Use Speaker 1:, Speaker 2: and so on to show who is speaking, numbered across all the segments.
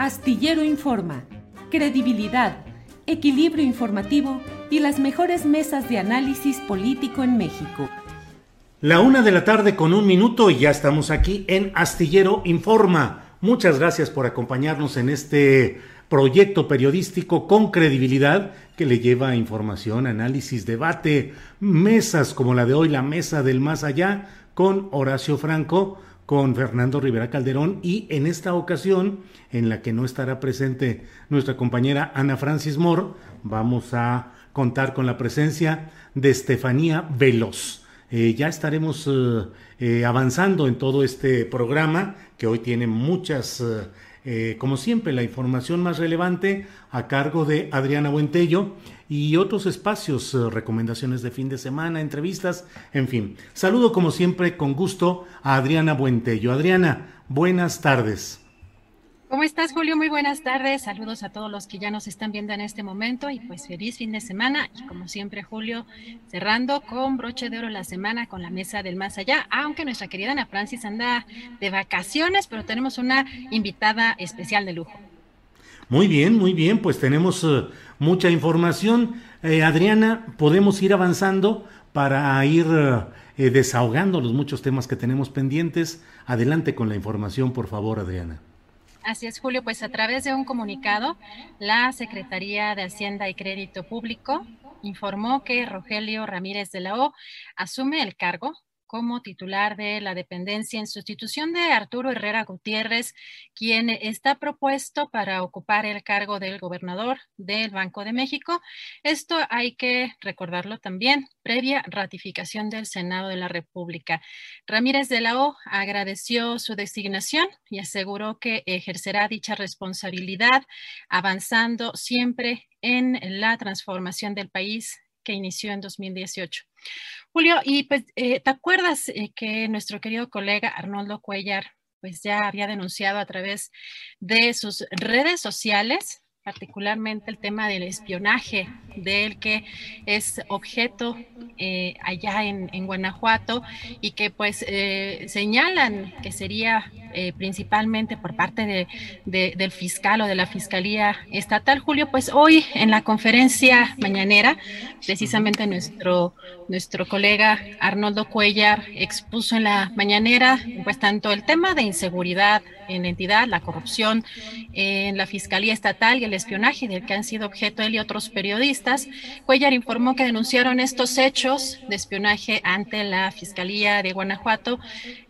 Speaker 1: Astillero Informa, credibilidad, equilibrio informativo y las mejores mesas de análisis político en México.
Speaker 2: La una de la tarde con un minuto y ya estamos aquí en Astillero Informa. Muchas gracias por acompañarnos en este proyecto periodístico con credibilidad que le lleva información, análisis, debate, mesas como la de hoy, la mesa del más allá, con Horacio Franco, con Fernando Rivera Calderón y en esta ocasión, en la que no estará presente nuestra compañera Ana Francis Moore, vamos a contar con la presencia de Estefanía Veloz. Eh, ya estaremos eh, eh, avanzando en todo este programa que hoy tiene muchas, como siempre, la información más relevante a cargo de Adriana Buentello y otros espacios, recomendaciones de fin de semana, entrevistas, en fin. Saludo como siempre con gusto a Adriana Buentello. Adriana, buenas tardes.
Speaker 3: ¿Cómo estás, Julio? Muy buenas tardes. Saludos a todos los que ya nos están viendo en este momento y pues feliz fin de semana. Y como siempre, Julio, cerrando con broche de oro la semana con la mesa del más allá, aunque nuestra querida Ana Francis anda de vacaciones, pero tenemos una invitada especial de lujo.
Speaker 2: Muy bien, muy bien, pues tenemos eh, mucha información. Eh, Adriana, podemos ir avanzando para ir eh, desahogando los muchos temas que tenemos pendientes. Adelante con la información, por favor, Adriana.
Speaker 3: Así es, Julio. Pues a través de un comunicado, la Secretaría de Hacienda y Crédito Público informó que Rogelio Ramírez de la O asume el cargo como titular de la dependencia en sustitución de Arturo Herrera Gutiérrez, quien está propuesto para ocupar el cargo del gobernador del Banco de México. Esto hay que recordarlo también, previa ratificación del Senado de la República. Ramírez de la O agradeció su designación y aseguró que ejercerá dicha responsabilidad avanzando siempre en la transformación del país que inició en 2018. Julio, y pues, eh, ¿te acuerdas eh, que nuestro querido colega Arnoldo Cuellar, pues ya había denunciado a través de sus redes sociales particularmente el tema del espionaje del que es objeto eh, allá en, Guanajuato y que pues señalan que sería principalmente por parte de, del fiscal o de la Fiscalía Estatal. Julio, pues hoy en la conferencia mañanera, precisamente nuestro nuestro colega Arnoldo Cuellar expuso en la mañanera, pues tanto el tema de inseguridad en la entidad, la corrupción en la Fiscalía Estatal y el espionaje del que han sido objeto él y otros periodistas. Cuellar informó que denunciaron estos hechos de espionaje ante la Fiscalía de Guanajuato,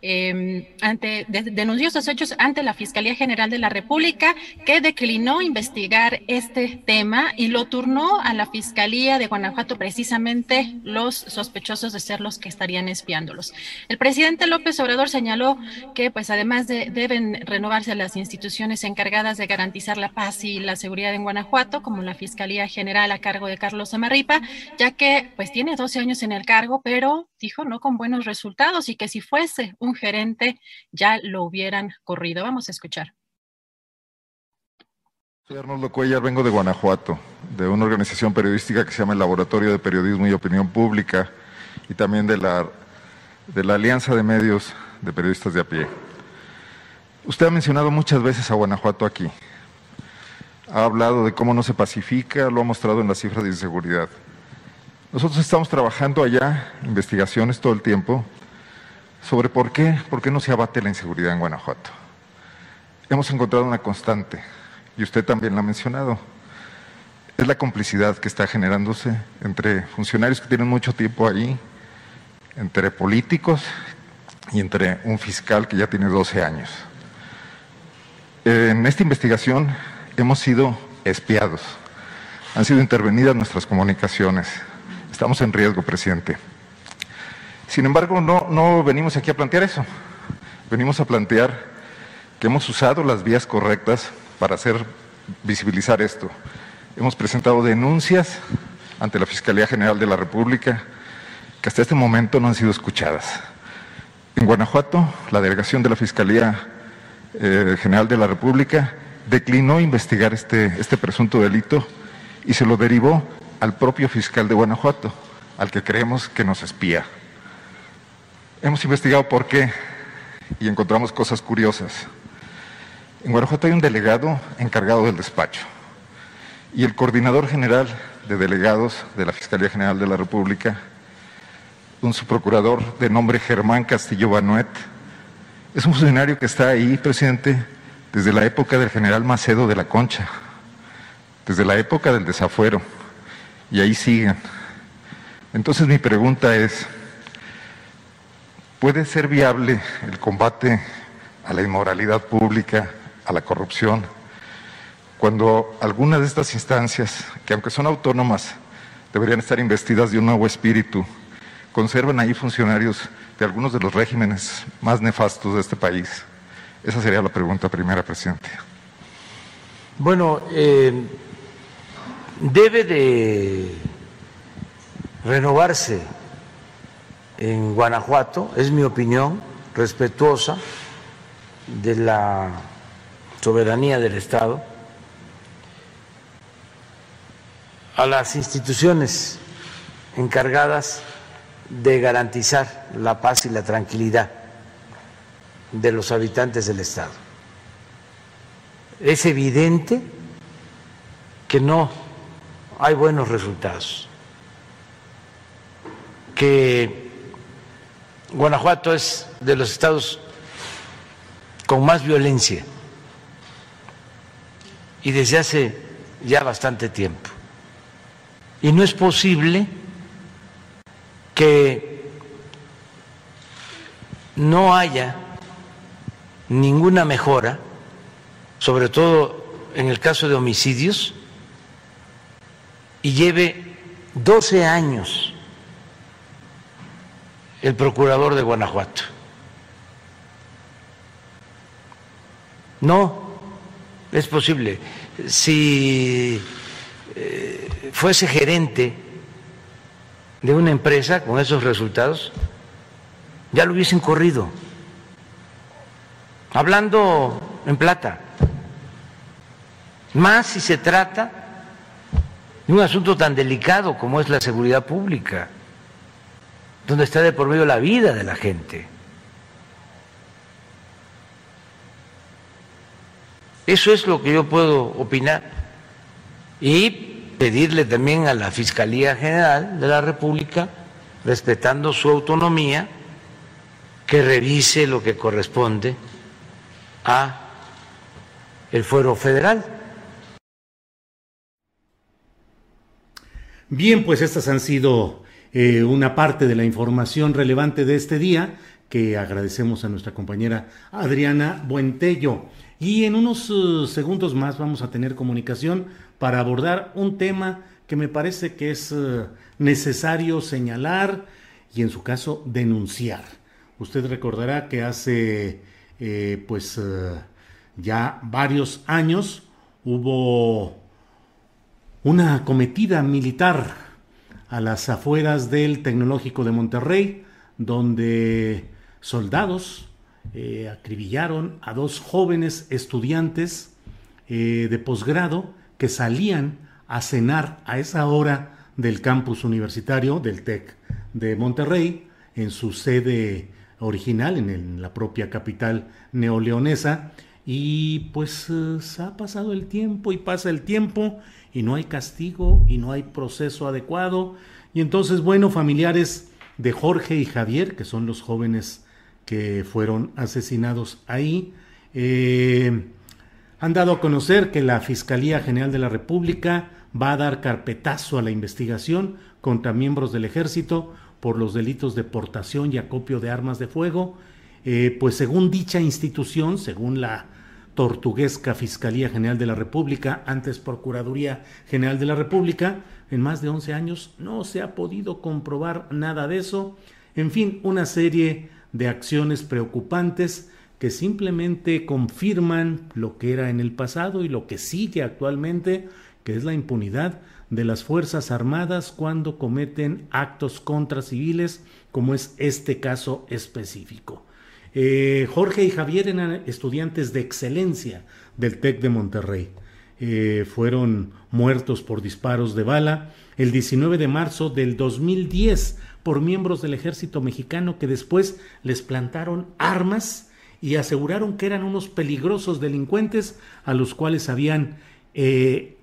Speaker 3: em, ante, denunció estos hechos ante la Fiscalía General de la República, que declinó investigar este tema y lo turnó a la Fiscalía de Guanajuato precisamente los sospechosos de ser los que estarían espiándolos. El presidente López Obrador señaló que, pues, además de, deben renovarse las instituciones encargadas de garantizar la paz y la seguridad en Guanajuato, como la Fiscalía General a cargo de Carlos Amarripa, ya que, pues, tiene 12 años en el cargo, pero dijo no con buenos resultados y que si fuese un gerente ya lo hubieran corrido. Vamos a escuchar.
Speaker 4: Soy Arnoldo Cuellar, vengo de Guanajuato, de una organización periodística que se llama el Laboratorio de Periodismo y Opinión Pública y también de la, de la Alianza de Medios de Periodistas de a pie. Usted ha mencionado muchas veces a Guanajuato aquí. Ha hablado de cómo no se pacifica, lo ha mostrado en las cifras de inseguridad. Nosotros estamos trabajando allá, investigaciones todo el tiempo, sobre por qué, por qué no se abate la inseguridad en Guanajuato. Hemos encontrado una constante, y usted también la ha mencionado, es la complicidad que está generándose entre funcionarios que tienen mucho tiempo ahí, entre políticos y entre un fiscal que ya tiene 12 años. En esta investigación hemos sido espiados, han sido intervenidas nuestras comunicaciones. Estamos en riesgo, presidente. Sin embargo, no, venimos aquí a plantear eso. Venimos a plantear que hemos usado las vías correctas para hacer visibilizar esto. Hemos presentado denuncias ante la Fiscalía General de la República que hasta este momento no han sido escuchadas. En Guanajuato, la delegación de la Fiscalía eh, General de la República declinó investigar este, este presunto delito y se lo derivó al propio fiscal de Guanajuato, al que creemos que nos espía. Hemos investigado por qué y encontramos cosas curiosas. En Guanajuato hay un delegado encargado del despacho y el coordinador general de delegados de la Fiscalía General de la República, un subprocurador de nombre Germán Castillo Banuet, es un funcionario que está ahí, presidente, desde la época del general Macedo de la Concha, desde la época del desafuero, y ahí siguen. Entonces mi pregunta es, ¿puede ser viable el combate a la inmoralidad pública, a la corrupción, cuando algunas de estas instancias, que aunque son autónomas, deberían estar investidas de un nuevo espíritu, conservan ahí funcionarios de algunos de los regímenes más nefastos de este país? Esa sería la pregunta primera, presidente.
Speaker 5: Bueno, eh, debe de renovarse en Guanajuato, es mi opinión, respetuosa de la soberanía del Estado, a las instituciones encargadas de garantizar la paz y la tranquilidad de los habitantes del Estado. Es evidente que no hay buenos resultados, que Guanajuato es de los estados con más violencia y desde hace ya bastante tiempo. Y no es posible que no haya ninguna mejora, sobre todo en el caso de homicidios, y lleve 12 años el procurador de Guanajuato. No, es posible. Si eh, fuese gerente de una empresa con esos resultados, ya lo hubiesen corrido. Hablando en plata, más si se trata de un asunto tan delicado como es la seguridad pública, donde está de por medio la vida de la gente. Eso es lo que yo puedo opinar y pedirle también a la Fiscalía General de la República, respetando su autonomía, que revise lo que corresponde a el fuero federal.
Speaker 2: Bien, pues estas han sido eh, una parte de la información relevante de este día que agradecemos a nuestra compañera Adriana Buentello. Y en unos uh, segundos más vamos a tener comunicación para abordar un tema que me parece que es uh, necesario señalar y en su caso denunciar. Usted recordará que hace eh, pues ya varios años hubo una acometida militar a las afueras del Tecnológico de Monterrey, donde soldados eh, acribillaron a dos jóvenes estudiantes eh, de posgrado que salían a cenar a esa hora del campus universitario del TEC de Monterrey, en su sede original, en, la propia capital neoleonesa, y pues eh, ha pasado el tiempo y pasa el tiempo y no hay castigo y no hay proceso adecuado. Y entonces, bueno, familiares de Jorge y Javier, que son los jóvenes que fueron asesinados ahí, eh, han dado a conocer que la Fiscalía General de la República va a dar carpetazo a la investigación contra miembros del ejército por los delitos de portación y acopio de armas de fuego, eh, pues según dicha institución, según la tortuguesca Fiscalía General de la República, antes Procuraduría General de la República, en más de 11 años no se ha podido comprobar nada de eso. En fin, una serie de acciones preocupantes que simplemente confirman lo que era en el pasado y lo que sigue actualmente, que es la impunidad de las Fuerzas Armadas cuando cometen actos contra civiles, como es este caso específico. Eh, Jorge y Javier eran estudiantes de excelencia del TEC de Monterrey. Eh, fueron muertos por disparos de bala el 19 de marzo del 2010 por miembros del ejército mexicano que después les plantaron armas y aseguraron que eran unos peligrosos delincuentes a los cuales habían eh,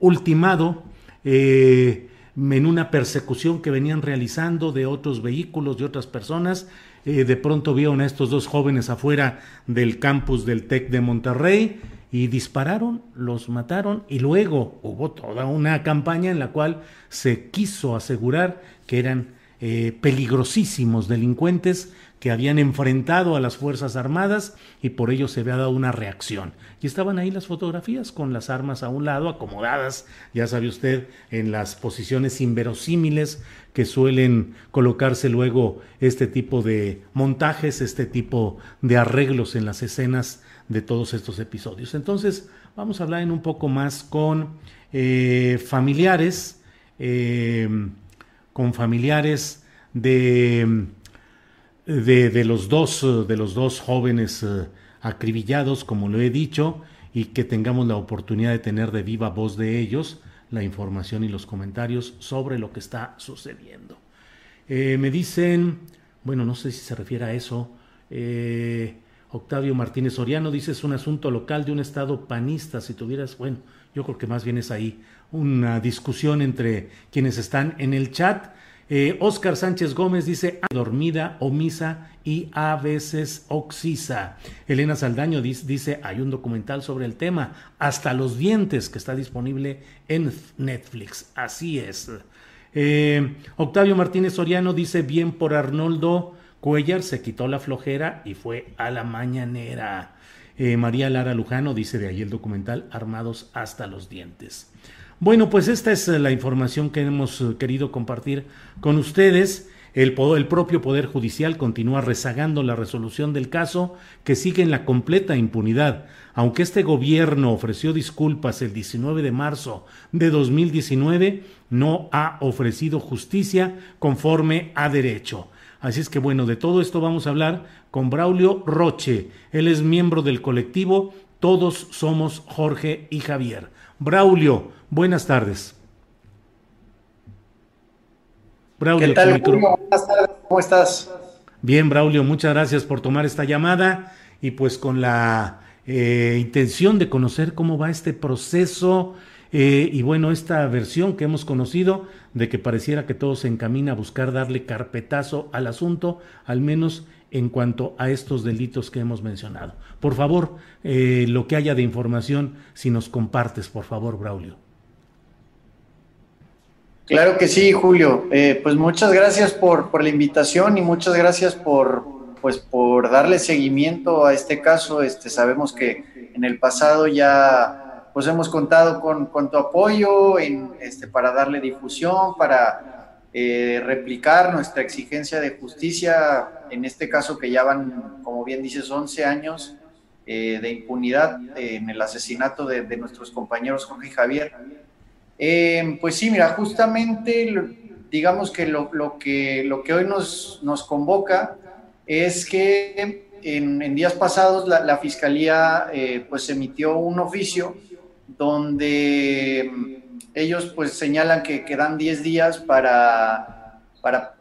Speaker 2: ultimado en una persecución que venían realizando de otros vehículos, de otras personas. Eh, de pronto vieron a estos dos jóvenes afuera del campus del TEC de Monterrey y dispararon, los mataron y luego hubo toda una campaña en la cual se quiso asegurar que eran eh, peligrosísimos delincuentes que habían enfrentado a las Fuerzas Armadas y por ello se había dado una reacción. Y estaban ahí las fotografías con las armas a un lado, acomodadas, ya sabe usted, en las posiciones inverosímiles que suelen colocarse luego este tipo de montajes, este tipo de arreglos en las escenas de todos estos episodios. Entonces, vamos a hablar en un poco más con eh, familiares, eh, con familiares de de, los dos, eh, de los dos jóvenes eh, acribillados, como lo he dicho, y que tengamos la oportunidad de tener de viva voz de ellos la información y los comentarios sobre lo que está sucediendo. Eh, me dicen, bueno, no sé si se refiere a eso, Octavio Martínez Soriano dice es un asunto local de un estado panista, si tuvieras, bueno, yo creo que más bien es ahí una discusión entre quienes están en el chat eh, Oscar Sánchez Gómez dice dormida, omisa y a veces oxisa. Elena Saldaño dice hay un documental sobre el tema, hasta los dientes, que está disponible en Netflix. Así es. Eh, Octavio Martínez Soriano dice bien por Arnoldo Cuellar, se quitó la flojera y fue a la mañanera. Eh, María Lara Lujano dice de ahí el documental Armados hasta los dientes. Bueno, pues esta es eh, la información que hemos eh, querido compartir con ustedes. El, el, propio Poder Judicial continúa rezagando la resolución del caso, que sigue en la completa impunidad. Aunque este gobierno ofreció disculpas el 19 de marzo de 2019, no ha ofrecido justicia conforme a derecho. Así es que bueno, de todo esto vamos a hablar con Braulio Roche. Él es miembro del colectivo Todos Somos Jorge y Javier. Braulio, Buenas tardes.
Speaker 6: Braulio, ¿Qué tal, Buenas tardes, ¿cómo estás?
Speaker 2: Bien, Braulio, muchas gracias por tomar esta llamada y pues con la eh, intención de conocer cómo va este proceso eh, y bueno, esta versión que hemos conocido de que pareciera que todo se encamina a buscar darle carpetazo al asunto, al menos en cuanto a estos delitos que hemos mencionado. Por favor, eh, lo que haya de información, si nos compartes, por favor, Braulio.
Speaker 6: Claro que sí, Julio. Eh, pues muchas gracias por, por, la invitación y muchas gracias por, pues, por darle seguimiento a este caso. Este, sabemos que en el pasado ya pues hemos contado con, con tu apoyo en, este, para darle difusión, para eh, replicar nuestra exigencia de justicia, en este caso que ya van, como bien dices, 11 años eh, de impunidad en el asesinato de, de nuestros compañeros Jorge y Javier. Eh, pues sí, mira, justamente digamos que lo, que lo que hoy nos, nos convoca es que en, días pasados la, Fiscalía eh, pues emitió un oficio donde mm, ellos pues señalan que quedan 10 días para, para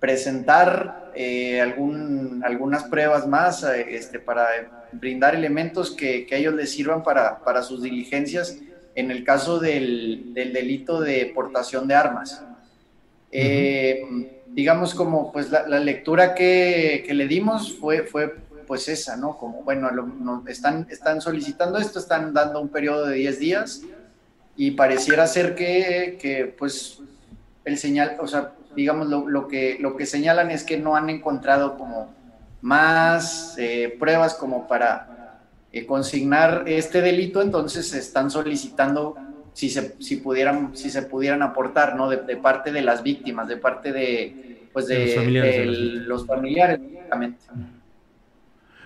Speaker 6: presentar eh, algún, algunas pruebas más, eh, este, para brindar elementos que, que, a ellos les sirvan para, para sus diligencias en el caso del, del delito de portación de armas. digamos como pues la, lectura que, que, le dimos fue, fue pues esa, ¿no? Como, bueno, están, están solicitando esto, están dando un periodo de 10 días y pareciera ser que, que pues, el señal, o sea, digamos, lo, lo, que, lo que señalan es que no han encontrado como más eh, pruebas como para eh, consignar este delito, entonces están solicitando si se, si pudieran, si se pudieran aportar, ¿no? De, parte de las víctimas, de parte de, pues de, los familiares, los familiares,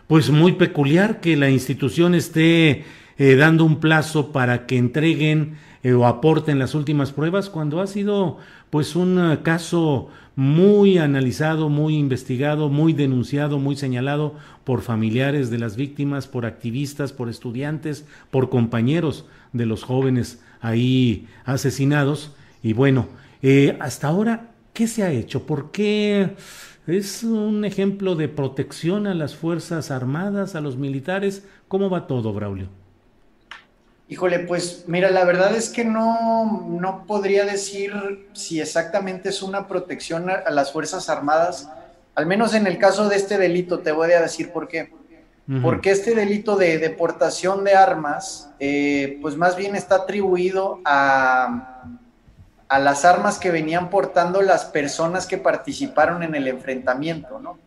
Speaker 2: pues muy peculiar que la institución esté eh, dando un plazo para que entreguen eh, o aporten las últimas pruebas cuando ha sido pues un caso muy analizado, muy investigado, muy denunciado, muy señalado por familiares de las víctimas, por activistas, por estudiantes, por compañeros de los jóvenes ahí asesinados. Y bueno, hasta ahora, ¿qué se ha hecho? ¿Por qué ¿Es un ejemplo de protección a las Fuerzas Armadas, a los militares? ¿Cómo va todo, Braulio?
Speaker 6: Híjole, pues mira, la verdad es que no, no podría decir si exactamente es una protección a, las Fuerzas Armadas, al menos en el caso de este delito, te voy a decir por qué. Porque este delito de deportación de armas, eh, pues más bien está atribuido a, a las armas que venían portando las personas que participaron en el enfrentamiento, ¿no?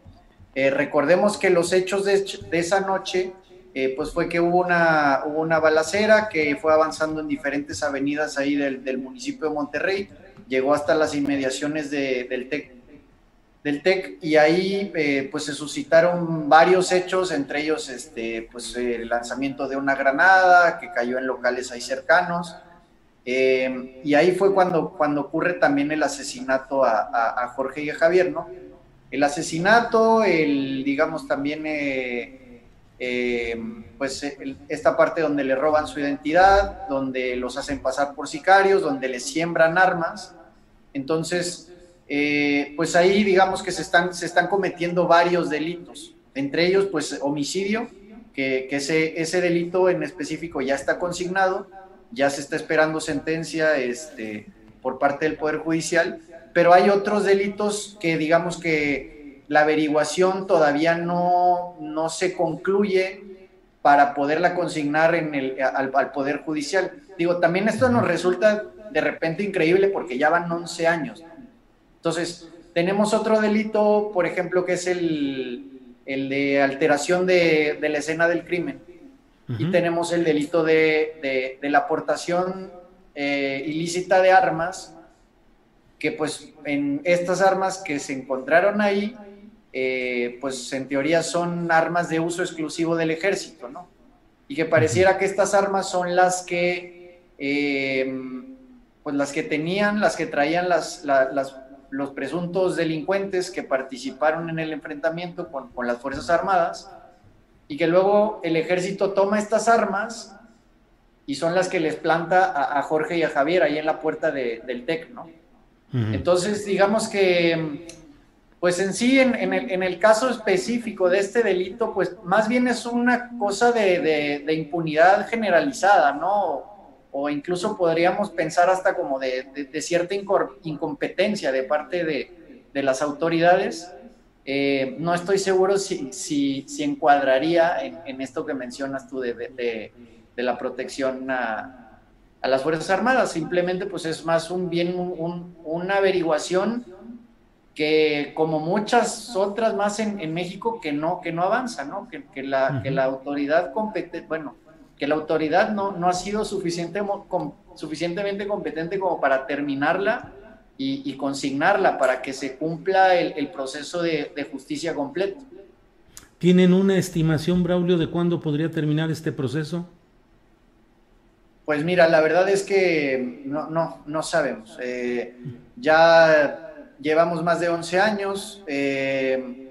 Speaker 6: Eh, recordemos que los hechos de, esa noche, eh, pues fue que hubo una, hubo una balacera que fue avanzando en diferentes avenidas ahí del, municipio de Monterrey, llegó hasta las inmediaciones del TEC del TEC y ahí eh, pues se suscitaron varios hechos, entre ellos este, pues el lanzamiento de una granada que cayó en locales ahí cercanos, eh, y ahí fue cuando, cuando ocurre también el asesinato a, Jorge y a Javier, ¿no? El asesinato, el, digamos, también, eh, pues, esta parte donde le roban su identidad, donde los hacen pasar por sicarios, donde les siembran armas. Entonces, pues ahí, digamos que se están, cometiendo varios delitos, entre ellos, pues, homicidio, que, que ese, ese delito en específico ya está consignado ya se está esperando sentencia este, por parte del Poder Judicial, pero hay otros delitos que digamos que la averiguación todavía no, no se concluye para poderla consignar en el, al, Poder Judicial. Digo, también esto nos resulta de repente increíble porque ya van 11 años. Entonces, tenemos otro delito, por ejemplo, que es el, el de alteración de, de la escena del crimen y tenemos el delito de, la aportación eh, ilícita de armas, que pues en estas armas que se encontraron ahí, eh, pues en teoría son armas de uso exclusivo del ejército, ¿no? Y que pareciera que estas armas son las que, em, pues las que tenían, las que traían las, los presuntos delincuentes que participaron en el enfrentamiento con, con las Fuerzas Armadas y que luego el ejército toma estas armas y son las que les planta a, Jorge y a Javier ahí en la puerta del TEC, ¿no? Entonces, digamos que, pues en sí, en, el, caso específico de este delito, pues más bien es una cosa de, impunidad generalizada, ¿no? O incluso podríamos pensar hasta como de, cierta incompetencia de parte de, las autoridades eh, no estoy seguro si, si, si encuadraría en, esto que mencionas tú de, de, la protección a, a, las Fuerzas Armadas. Simplemente pues es más un bien, un, una averiguación que como muchas otras más en, en, México que no, que no avanza, ¿no? Que, que la, que la autoridad competente, bueno, que la autoridad no, no ha sido suficiente, suficientemente competente como para terminarla y, consignarla para que se cumpla el, proceso de, justicia completo.
Speaker 2: ¿Tienen una estimación, Braulio, de cuándo podría terminar este proceso?
Speaker 6: Pues mira, la verdad es que no, no, no sabemos. Eh, ya llevamos más de 11 años. Eh,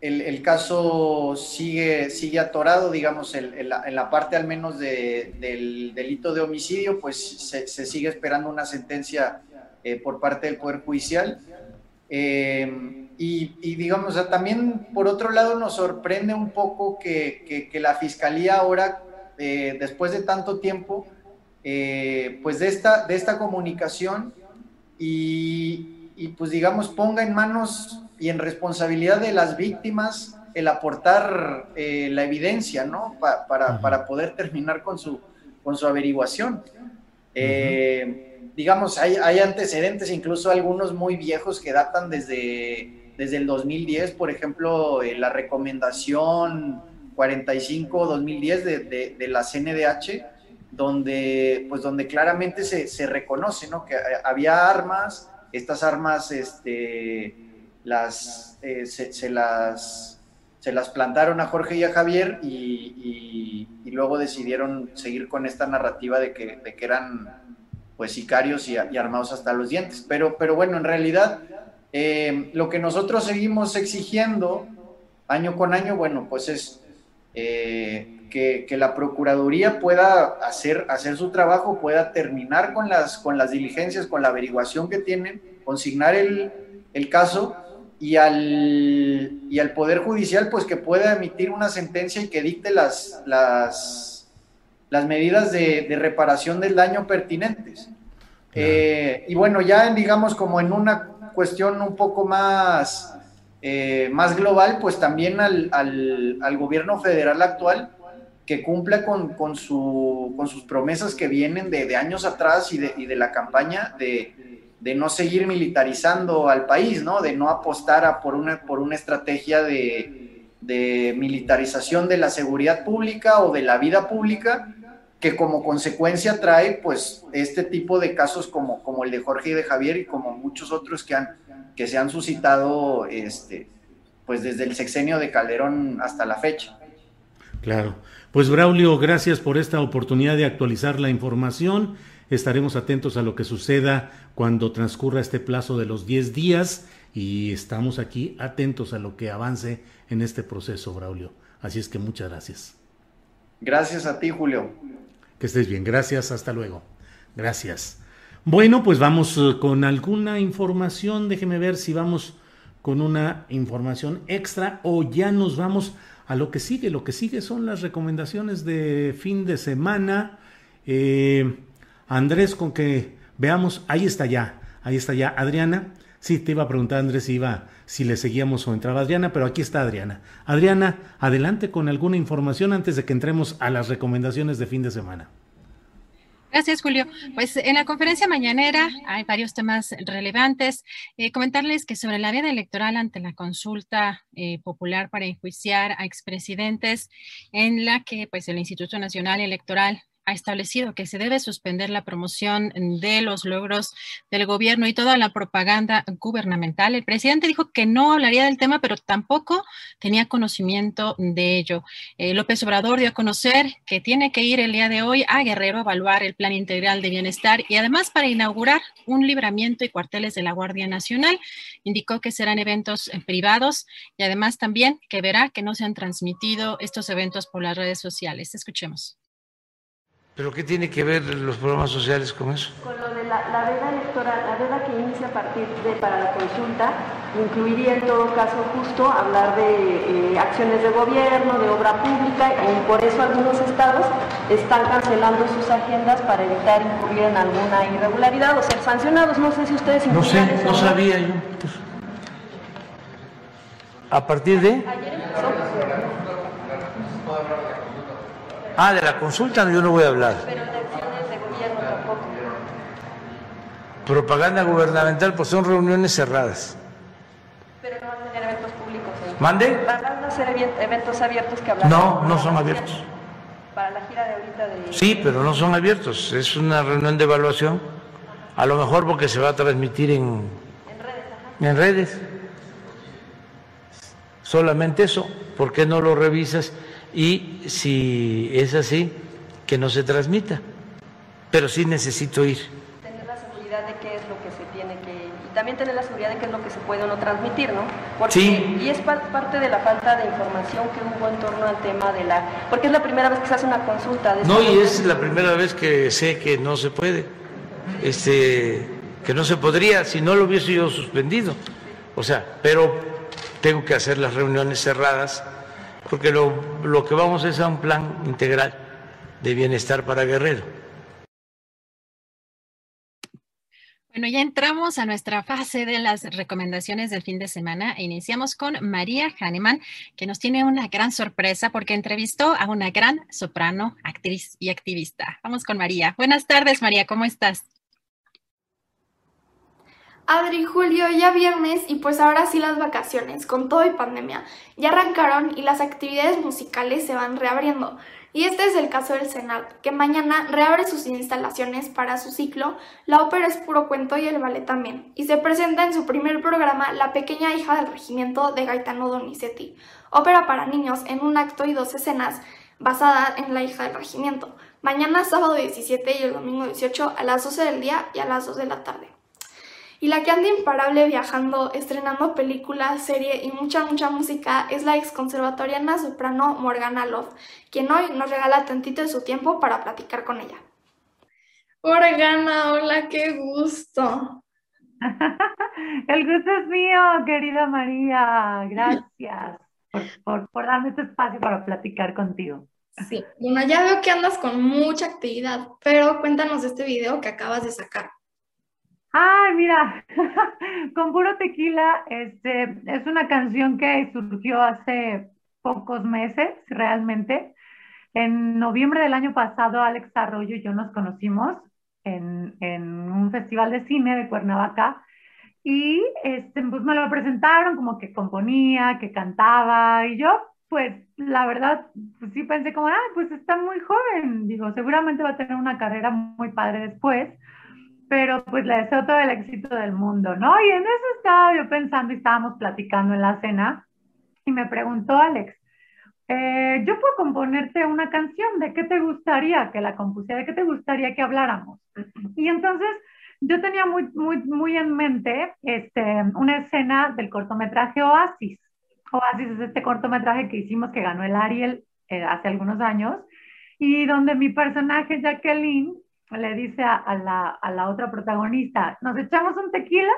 Speaker 6: el, caso sigue, sigue atorado, digamos, en, la, parte al menos del delito de homicidio, pues se, sigue esperando una sentencia eh, por parte del Poder Judicial. Eh, y, digamos, también por otro lado nos sorprende un poco que, la Fiscalía ahora, eh, después de tanto tiempo, pues de esta, de esta comunicación y, y pues digamos ponga en manos y en responsabilidad de las víctimas el aportar eh, la evidencia, ¿no? para, para, poder terminar con su, con su averiguación. Eh, digamos, hay, hay, antecedentes, incluso algunos muy viejos que datan desde, desde el 2010, por ejemplo, eh, la recomendación 45-2010 de, de, de, la CNDH, donde, pues, donde claramente se, se reconoce ¿no? que había armas, estas armas este, las, eh, se, las, se las plantaron a Jorge y a Javier y, luego decidieron seguir con esta narrativa de que, de que eran pues sicarios y, armados hasta los dientes. Pero, pero bueno, en realidad eh, lo que nosotros seguimos exigiendo año con año, bueno, pues es eh, que, que, la Procuraduría pueda hacer, hacer su trabajo, pueda terminar con las, con las diligencias, con la averiguación que tienen, consignar el, el caso y al, y al Poder Judicial, pues que pueda emitir una sentencia y que dicte las, las, las medidas de, reparación del daño pertinentes. Eh, y bueno, ya digamos como en una cuestión un poco más, eh, más global, pues también al, al, gobierno federal actual que cumpla con, con, su, con sus promesas que vienen de, de años atrás y de, y de la campaña de, de no seguir militarizando al país, ¿no? De no apostar a por, una, por una estrategia de, de, militarización de la seguridad pública o de la vida pública, que como consecuencia trae, pues, este tipo de casos como, como el de Jorge y de Javier y como muchos otros que, han, que se han suscitado, este, pues, desde el sexenio de Calderón hasta la fecha.
Speaker 2: Claro. Pues, Braulio, gracias por esta oportunidad de actualizar la información Estaremos atentos a lo que suceda cuando transcurra este plazo de los 10 días y estamos aquí atentos a lo que avance en este proceso, Braulio. Así es que muchas gracias.
Speaker 6: Gracias a ti, Julio.
Speaker 2: Que estés bien. Gracias. Hasta luego. Gracias. Bueno, pues vamos eh, con alguna información. Déjeme ver si vamos con una información extra o ya nos vamos a lo que sigue. Lo que sigue son las recomendaciones de fin de semana. Eh, Andrés, con que veamos, ahí está ya, ahí está ya. Adriana, sí, te iba a preguntar Andrés iba, si le seguíamos o entraba Adriana, pero aquí está Adriana. Adriana, adelante con alguna información antes de que entremos a las recomendaciones de fin de semana.
Speaker 3: Gracias, Julio. Pues en la conferencia mañanera hay varios temas relevantes. Eh, comentarles que sobre la vía electoral ante la consulta eh, popular para enjuiciar a expresidentes, en la que pues el Instituto Nacional Electoral ha establecido que se debe suspender la promoción de los logros del gobierno y toda la propaganda gubernamental. El presidente dijo que no hablaría del tema, pero tampoco tenía conocimiento de ello. Eh, López Obrador dio a conocer que tiene que ir el día de hoy a Guerrero a evaluar el plan integral de bienestar y además para inaugurar un libramiento y cuarteles de la Guardia Nacional. Indicó que serán eventos eh, privados y además también que verá que no se han transmitido estos eventos por las redes sociales. Escuchemos.
Speaker 5: ¿Pero qué tiene que ver los programas sociales con eso?
Speaker 7: Con lo de la, veda electoral, la veda que inicia a partir de para la consulta, incluiría en todo caso justo hablar de eh, acciones de gobierno, de obra pública, y por eso algunos estados están cancelando sus agendas para evitar incurrir en alguna irregularidad o ser sancionados. No sé si ustedes...
Speaker 5: No sé, no sabía yo. ¿A partir de...? Ayer empezó. Ah, de la consulta yo no voy a hablar. Pero de acciones de gobierno tampoco. Propaganda gubernamental, pues son reuniones cerradas.
Speaker 7: Pero no van a tener eventos públicos.
Speaker 5: ¿Mande?
Speaker 7: Van a ser eventos abiertos que hablan.
Speaker 5: No, no son abiertos.
Speaker 7: Para la gira de ahorita de...
Speaker 5: Sí, pero no son abiertos. Es una reunión de evaluación. A lo mejor porque se va a transmitir en... En redes. Ajá. En redes. Solamente eso. ¿Por qué no lo revisas? Y si es así, que no se transmita. Pero sí necesito ir.
Speaker 7: Tener la seguridad de qué es lo que se tiene que y también tener la seguridad de qué es lo que se puede o no transmitir, ¿no? Porque,
Speaker 5: sí.
Speaker 7: Y es parte de la falta de información que hubo en torno al tema de la... Porque es la primera vez que se hace una consulta. De
Speaker 5: no, y es la primera vez que sé que no se puede, este, que no se podría si no lo hubiese yo suspendido. O sea, pero tengo que hacer las reuniones cerradas porque lo, lo que vamos es a un plan integral de bienestar para Guerrero.
Speaker 3: Bueno, ya entramos a nuestra fase de las recomendaciones del fin de semana e iniciamos con María Hahnemann, que nos tiene una gran sorpresa porque entrevistó a una gran soprano, actriz y activista. Vamos con María. Buenas tardes, María, ¿cómo estás?
Speaker 8: Adri, Julio, ya viernes y pues ahora sí las vacaciones, con todo y pandemia, ya arrancaron y las actividades musicales se van reabriendo. Y este es el caso del Senat, que mañana reabre sus instalaciones para su ciclo. La ópera es puro cuento y el ballet también, y se presenta en su primer programa La pequeña hija del regimiento de Gaetano Donizetti, ópera para niños en un acto y dos escenas basada en la hija del regimiento, mañana sábado 17 y el domingo 18 a las 12 del día y a las 2 de la tarde y la que anda imparable viajando, estrenando películas, serie y mucha, mucha música es la ex conservatoriana soprano Morgana Love, quien hoy nos regala tantito de su tiempo para platicar con ella.
Speaker 9: Morgana, hola, qué gusto.
Speaker 10: El gusto es mío, querida María. Gracias por, por darme este espacio para platicar contigo.
Speaker 9: Sí, bueno, ya veo que andas con mucha actividad, pero cuéntanos de este video que acabas de sacar.
Speaker 10: Ay, mira, con puro tequila, este, es una canción que surgió hace pocos meses, realmente. En noviembre del año pasado, Alex Arroyo y yo nos conocimos en, un festival de cine de Cuernavaca y este, pues me lo presentaron como que componía, que cantaba y yo, pues la verdad, pues sí pensé como, ah, pues está muy joven, digo, seguramente va a tener una carrera muy padre después pero pues le deseo todo el éxito del mundo, ¿no? Y en eso estaba yo pensando y estábamos platicando en la cena y me preguntó Alex, eh, yo puedo componerte una canción, ¿de qué te gustaría que la compusiera? ¿De qué te gustaría que habláramos? Y entonces yo tenía muy, muy, muy en mente este, una escena del cortometraje Oasis. Oasis es este cortometraje que hicimos que ganó el Ariel eh, hace algunos años y donde mi personaje Jacqueline le dice a, la, a la otra protagonista, nos echamos un tequila.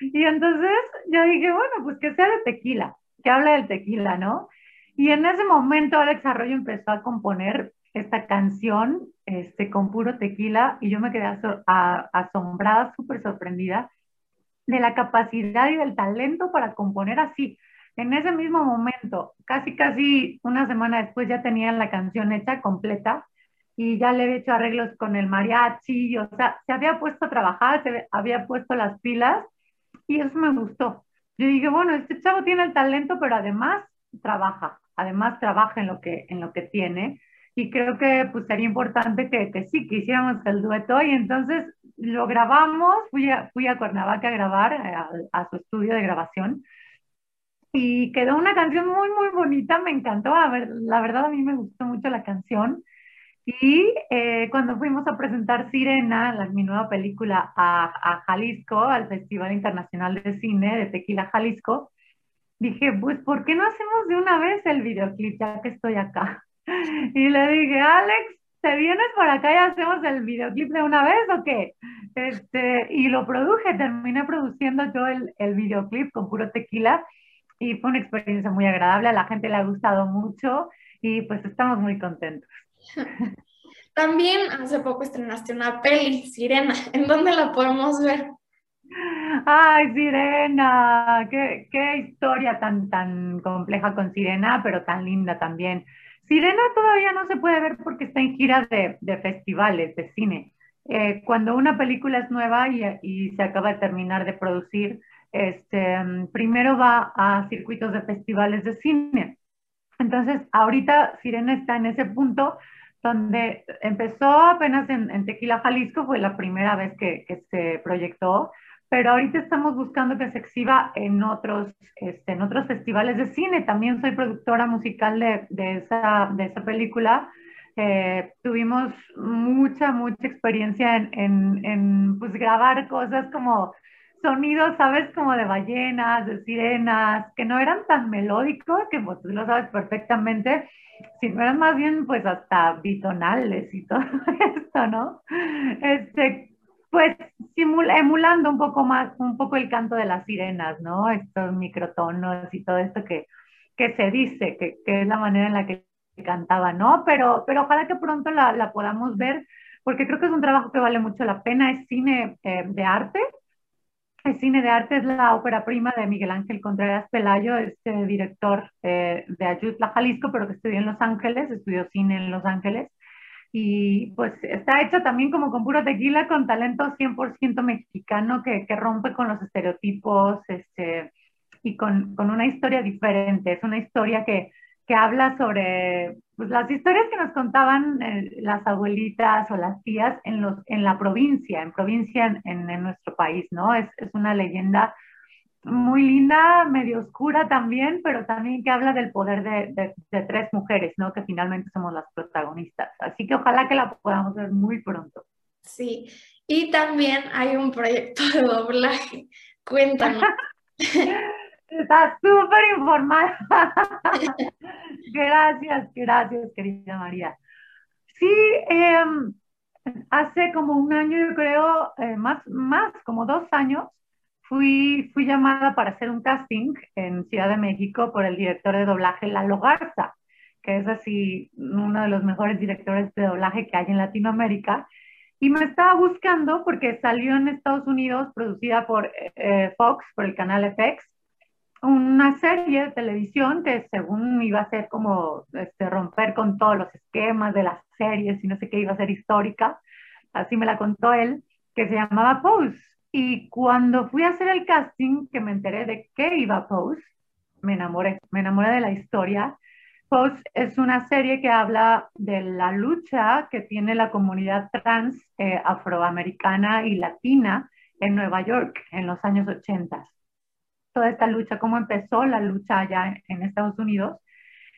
Speaker 10: Y entonces yo dije, bueno, pues que sea de tequila, que hable del tequila, ¿no? Y en ese momento Alex Arroyo empezó a componer esta canción este, con puro tequila y yo me quedé asombrada, súper sorprendida de la capacidad y del talento para componer así. En ese mismo momento, casi, casi una semana después ya tenía la canción hecha completa y ya le había hecho arreglos con el mariachi, o sea, se había puesto a trabajar, se había puesto las pilas y eso me gustó. Yo dije, bueno, este chavo tiene el talento, pero además trabaja, además trabaja en lo que, en lo que tiene y creo que pues sería importante que, que sí, que hiciéramos el dueto. Y entonces lo grabamos, fui a, fui a Cuernavaca a grabar, eh, a, a su estudio de grabación. Y quedó una canción muy, muy bonita, me encantó, a ver, la verdad a mí me gustó mucho la canción y eh, cuando fuimos a presentar Sirena, mi nueva película, a, a, Jalisco, al Festival Internacional de Cine de Tequila Jalisco, dije, pues, ¿por qué no hacemos de una vez el videoclip ya que estoy acá? Y le dije, Alex, ¿te vienes por acá y hacemos el videoclip de una vez o qué? Este, y lo produje, terminé produciendo yo el, el videoclip con puro tequila y fue una experiencia muy agradable, a la gente le ha gustado mucho y pues estamos muy contentos.
Speaker 9: También hace poco estrenaste una peli, Sirena. ¿En dónde la podemos ver?
Speaker 10: Ay, Sirena, qué, qué, historia tan, tan compleja con Sirena, pero tan linda también. Sirena todavía no se puede ver porque está en gira de, de festivales de cine. Eh, cuando una película es nueva y, y, se acaba de terminar de producir, este, primero va a circuitos de festivales de cine. Entonces, ahorita Sirena está en ese punto donde empezó apenas en, Tequila, Jalisco, fue la primera vez que, se proyectó, pero ahorita estamos buscando que se exhiba en otros, este, en otros festivales de cine. También soy productora musical de, de, esa, de esa película. Eh, tuvimos mucha, mucha experiencia en, en, en pues, grabar cosas como sonidos, ¿sabes? Como de ballenas, de sirenas, que no eran tan melódicos, que pues, tú lo sabes perfectamente, sino eran más bien pues hasta bitonales y todo esto, ¿no? Este, pues emulando un poco más, un poco el canto de las sirenas, ¿no? Estos microtonos y todo esto que, que se dice, que, que es la manera en la que cantaba, ¿no? Pero, pero ojalá que pronto la, la podamos ver, porque creo que es un trabajo que vale mucho la pena, es cine eh, de arte, el cine de arte es la ópera prima de Miguel Ángel Contreras Pelayo, este director eh, de Ayutla, Jalisco, pero que estudió en Los Ángeles, estudió cine en Los Ángeles. Y pues está hecho también como con puro tequila, con talento 100% mexicano que, que, rompe con los estereotipos este, y con, con, una historia diferente. Es una historia que, que habla sobre pues, las historias que nos contaban eh, las abuelitas o las tías en, los, en la provincia, en provincia en, en, nuestro país, ¿no? Es, es, una leyenda muy linda, medio oscura también, pero también que habla del poder de, de, de, tres mujeres, ¿no? Que finalmente somos las protagonistas. Así que ojalá que la podamos ver muy pronto.
Speaker 9: Sí, y también hay un proyecto de doblaje. Cuéntanos.
Speaker 10: Estás súper informada. gracias, gracias, querida María. Sí, eh, hace como un año, yo creo, eh, más, más, como dos años, fui, fui llamada para hacer un casting en Ciudad de México por el director de doblaje Lalo Garza, que es así uno de los mejores directores de doblaje que hay en Latinoamérica. Y me estaba buscando porque salió en Estados Unidos, producida por eh, Fox, por el canal FX, una serie de televisión que según iba a ser como este, romper con todos los esquemas de las series y no sé qué, iba a ser histórica, así me la contó él, que se llamaba Pose. Y cuando fui a hacer el casting, que me enteré de qué iba Pose, me enamoré, me enamoré de la historia. Pose es una serie que habla de la lucha que tiene la comunidad trans eh, afroamericana y latina en Nueva York en los años 80 toda esta lucha, cómo empezó la lucha allá en, Estados Unidos.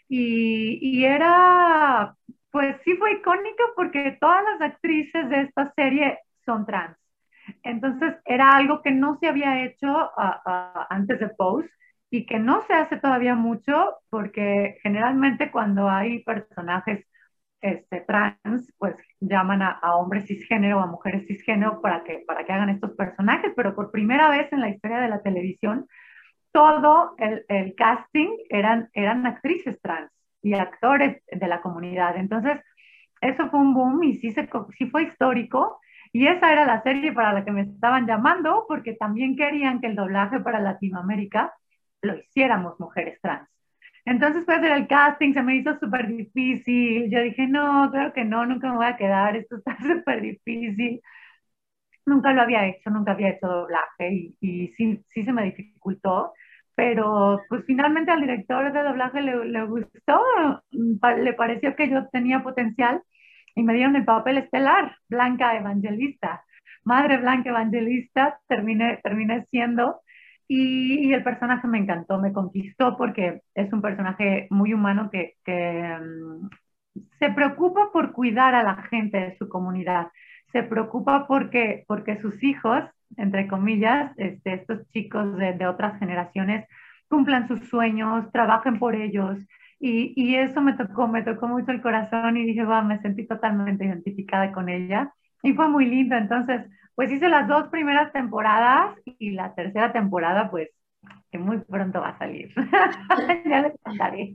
Speaker 10: Y, y, era, pues sí fue icónico porque todas las actrices de esta serie son trans. Entonces era algo que no se había hecho uh, uh, antes de Pose y que no se hace todavía mucho porque generalmente cuando hay personajes este, trans, pues llaman a, a, hombres cisgénero o a mujeres cisgénero para que, para que hagan estos personajes, pero por primera vez en la historia de la televisión todo el, el, casting eran, eran actrices trans y actores de la comunidad. Entonces, eso fue un boom y sí, se, sí fue histórico. Y esa era la serie para la que me estaban llamando, porque también querían que el doblaje para Latinoamérica lo hiciéramos mujeres trans. Entonces, pues, el casting se me hizo súper difícil. Yo dije, no, creo que no, nunca me voy a quedar, esto está súper difícil nunca lo había hecho, nunca había hecho doblaje y, sí, sí se me dificultó pero pues finalmente al director de doblaje le, gustó, le pareció que yo tenía potencial y me dieron el papel estelar, Blanca Evangelista. Madre Blanca Evangelista terminé, terminé siendo y, el personaje me encantó, me conquistó porque es un personaje muy humano que, um, se preocupa por cuidar a la gente de su comunidad, se preocupa porque, porque sus hijos entre comillas, este, estos chicos de, de, otras generaciones cumplan sus sueños, trabajen por ellos. Y, y, eso me tocó, me tocó mucho el corazón y dije, wow, me sentí totalmente identificada con ella. Y fue muy lindo. Entonces, pues hice las dos primeras temporadas y la tercera temporada, pues, que muy pronto va a salir. ya les contaré.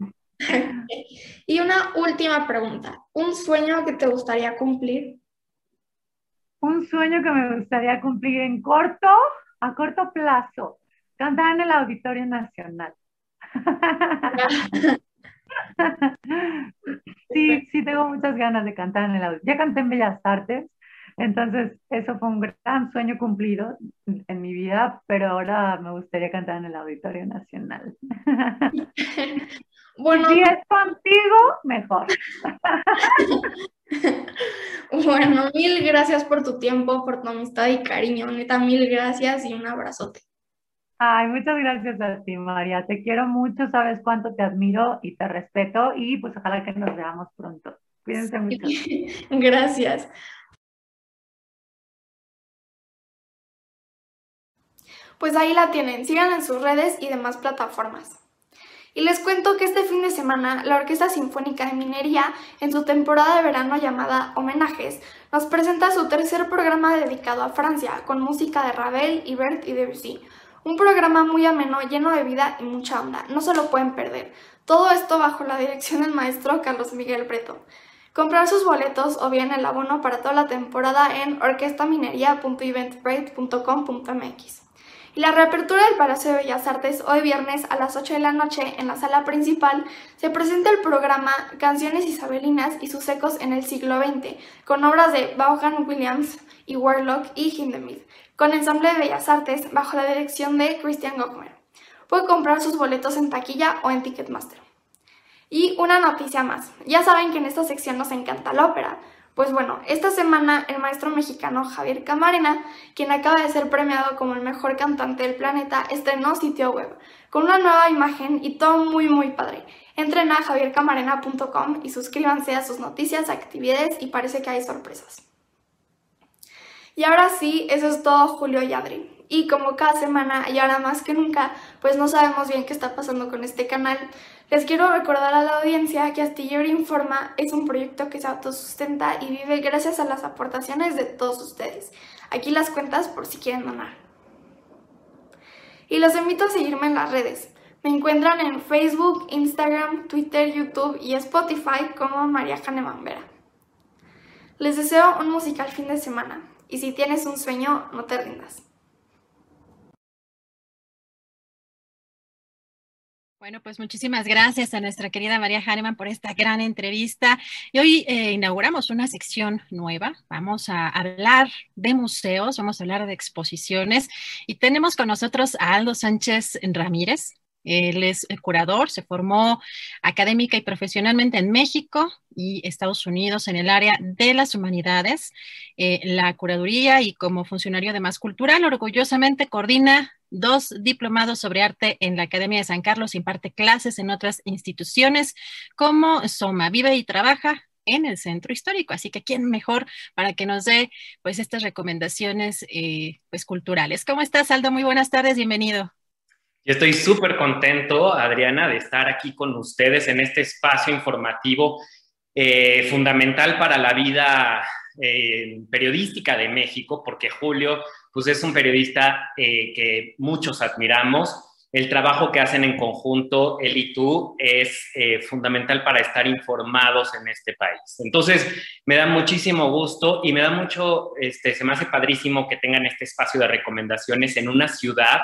Speaker 9: Y una última pregunta. ¿Un sueño que te gustaría cumplir?
Speaker 10: Un sueño que me gustaría cumplir en corto, a corto plazo, cantar en el Auditorio Nacional. sí, sí, tengo muchas ganas de cantar en el auditorio. Ya canté en Bellas Artes, entonces eso fue un gran sueño cumplido en mi vida, pero ahora me gustaría cantar en el Auditorio Nacional. Bueno, si es contigo, mejor.
Speaker 9: Bueno, mil gracias por tu tiempo, por tu amistad y cariño. Neta, mil gracias y un abrazote.
Speaker 10: Ay, muchas gracias a ti, María. Te quiero mucho, sabes cuánto te admiro y te respeto y pues ojalá que nos veamos pronto. Cuídense mucho.
Speaker 9: Gracias.
Speaker 8: Pues ahí la tienen, sigan en sus redes y demás plataformas. Y les cuento que este fin de semana la Orquesta Sinfónica de Minería, en su temporada de verano llamada Homenajes, nos presenta su tercer programa dedicado a Francia, con música de Ravel, Ibert y Debussy. Un programa muy ameno, lleno de vida y mucha onda, no se lo pueden perder. Todo esto bajo la dirección del maestro Carlos Miguel Breto. Comprar sus boletos o bien el abono para toda la temporada en orquestaminería.eventbrite.com.mx. La reapertura del Palacio de Bellas Artes hoy viernes a las 8 de la noche en la sala principal se presenta el programa Canciones Isabelinas y sus ecos en el siglo XX, con obras de Vaughan Williams y Warlock y Hindemith, con ensamble de Bellas Artes bajo la dirección de Christian Gochmer. Puede comprar sus boletos en taquilla o en Ticketmaster. Y una noticia más. Ya saben que en esta sección nos encanta la ópera. Pues bueno, esta semana el maestro mexicano Javier Camarena, quien acaba de ser premiado como el mejor cantante del planeta, estrenó sitio web con una nueva imagen y todo muy muy padre. Entren a javiercamarena.com y suscríbanse a sus noticias, actividades y parece que hay sorpresas. Y ahora sí, eso es todo Julio y Adri y como cada semana y ahora más que nunca, pues no sabemos bien qué está pasando con este canal. Les quiero recordar a la audiencia que Astillero Informa es un proyecto que se autosustenta y vive gracias a las aportaciones de todos ustedes. Aquí las cuentas por si quieren donar. Y los invito a seguirme en las redes. Me encuentran en Facebook, Instagram, Twitter, YouTube y Spotify como María Janeman Vera. Les deseo un musical fin de semana y si tienes un sueño, no te rindas.
Speaker 3: Bueno, pues muchísimas gracias a nuestra querida María Hahnemann por esta gran entrevista. Y hoy eh, inauguramos una sección nueva. Vamos a hablar de museos, vamos a hablar de exposiciones y tenemos con nosotros a Aldo Sánchez Ramírez. Él es curador, se formó académica y profesionalmente en México y Estados Unidos en el área de las humanidades, eh, la curaduría y como funcionario de más cultural, orgullosamente coordina dos diplomados sobre arte en la Academia de San Carlos, imparte clases en otras instituciones como Soma, vive y trabaja en el centro histórico. Así que quién mejor para que nos dé pues estas recomendaciones eh, pues culturales. ¿Cómo estás, Aldo? Muy buenas tardes, bienvenido.
Speaker 11: Yo estoy súper contento, Adriana, de estar aquí con ustedes en este espacio informativo eh, fundamental para la vida eh, periodística de México, porque Julio pues es un periodista eh, que muchos admiramos. El trabajo que hacen en conjunto, él y tú, es eh, fundamental para estar informados en este país. Entonces, me da muchísimo gusto y me da mucho, este, se me hace padrísimo que tengan este espacio de recomendaciones en una ciudad,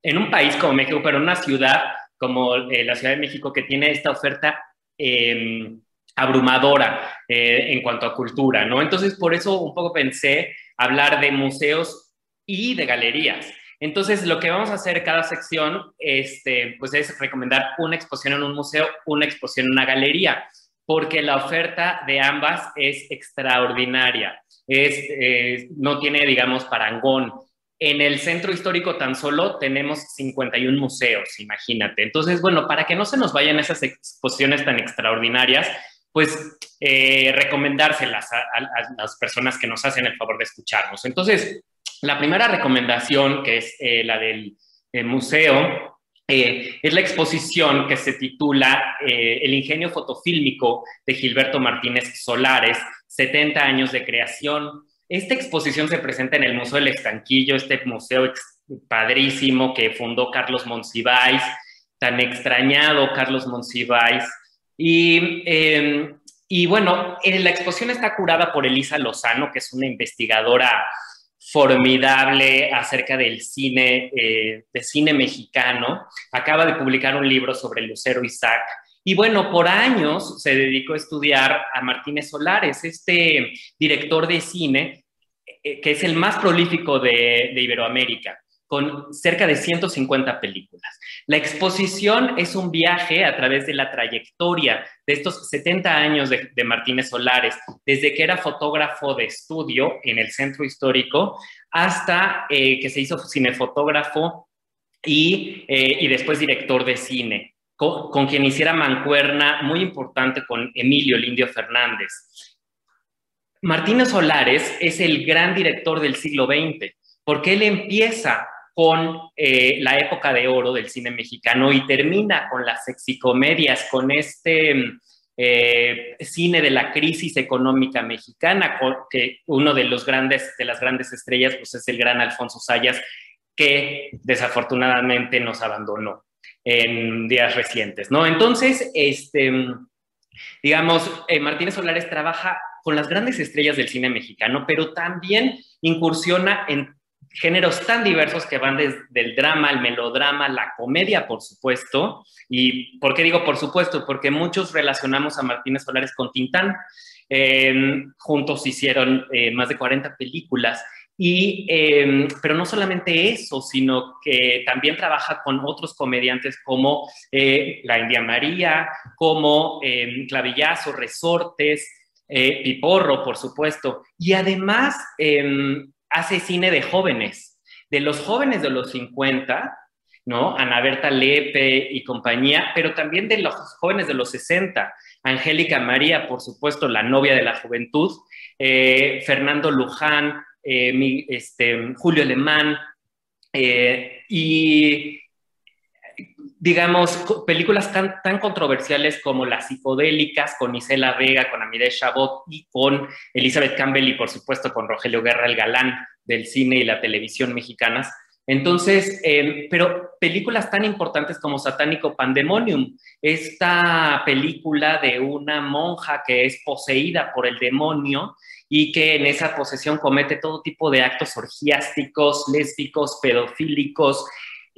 Speaker 11: en un país como México, pero en una ciudad como eh, la Ciudad de México que tiene esta oferta em, abrumadora en cuanto a cultura, ¿no? Entonces, por eso un poco pensé hablar de museos y de galerías. Entonces, lo que vamos a hacer cada sección este, pues es recomendar una exposición en un museo, una exposición en una galería, porque la oferta de ambas es extraordinaria. Es, no tiene, digamos, parangón. En el centro histórico tan solo tenemos 51 museos, imagínate. Entonces, bueno, para que no se nos vayan esas exposiciones tan extraordinarias, pues eh, recomendárselas a, a, las personas que nos hacen el favor de escucharnos. Entonces, la primera recomendación, que es eh, la del eh, museo, eh, es la exposición que se titula El ingenio fotofílmico de Gilberto Martínez Solares, 70 años de creación. Esta exposición se presenta en el Museo del Estanquillo, este museo padrísimo que fundó Carlos Monsiváis, tan extrañado Carlos Monsiváis. Y, em, y bueno, la exposición está curada por Elisa Lozano, que es una investigadora formidable acerca del cine, eh, de cine mexicano. Acaba de publicar un libro sobre Lucero Isaac. Y bueno, por años se dedicó a estudiar a Martínez Solares, este director de cine eh, que es el más prolífico de Iberoamérica con cerca de 150 películas. La exposición es un viaje a través de la trayectoria de estos 70 años de, Martínez Solares, desde que era fotógrafo de estudio en el centro histórico hasta eh, que se hizo cinefotógrafo y, eh, y después director de cine, con, quien hiciera mancuerna muy importante con Emilio Lindio Fernández. Martínez Solares es el gran director del siglo XX, porque él empieza con eh, la época de oro del cine mexicano y termina con las sexicomedias, con este eh, cine de la crisis económica mexicana, que uno de los grandes, de las grandes estrellas, pues es el gran Alfonso Sayas, que desafortunadamente nos abandonó en días recientes, ¿no? Entonces, este, digamos, eh, Martínez Solares trabaja con las grandes estrellas del cine mexicano, pero también incursiona en géneros tan diversos que van desde el drama, el melodrama, la comedia, por supuesto. ¿Y por qué digo por supuesto? Porque muchos relacionamos a Martínez Solares con Tintán. Em, juntos hicieron eh, más de 40 películas. Y, em, pero no solamente eso, sino que también trabaja con otros comediantes como eh, la India María, como eh, Clavillazo, Resortes, eh, Piporro, por supuesto. Y además hace cine de jóvenes, de los jóvenes de los 50, ¿no? Ana Berta Lepe y compañía, pero también de los jóvenes de los 60. Angélica María, por supuesto, la novia de la juventud, eh, Fernando Luján, eh, este, Julio Alemán, eh, y digamos, películas tan, tan, controversiales como las psicodélicas con Isela Vega, con Amide Chabot y con Elizabeth Campbell y por supuesto con Rogelio Guerra, el galán del cine y la televisión mexicanas. Entonces, eh, pero películas tan importantes como Satánico Pandemonium, esta película de una monja que es poseída por el demonio y que en esa posesión comete todo tipo de actos orgiásticos, lésbicos, pedofílicos,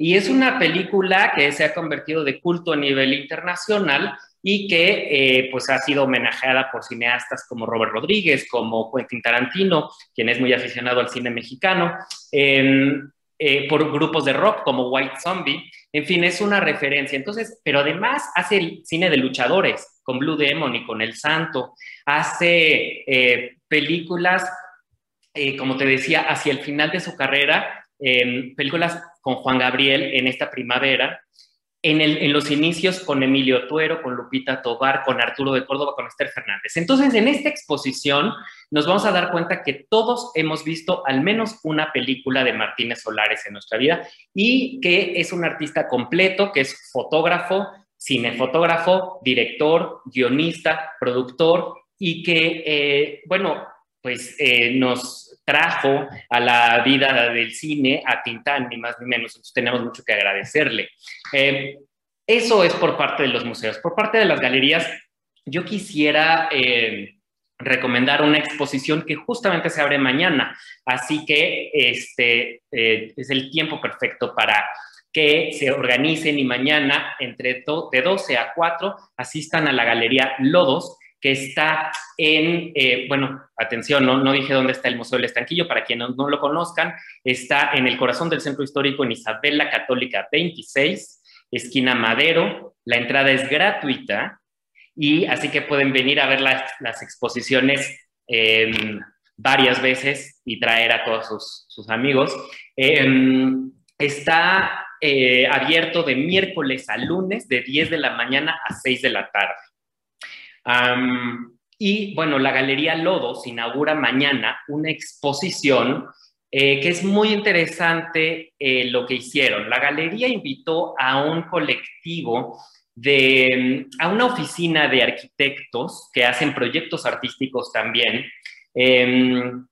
Speaker 11: y es una película que se ha convertido de culto a nivel internacional y que eh, pues ha sido homenajeada por cineastas como Robert Rodríguez, como Quentin Tarantino, quien es muy aficionado al cine mexicano, eh, por grupos de rock como White Zombie, en fin, es una referencia. Entonces, pero además hace el cine de luchadores con Blue Demon y con El Santo, hace eh, películas, como te decía, hacia el final de su carrera, películas con Juan Gabriel en esta primavera, en, los inicios con Emilio Tuero, con Lupita Tobar, con Arturo de Córdoba, con Esther Fernández. Entonces, en esta exposición nos vamos a dar cuenta que todos hemos visto al menos una película de Martínez Solares en nuestra vida y que es un artista completo, que es fotógrafo, cinefotógrafo, director, guionista, productor y que, eh, bueno, pues eh, nos trajo a la vida del cine a Tintán, ni más ni menos. Entonces tenemos mucho que agradecerle. Eh, eso es por parte de los museos. Por parte de las galerías, yo quisiera eh, recomendar una exposición que justamente se abre mañana. Así que este eh, es el tiempo perfecto para que se organicen y mañana entre de 12 a 4 asistan a la galería Lodos que está en, eh, bueno, atención, no, no dije dónde está el Museo del Estanquillo, para quienes no, lo conozcan, está en el corazón del centro histórico en Isabel la Católica 26, esquina Madero, la entrada es gratuita y así que pueden venir a ver las, exposiciones em, varias veces y traer a todos sus, amigos. Em, está eh, abierto de miércoles a lunes de 10 de la mañana a 6 de la tarde y bueno, la Galería Lodos inaugura mañana una exposición eh, que es muy interesante eh, lo que hicieron. La galería invitó a un colectivo de, a una oficina de arquitectos que hacen proyectos artísticos también, em,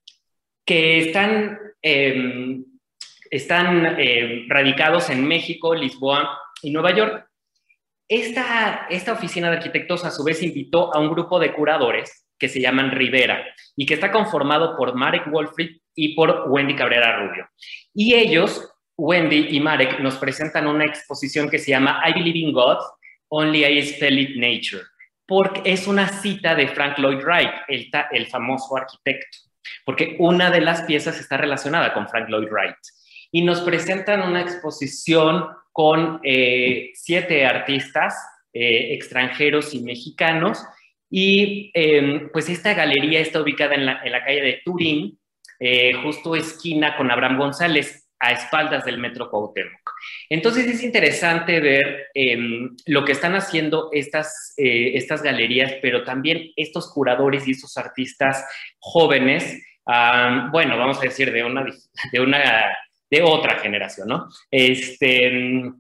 Speaker 11: que están, em, están eh, radicados en México, Lisboa y Nueva York. Esta, oficina de arquitectos a su vez invitó a un grupo de curadores que se llaman Rivera y que está conformado por Marek Wolfried y por Wendy Cabrera Rubio. Y ellos, Wendy y Marek, nos presentan una exposición que se llama I Believe in God, Only I Spell It Nature, porque es una cita de Frank Lloyd Wright, el famoso arquitecto, porque una de las piezas está relacionada con Frank Lloyd Wright. Y nos presentan una exposición con eh, siete artistas eh, extranjeros y mexicanos. Y em, pues esta galería está ubicada en la, calle de Turín, eh, justo esquina con Abraham González, a espaldas del Metro Cuauhtémoc. Entonces es interesante ver em, lo que están haciendo estas, estas galerías, pero también estos curadores y estos artistas jóvenes, bueno, vamos a decir, de una, de una de otra generación, ¿no? Este,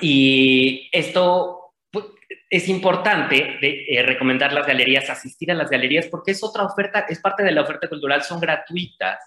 Speaker 11: y esto pues, es importante de, eh, recomendar las galerías, asistir a las galerías, porque es otra oferta, es parte de la oferta cultural, son gratuitas,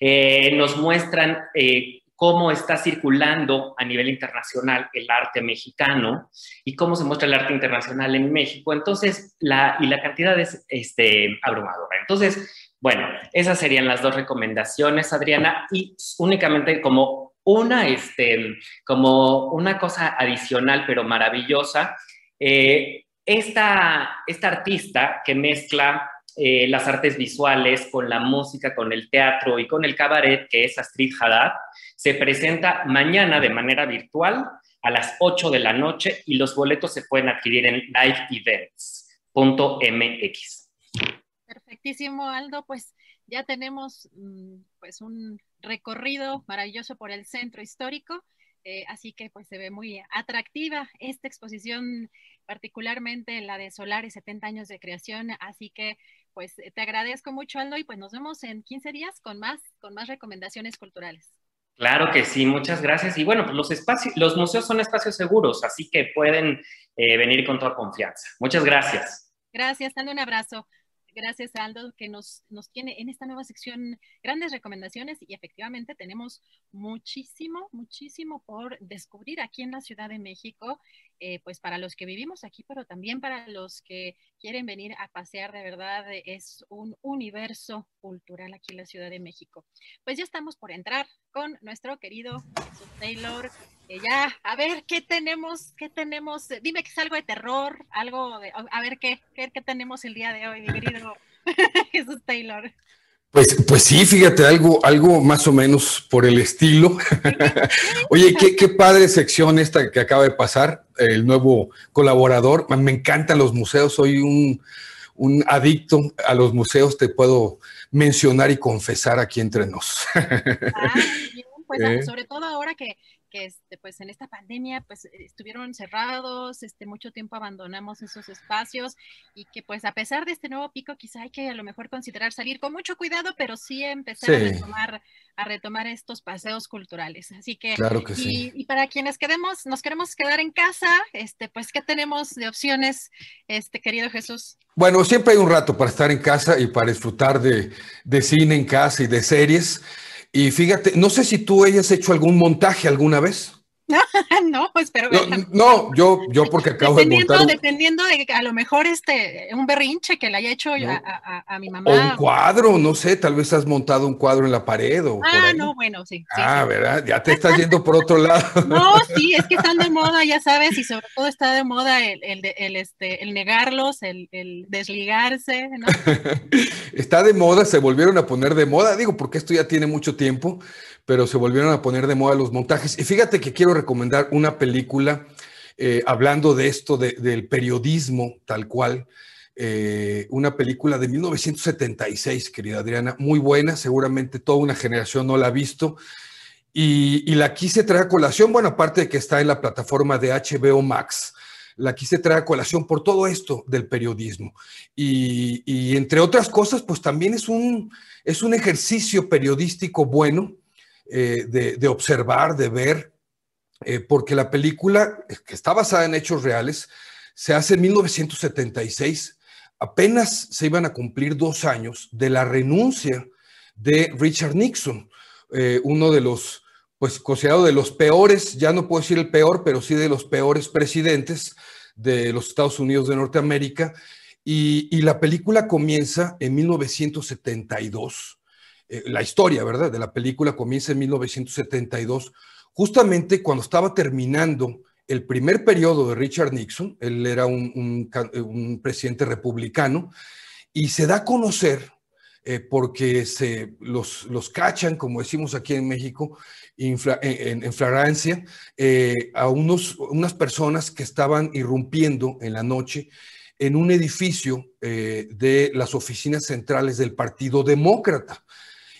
Speaker 11: eh, nos muestran eh, cómo está circulando a nivel internacional el arte mexicano y cómo se muestra el arte internacional en México. Entonces, la, y la cantidad es este, abrumadora. Entonces, bueno, esas serían las dos recomendaciones, Adriana, y únicamente como una, este, como una cosa adicional, pero maravillosa, eh, esta, esta artista que mezcla eh, las artes visuales con la música, con el teatro y con el cabaret, que es Astrid Haddad, se presenta mañana de manera virtual a las 8 de la noche y los boletos se pueden adquirir en liveevents.mx.
Speaker 3: Perfectísimo, Aldo. Pues ya tenemos mm, pues un recorrido maravilloso por el centro histórico. Eh, así que pues se ve muy atractiva esta exposición, particularmente la de Solares 70 años de creación. Así que pues te agradezco mucho, Aldo, y pues nos vemos en 15 días con más, con más recomendaciones culturales.
Speaker 11: Claro que sí, muchas gracias. Y bueno, pues los espacios, los museos son espacios seguros, así que pueden eh, venir con toda confianza. Muchas gracias.
Speaker 3: Gracias, dando un abrazo. Gracias, Aldo, que nos, nos tiene en esta nueva sección grandes recomendaciones y efectivamente tenemos muchísimo, muchísimo por descubrir aquí en la Ciudad de México, eh, pues para los que vivimos aquí, pero también para los que quieren venir a pasear, de verdad es un universo cultural aquí en la Ciudad de México. Pues ya estamos por entrar con nuestro querido Jesús Taylor. Ya, a ver, ¿qué tenemos? ¿Qué tenemos? Dime que es algo de terror, algo de, a ver qué, qué, qué tenemos el día de hoy, mi querido Jesús Taylor.
Speaker 12: Pues, pues sí, fíjate, algo, algo más o menos por el estilo. Oye, qué, qué padre sección esta que acaba de pasar, el nuevo colaborador. Me encantan los museos, soy un, un adicto a los museos, te puedo mencionar y confesar aquí entre nos.
Speaker 3: Ah, bien, pues ¿Eh? sobre todo ahora que, que este, pues en esta pandemia pues estuvieron cerrados, este, mucho tiempo abandonamos esos espacios y que pues a pesar de este nuevo pico quizá hay que a lo mejor considerar salir con mucho cuidado, pero sí empezar a, retomar, a retomar estos paseos culturales. Así que,
Speaker 12: claro que
Speaker 3: y,
Speaker 12: sí.
Speaker 3: y, para quienes quedemos, nos queremos quedar en casa, este, pues ¿qué tenemos de opciones, este querido Jesús?
Speaker 12: Bueno, siempre hay un rato para estar en casa y para disfrutar de, de cine en casa y de series. Y fíjate, no sé si tú hayas hecho algún montaje alguna vez.
Speaker 3: no, pues
Speaker 12: no, no, yo, yo porque acabo de montar.
Speaker 3: Un... Dependiendo de a lo mejor este un berrinche que le haya hecho no. a, a, a, mi mamá.
Speaker 12: O un cuadro, no sé, tal vez has montado un cuadro en la pared o.
Speaker 3: Ah, no, bueno, sí.
Speaker 12: Ah,
Speaker 3: sí,
Speaker 12: ¿verdad? Ya te estás yendo por otro lado.
Speaker 3: No, sí, es que están de moda, ya sabes, y sobre todo está de moda el, el, el este, el negarlos, el, el desligarse, ¿no?
Speaker 12: está de moda, se volvieron a poner de moda, digo, porque esto ya tiene mucho tiempo pero se volvieron a poner de moda los montajes. Y fíjate que quiero recomendar una película eh, hablando de esto, de, del periodismo tal cual. Eh, una película de 1976, querida Adriana, muy buena, seguramente toda una generación no la ha visto. Y, la quise traer a colación, bueno, aparte de que está en la plataforma de HBO Max, la quise traer a colación por todo esto del periodismo. Y, entre otras cosas, pues también es un, es un ejercicio periodístico bueno, eh, de, observar, de ver, eh, porque la película, que está basada en hechos reales, se hace en 1976. Apenas se iban a cumplir dos años de la renuncia de Richard Nixon, eh, uno de los, pues considerado de los peores, ya no puedo decir el peor, pero sí de los peores presidentes de los Estados Unidos de Norteamérica. Y, la película comienza en 1972 eh, la historia, ¿verdad? De la película comienza en 1972, justamente cuando estaba terminando el primer periodo de Richard Nixon, él era un, un presidente republicano, y se da a conocer, eh, porque se, los, cachan, como decimos aquí en México, en, en, flagrancia, eh, a unos, unas personas que estaban irrumpiendo en la noche en un edificio eh, de las oficinas centrales del Partido Demócrata.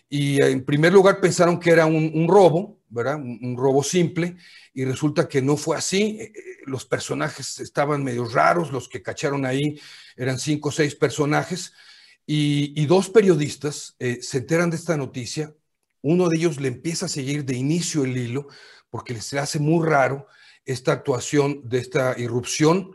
Speaker 12: Y en primer lugar pensaron que era un robo, ¿verdad? Un, un, robo simple, y resulta que no fue así. Los personajes estaban medio raros, los que cacharon ahí eran cinco o seis personajes, y, y dos periodistas eh, se enteran de esta noticia, uno de ellos le empieza a seguir de inicio el hilo porque se hace muy raro esta actuación de esta irrupción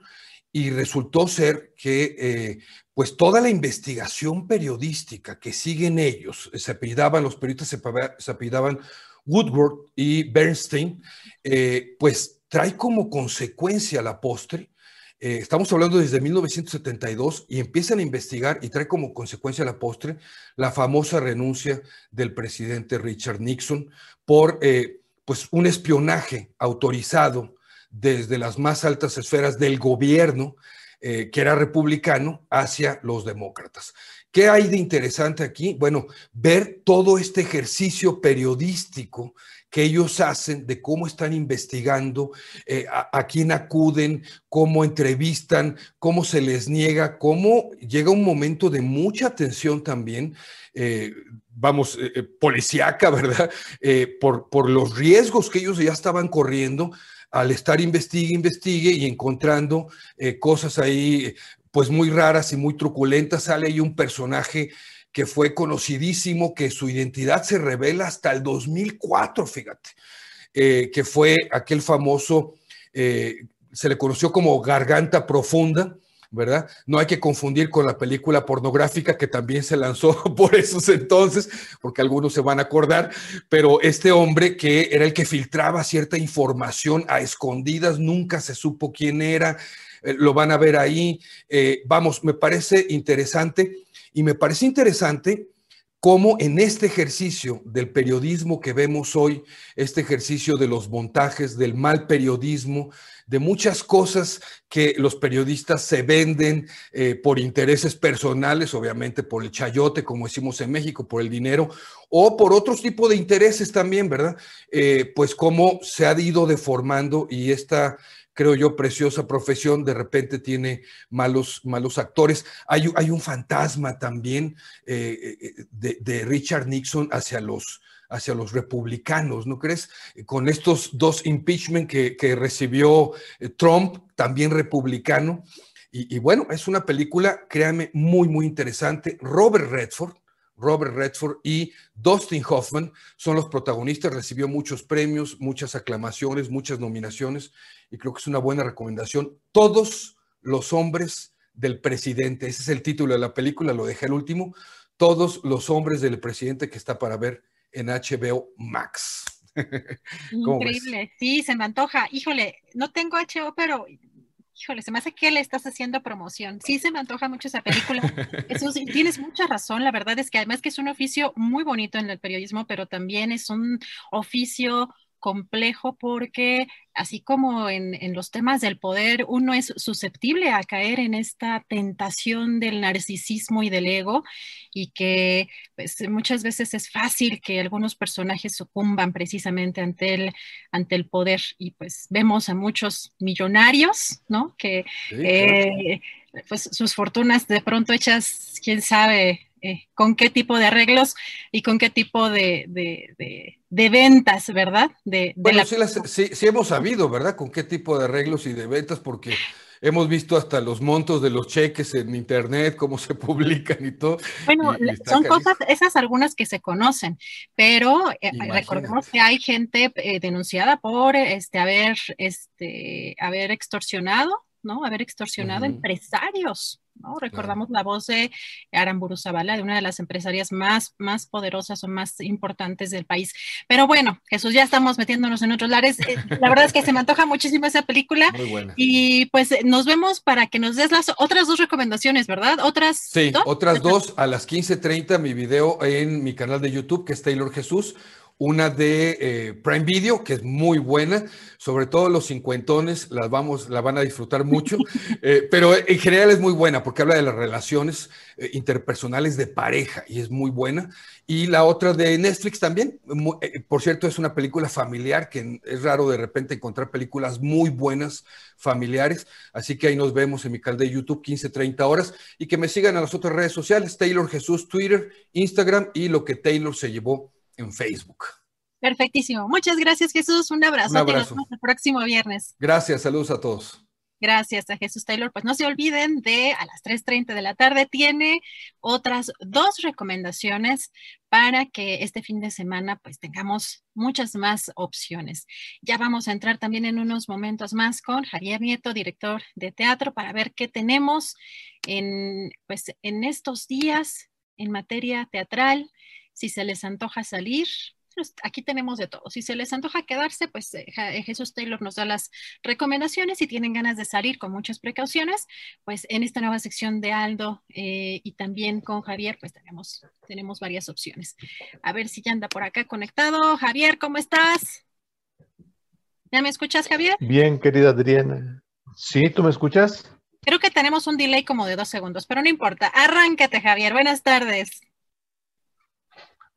Speaker 12: y resultó ser que eh, pues toda la investigación periodística que siguen ellos, se apellidaban, los periodistas se, apellidaban Woodward y Bernstein, eh, pues trae como consecuencia la postre, eh, estamos hablando desde 1972 y empiezan a investigar y trae como consecuencia la postre la famosa renuncia del presidente Richard Nixon por pues un espionaje autorizado desde las más altas esferas del gobierno, eh, que era republicano, hacia los demócratas. ¿Qué hay de interesante aquí? Bueno, ver todo este ejercicio periodístico que ellos hacen de cómo están investigando, eh, a, quién acuden, cómo entrevistan, cómo se les niega, cómo llega un momento de mucha atención también, eh, vamos, policíaca, ¿verdad? por, los riesgos que ellos ya estaban corriendo al estar investigue, investigue y encontrando eh, cosas ahí pues muy raras y muy truculentas, sale ahí un personaje que fue conocidísimo, que su identidad se revela hasta el 2004, fíjate, eh, que fue aquel famoso, eh, se le conoció como Garganta Profunda, ¿verdad? No hay que confundir con la película pornográfica que también se lanzó por esos entonces, porque algunos se van a acordar, pero este hombre que era el que filtraba cierta información a escondidas, nunca se supo quién era, eh, lo van a ver ahí. Eh, vamos, me parece interesante y me parece interesante cómo en este ejercicio del periodismo que vemos hoy, este ejercicio de los montajes, del mal periodismo, de muchas cosas que los periodistas se venden eh, por intereses personales, obviamente por el chayote, como decimos en México, por el dinero, o por otros tipos de intereses también, ¿verdad? Pues cómo se ha ido deformando y esta creo yo, preciosa profesión, de repente tiene malos, malos actores. Hay, hay un fantasma también eh, de, de, Richard Nixon hacia los, hacia los republicanos, ¿no crees? Con estos dos impeachment que, recibió eh, Trump, también republicano. Y, bueno, es una película, créanme, muy, muy interesante. Robert Redford, Robert Redford y Dustin Hoffman son los protagonistas, recibió muchos premios, muchas aclamaciones, muchas nominaciones y creo que es una buena recomendación. Todos los hombres del presidente, ese es el título de la película, lo dejé al último, todos los hombres del presidente que está para ver en HBO Max.
Speaker 3: Increíble, sí, se me antoja. Híjole, no tengo HBO, pero híjole, se me hace que le estás haciendo promoción. Sí, se me antoja mucho esa película. Eso tienes mucha razón. La verdad es que además que es un oficio muy bonito en el periodismo, pero también es un oficio complejo porque así como en, los temas del poder, uno es susceptible a caer en esta tentación del narcisismo y del ego y que pues, muchas veces es fácil que algunos personajes sucumban precisamente ante el, ante el poder y pues vemos a muchos millonarios, ¿no? Que eh, pues sus fortunas de pronto hechas, quién sabe, eh, con qué tipo de arreglos y con qué tipo de, de, ventas, ¿verdad? De,
Speaker 12: bueno, sí, sí, hemos sabido, ¿verdad? Con qué tipo de arreglos y de ventas, porque hemos visto hasta los montos de los cheques en internet, cómo se publican y todo.
Speaker 3: Bueno, son cosas, esas algunas que se conocen, pero eh, recordemos que hay gente eh, denunciada por este, haber, este, haber extorsionado, ¿no? Haber extorsionado empresarios Recordamos la voz de Aramburu Zavala, de una de las empresarias más, más poderosas o más importantes del país. Pero bueno, Jesús, ya estamos metiéndonos en otros lares. Eh, la verdad es que se me antoja muchísimo esa película. Muy buena. Y pues nos vemos para que nos des las otras dos recomendaciones, ¿verdad? Otras
Speaker 12: Sí, otras dos a las 15:30 mi video en mi canal de YouTube, que es Taylor Jesús una de eh, Prime Video, que es muy buena, sobre todo los cincuentones las vamos, la van a disfrutar mucho, eh, pero en general es muy buena porque habla de las relaciones eh, interpersonales de pareja y es muy buena. Y la otra de Netflix también, por cierto, es una película familiar, que es raro de repente encontrar películas muy buenas familiares, así que ahí nos vemos en mi canal de YouTube 15, 30 horas. Y que me sigan a las otras redes sociales, Taylor Jesús, Twitter, Instagram y lo que Taylor se llevó en Facebook.
Speaker 3: Perfectísimo. Muchas gracias, Jesús. Un abrazo. Un abrazo. Nos vemos el próximo viernes.
Speaker 12: Gracias. Saludos a todos.
Speaker 3: Gracias a Jesús Taylor. Pues no se olviden de a las 3.30 de la tarde tiene otras dos recomendaciones para que este fin de semana pues tengamos muchas más opciones. Ya vamos a entrar también en unos momentos más con Javier Nieto, director de teatro, para ver qué tenemos en, pues, en estos días en materia teatral, si se les antoja salir, pues, aquí tenemos de todo. Si se les antoja quedarse, pues eh, eh, Jesús Taylor nos da las recomendaciones. Si tienen ganas de salir con muchas precauciones, pues en esta nueva sección de Aldo eh, y también con Javier, pues tenemos, tenemos varias opciones. A ver si ya anda por acá conectado. Javier, ¿cómo estás? ¿Ya me escuchas, Javier?
Speaker 13: Bien, querida Adriana. ¿Sí? ¿Tú me escuchas?
Speaker 3: Creo que tenemos un delay como de dos segundos, pero no importa. Arráncate, Javier. Buenas tardes.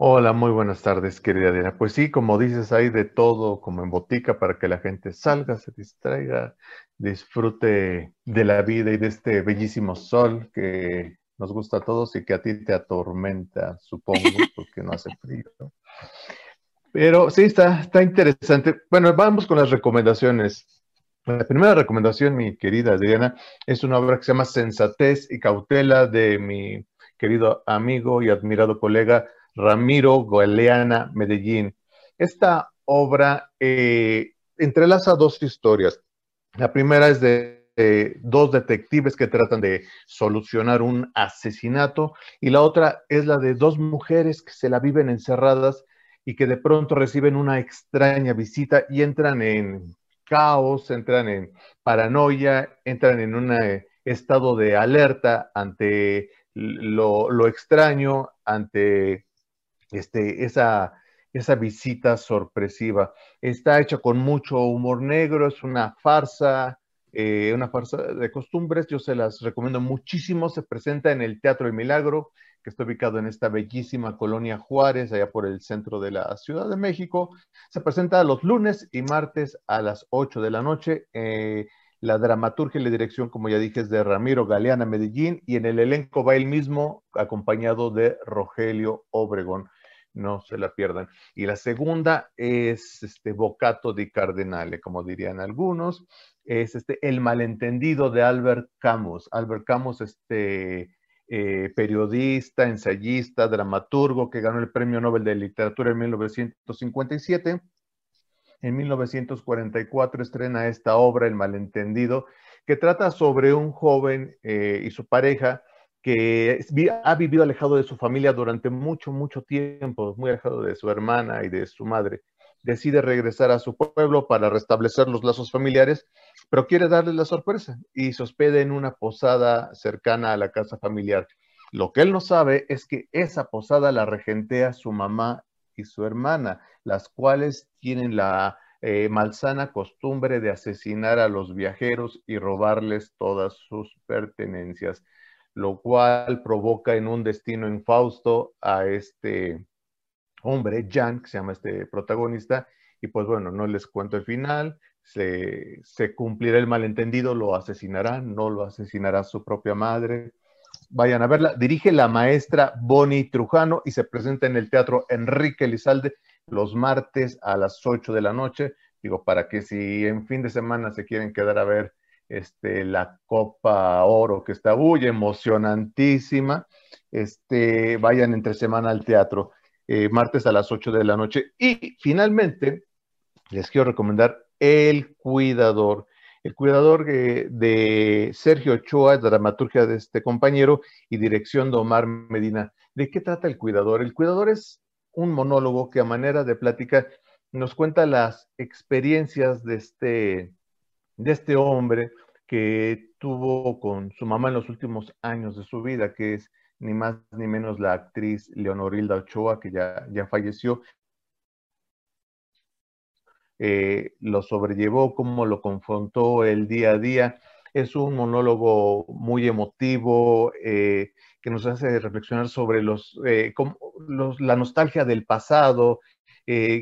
Speaker 13: Hola, muy buenas tardes, querida Diana. Pues sí, como dices, hay de todo como en botica para que la gente salga, se distraiga, disfrute de la vida y de este bellísimo sol que nos gusta a todos y que a ti te atormenta, supongo, porque no hace frío. Pero sí, está, está interesante. Bueno, vamos con las recomendaciones. La primera recomendación, mi querida Adriana, es una obra que se llama Sensatez y Cautela de mi querido amigo y admirado colega Ramiro Goeleana Medellín. Esta obra eh, entrelaza dos historias. La primera es de, dos detectives que tratan de solucionar un asesinato y la otra es la de dos mujeres que se la viven encerradas y que de pronto reciben una extraña visita y entran en caos, entran en paranoia, entran en un eh, estado de alerta ante lo, lo extraño, ante este, esa, esa visita sorpresiva. Está hecha con mucho humor negro, es una farsa, eh, una farsa de costumbres, yo se las recomiendo muchísimo, se presenta en el Teatro El Milagro, que está ubicado en esta bellísima colonia Juárez, allá por el centro de la Ciudad de México. Se presenta los lunes y martes a las 8 de la noche. Eh, la dramaturgia y la dirección, como ya dije, es de Ramiro Galeana Medellín y en el elenco va él mismo acompañado de Rogelio Obregón no se la pierdan. Y la segunda es este Bocato di Cardinale, como dirían algunos, es este El malentendido de Albert Camus. Albert Camus, este eh, periodista, ensayista, dramaturgo que ganó el Premio Nobel de Literatura en 1957. En 1944 estrena esta obra, El malentendido, que trata sobre un joven eh, y su pareja que ha vivido alejado de su familia durante mucho, mucho tiempo, muy alejado de su hermana y de su madre. Decide regresar a su pueblo para restablecer los lazos familiares, pero quiere darle la sorpresa y se hospeda en una posada cercana a la casa familiar. Lo que él no sabe es que esa posada la regentea su mamá y su hermana, las cuales tienen la eh, malsana costumbre de asesinar a los viajeros y robarles todas sus pertenencias lo cual provoca en un destino infausto a este hombre, Jan, que se llama este protagonista, y pues bueno, no les cuento el final, se, cumplirá el malentendido, lo asesinará, no lo asesinará su propia madre. Vayan a verla. Dirige la maestra Bonnie Trujano y se presenta en el Teatro Enrique Lizalde los martes a las 8 de la noche. Digo, para que si en fin de semana se quieren quedar a ver este, la Copa Oro, que está muy emocionantísima. Este, vayan entre semana al teatro, eh, martes a las 8 de la noche. Y finalmente, les quiero recomendar El Cuidador. El Cuidador de Sergio Ochoa, dramaturgia de este compañero y dirección de Omar Medina. ¿De qué trata El Cuidador? El Cuidador es un monólogo que a manera de plática nos cuenta las experiencias de este de este hombre que tuvo con su mamá en los últimos años de su vida, que es ni más ni menos la actriz Leonorilda Ochoa, que ya, ya falleció. Eh, lo sobrellevó, cómo lo confrontó el día a día. Es un monólogo muy emotivo eh, que nos hace reflexionar sobre los, eh, la nostalgia del pasado,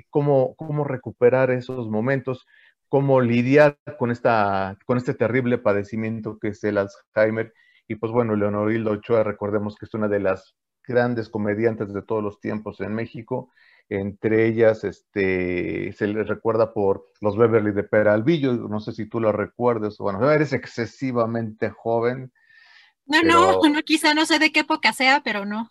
Speaker 13: cómo, cómo recuperar esos momentos cómo lidiar con, esta, con este terrible padecimiento que es el Alzheimer. Y pues bueno, Leonorildo Ochoa, recordemos que es una de las grandes comediantes de todos los tiempos en México. Entre ellas, este, se le recuerda por los Beverly de Peralvillo, no sé si tú lo recuerdas, bueno, eres excesivamente joven.
Speaker 3: No, no, no, quizá no sé de qué época sea, pero no.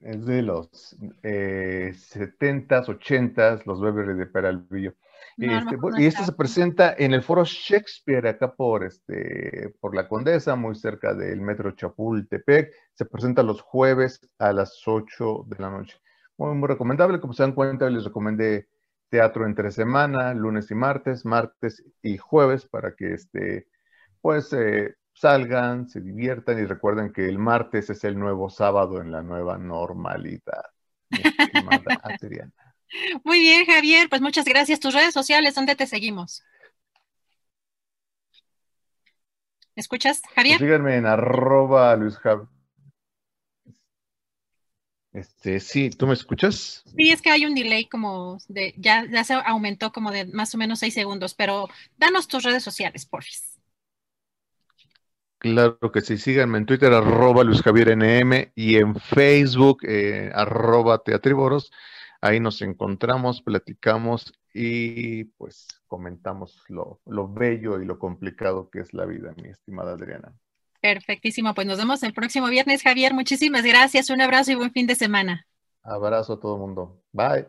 Speaker 13: es de los eh, 70s, 80s, los Beverly de Peralvillo. Este, y esto se presenta en el foro Shakespeare, acá por, este, por la Condesa, muy cerca del metro Chapultepec. Se presenta los jueves a las 8 de la noche. Muy, muy recomendable, como se dan cuenta, les recomendé teatro entre semana, lunes y martes, martes y jueves, para que este, pues eh, salgan, se diviertan y recuerden que el martes es el nuevo sábado en la nueva normalidad.
Speaker 3: Muy bien, Javier, pues muchas gracias. Tus redes sociales, ¿dónde te seguimos? ¿Escuchas, Javier?
Speaker 13: Pues síganme en arroba Luis Javier. Este, sí, ¿tú me escuchas?
Speaker 3: Sí, es que hay un delay como de, ya, ya se aumentó como de más o menos seis segundos, pero danos tus redes sociales, porfis.
Speaker 13: Claro que sí, síganme en Twitter, arroba Luis Javier NM, y en Facebook, eh, arroba Teatriboros. Ahí nos encontramos, platicamos y pues comentamos lo, lo bello y lo complicado que es la vida, mi estimada Adriana.
Speaker 3: Perfectísimo, pues nos vemos el próximo viernes, Javier. Muchísimas gracias, un abrazo y buen fin de semana.
Speaker 13: Abrazo a todo el mundo. Bye.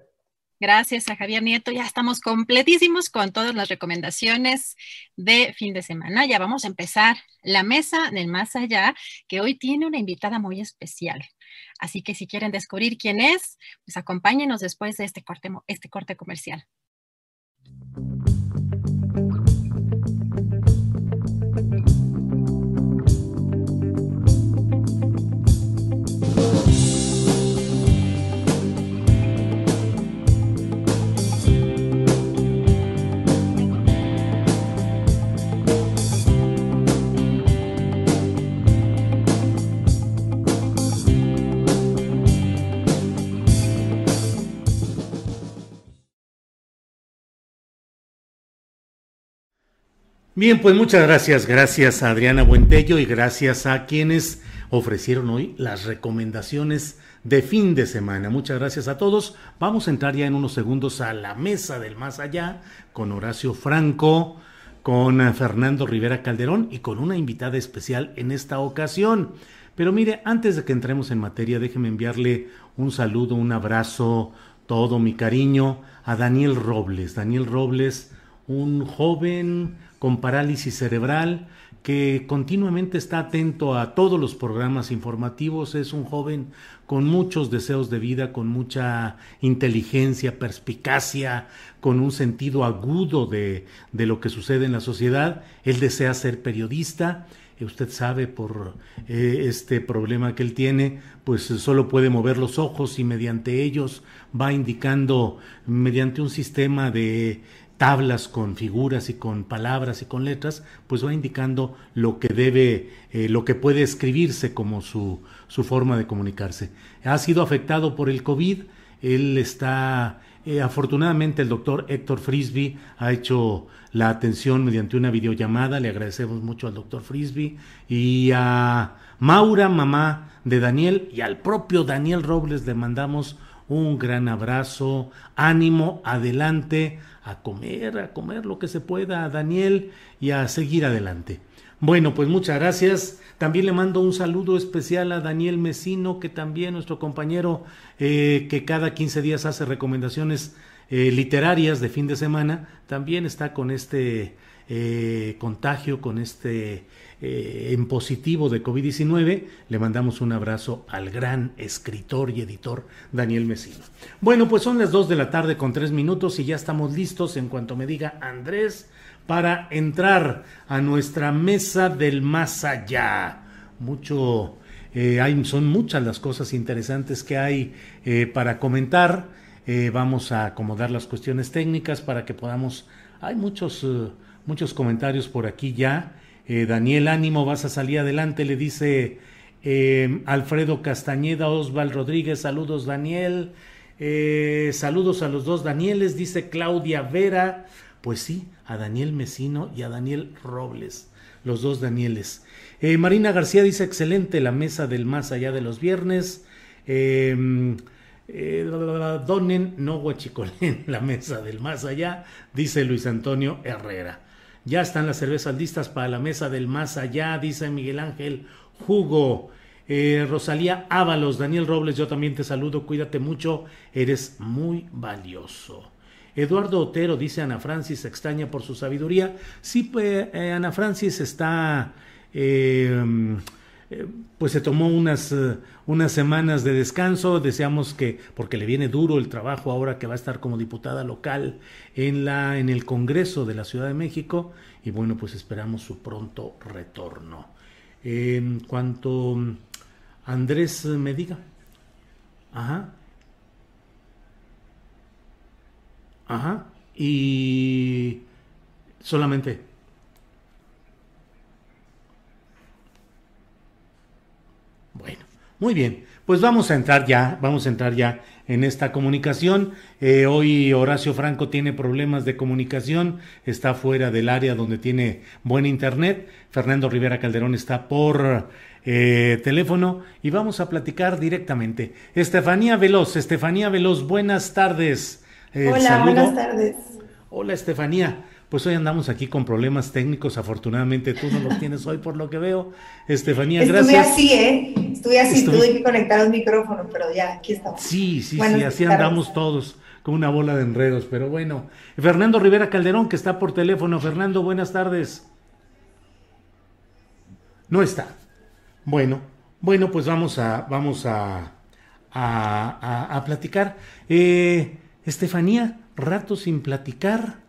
Speaker 3: Gracias a Javier Nieto. Ya estamos completísimos con todas las recomendaciones de fin de semana. Ya vamos a empezar la mesa del más allá, que hoy tiene una invitada muy especial. Así que si quieren descubrir quién es, pues acompáñenos después de este corte, este comercial.
Speaker 2: Bien, pues muchas gracias. Gracias a Adriana Buentello y gracias a quienes ofrecieron hoy las recomendaciones de fin de semana. Muchas gracias a todos. Vamos a entrar ya en unos segundos a la mesa del más allá con Horacio Franco, con eh, Fernando Rivera Calderón y con una invitada especial en esta ocasión. Pero mire, antes de que entremos en materia, déjeme enviarle un saludo, un abrazo, todo mi cariño a Daniel Robles. Daniel Robles, un joven con parálisis cerebral, que continuamente está atento a todos los programas informativos, es un joven con muchos deseos de vida, con mucha inteligencia, perspicacia, con un sentido agudo de, de lo que sucede en la sociedad. Él desea ser periodista. Usted sabe por eh, este problema que él tiene, pues solo puede mover los ojos y mediante ellos va indicando, mediante un sistema de tablas con figuras y con palabras y con letras, pues va indicando lo que debe, eh, lo que puede escribirse como su, su forma de comunicarse. Ha sido afectado por el COVID, él está, eh, afortunadamente el doctor Héctor Frisby ha hecho la atención mediante una videollamada, le agradecemos mucho al doctor Frisby y a Maura, mamá de Daniel, y al propio Daniel Robles le mandamos un gran abrazo, ánimo, adelante, a comer, a comer lo que se pueda, a Daniel, y a seguir adelante. Bueno, pues muchas gracias. También le mando un saludo especial a Daniel Mesino, que también nuestro compañero eh, que cada 15 días hace recomendaciones eh, literarias de fin de semana, también está con este eh, contagio, con este eh, en positivo de COVID-19, le mandamos un abrazo al gran escritor y editor Daniel Mesino. Bueno, pues son las 2 de la tarde con 3 minutos y ya estamos listos en cuanto me diga Andrés para entrar a nuestra mesa del más allá. Mucho, eh, hay, son muchas las cosas interesantes que hay eh, para comentar. vamos a acomodar las cuestiones técnicas para que podamos. Hay muchos, muchos comentarios por aquí ya. Eh, Daniel, ánimo, vas a salir adelante, le dice eh, Alfredo Castañeda, Osval Rodríguez, saludos Daniel, eh, saludos a los dos Danieles, dice Claudia Vera, pues sí, a Daniel Mesino y a Daniel Robles, los dos Danieles. Marina García dice excelente la mesa del más allá de los viernes. Donen, no guachicolen la mesa del más allá, dice Luis Antonio Herrera. Ya están las cervezas listas para la mesa del más allá, dice Miguel Ángel Jugo. Eh, Rosalía Ábalos, Daniel Robles, yo también te saludo, cuídate mucho, eres muy valioso. Eduardo Otero dice Ana Francis extraña por su sabiduría. Sí, pues eh, Ana Francis está, eh, pues se tomó unas, unas semanas de descanso. Deseamos que, porque le viene duro el trabajo ahora que va a estar como diputada local en, la, en el Congreso de la Ciudad de México. Y bueno, pues esperamos su pronto retorno. En cuanto Andrés me diga. Ajá. Ajá. Y solamente. Bueno, muy bien. Pues vamos a entrar ya, vamos a entrar ya en esta comunicación. Eh, hoy Horacio Franco tiene problemas de comunicación, está fuera del área donde tiene buen internet. Fernando Rivera Calderón está por eh, teléfono y vamos a platicar directamente. Estefanía Veloz, Estefanía Veloz, buenas tardes.
Speaker 14: Eh, Hola, buenas tardes.
Speaker 2: Hola, Estefanía. Pues hoy andamos aquí con problemas técnicos. Afortunadamente tú no los tienes hoy por lo que veo. Estefanía, gracias.
Speaker 14: Estuve así, ¿eh? Estuve así, tuve que conectar los micrófonos, pero ya, aquí estamos.
Speaker 2: Sí, sí, sí, así andamos todos, con una bola de enredos. Pero bueno, Fernando Rivera Calderón, que está por teléfono. Fernando, buenas tardes. No está. Bueno, bueno, pues vamos a, vamos a, a, a platicar. Eh, Estefanía, rato sin platicar.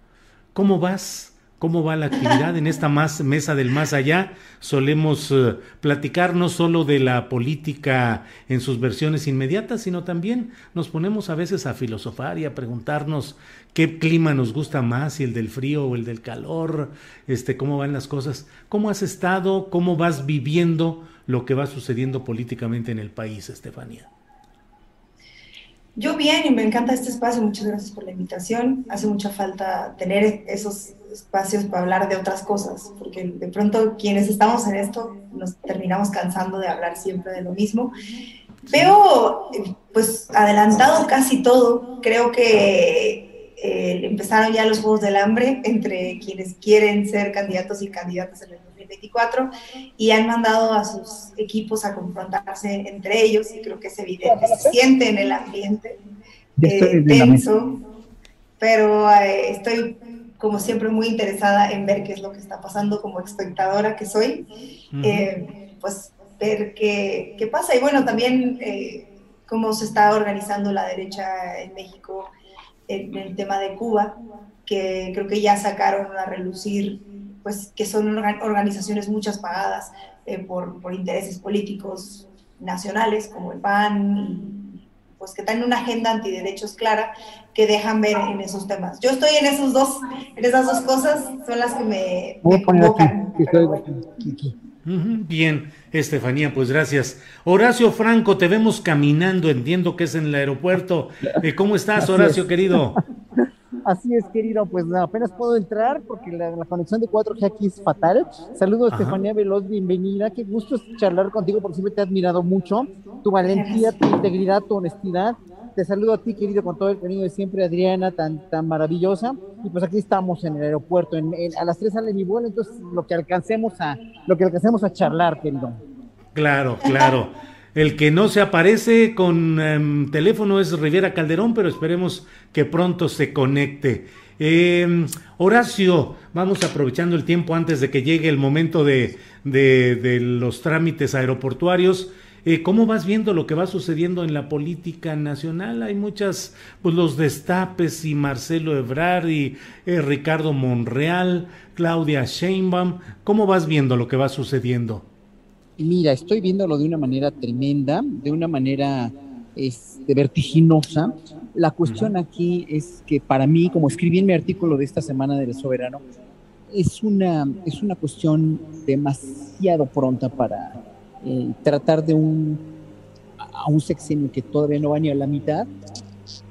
Speaker 2: ¿Cómo vas? ¿Cómo va la actividad en esta más, mesa del más allá? Solemos eh, platicar no solo de la política en sus versiones inmediatas, sino también nos ponemos a veces a filosofar y a preguntarnos qué clima nos gusta más, si el del frío o el del calor, este, cómo van las cosas. ¿Cómo has estado? ¿Cómo vas viviendo lo que va sucediendo políticamente en el país, Estefanía?
Speaker 14: Yo bien y me encanta este espacio, muchas gracias por la invitación. Hace mucha falta tener esos espacios para hablar de otras cosas, porque de pronto quienes estamos en esto nos terminamos cansando de hablar siempre de lo mismo. Veo pues adelantado casi todo, creo que eh, empezaron ya los Juegos del Hambre entre quienes quieren ser candidatos y candidatas en el 2024 y han mandado a sus equipos a confrontarse entre ellos y creo que es evidente, se siente en el ambiente eh, tenso, pero eh, estoy como siempre muy interesada en ver qué es lo que está pasando como espectadora que soy, eh, pues ver qué, qué, pasa. Y bueno, también cómo se está organizando la derecha en México en el tema de Cuba, que creo que ya sacaron a relucir pues que son organizaciones muchas pagadas eh, por, por, intereses políticos nacionales como el PAN y pues que tienen una agenda antiderechos clara que dejan ver en esos temas. Yo estoy en esos dos, en esas dos cosas, son las que me, convocan.
Speaker 2: Bien, Estefanía, pues gracias. Horacio Franco, te vemos caminando, entiendo que es en el aeropuerto. Eh, ¿Cómo estás, Horacio, querido?
Speaker 15: Así es, querido, pues apenas puedo entrar porque la, conexión de 4G aquí es fatal. Saludos, Estefanía Veloz, bienvenida. Qué gusto charlar contigo porque siempre te he admirado mucho. Tu valentía, tu integridad, tu honestidad. Te saludo a ti, querido, con todo el cariño de siempre, Adriana, tan, tan maravillosa. Y pues aquí estamos en el aeropuerto. En, a las 3 sale mi vuelo, entonces lo que alcancemos a, lo que alcancemos a charlar, querido.
Speaker 2: Claro, claro. El que no se aparece con em, teléfono es Rivera Calderón, pero esperemos que pronto se conecte. Em, Horacio, vamos aprovechando el tiempo antes de que llegue el momento de, de, los trámites aeroportuarios. Eh, ¿Cómo vas viendo lo que va sucediendo en la política nacional? Hay muchas, pues los destapes y Marcelo Ebrard y eh, Ricardo Monreal, Claudia Sheinbaum. ¿Cómo vas viendo lo que va sucediendo?
Speaker 15: Mira, estoy viéndolo de una manera tremenda, de una manera este, vertiginosa. La cuestión aquí es que para mí, como escribí en mi artículo de esta semana del Soberano, es una, es una cuestión demasiado pronta para eh, tratar de un, a un sexenio que todavía no va ni a la mitad,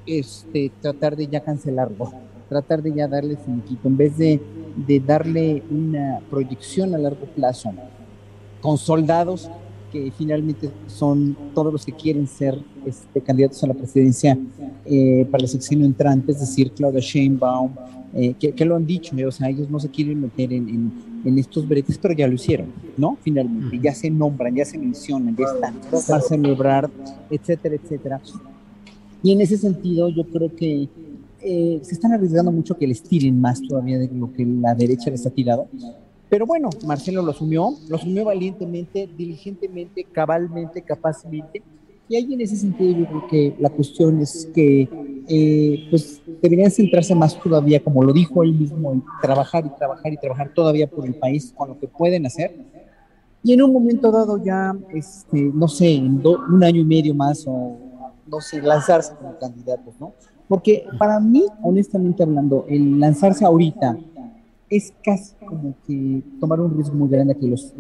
Speaker 15: este, tratar de ya cancelarlo, tratar de ya darle finiquito, en vez de, de darle una proyección a largo plazo con soldados que finalmente son todos los que quieren ser este, candidatos a la presidencia eh, para el sexenio entrante, es decir, Claudia Sheinbaum, eh, que, lo han dicho, o sea, ellos no se quieren meter en, en, estos bretes, pero ya lo hicieron, ¿no? Finalmente, ya se nombran, ya se mencionan, ya están, Marcelo Ebrard, etcétera, etcétera. Y en ese sentido, yo creo que eh, se están arriesgando mucho que les tiren más todavía de lo que la derecha les ha tirado. Pero bueno, Marcelo lo asumió, lo asumió valientemente, diligentemente, cabalmente, capazmente. Y ahí en ese sentido yo creo que la cuestión es que eh, pues deberían centrarse más todavía, como lo dijo él mismo, en trabajar y trabajar y trabajar todavía por el país con lo que pueden hacer. Y en un momento dado ya, este, no sé, en un año y medio más o no sé, lanzarse como candidatos, ¿no? Porque para mí, honestamente hablando, el lanzarse ahorita es casi como que tomar un riesgo muy grande a que los,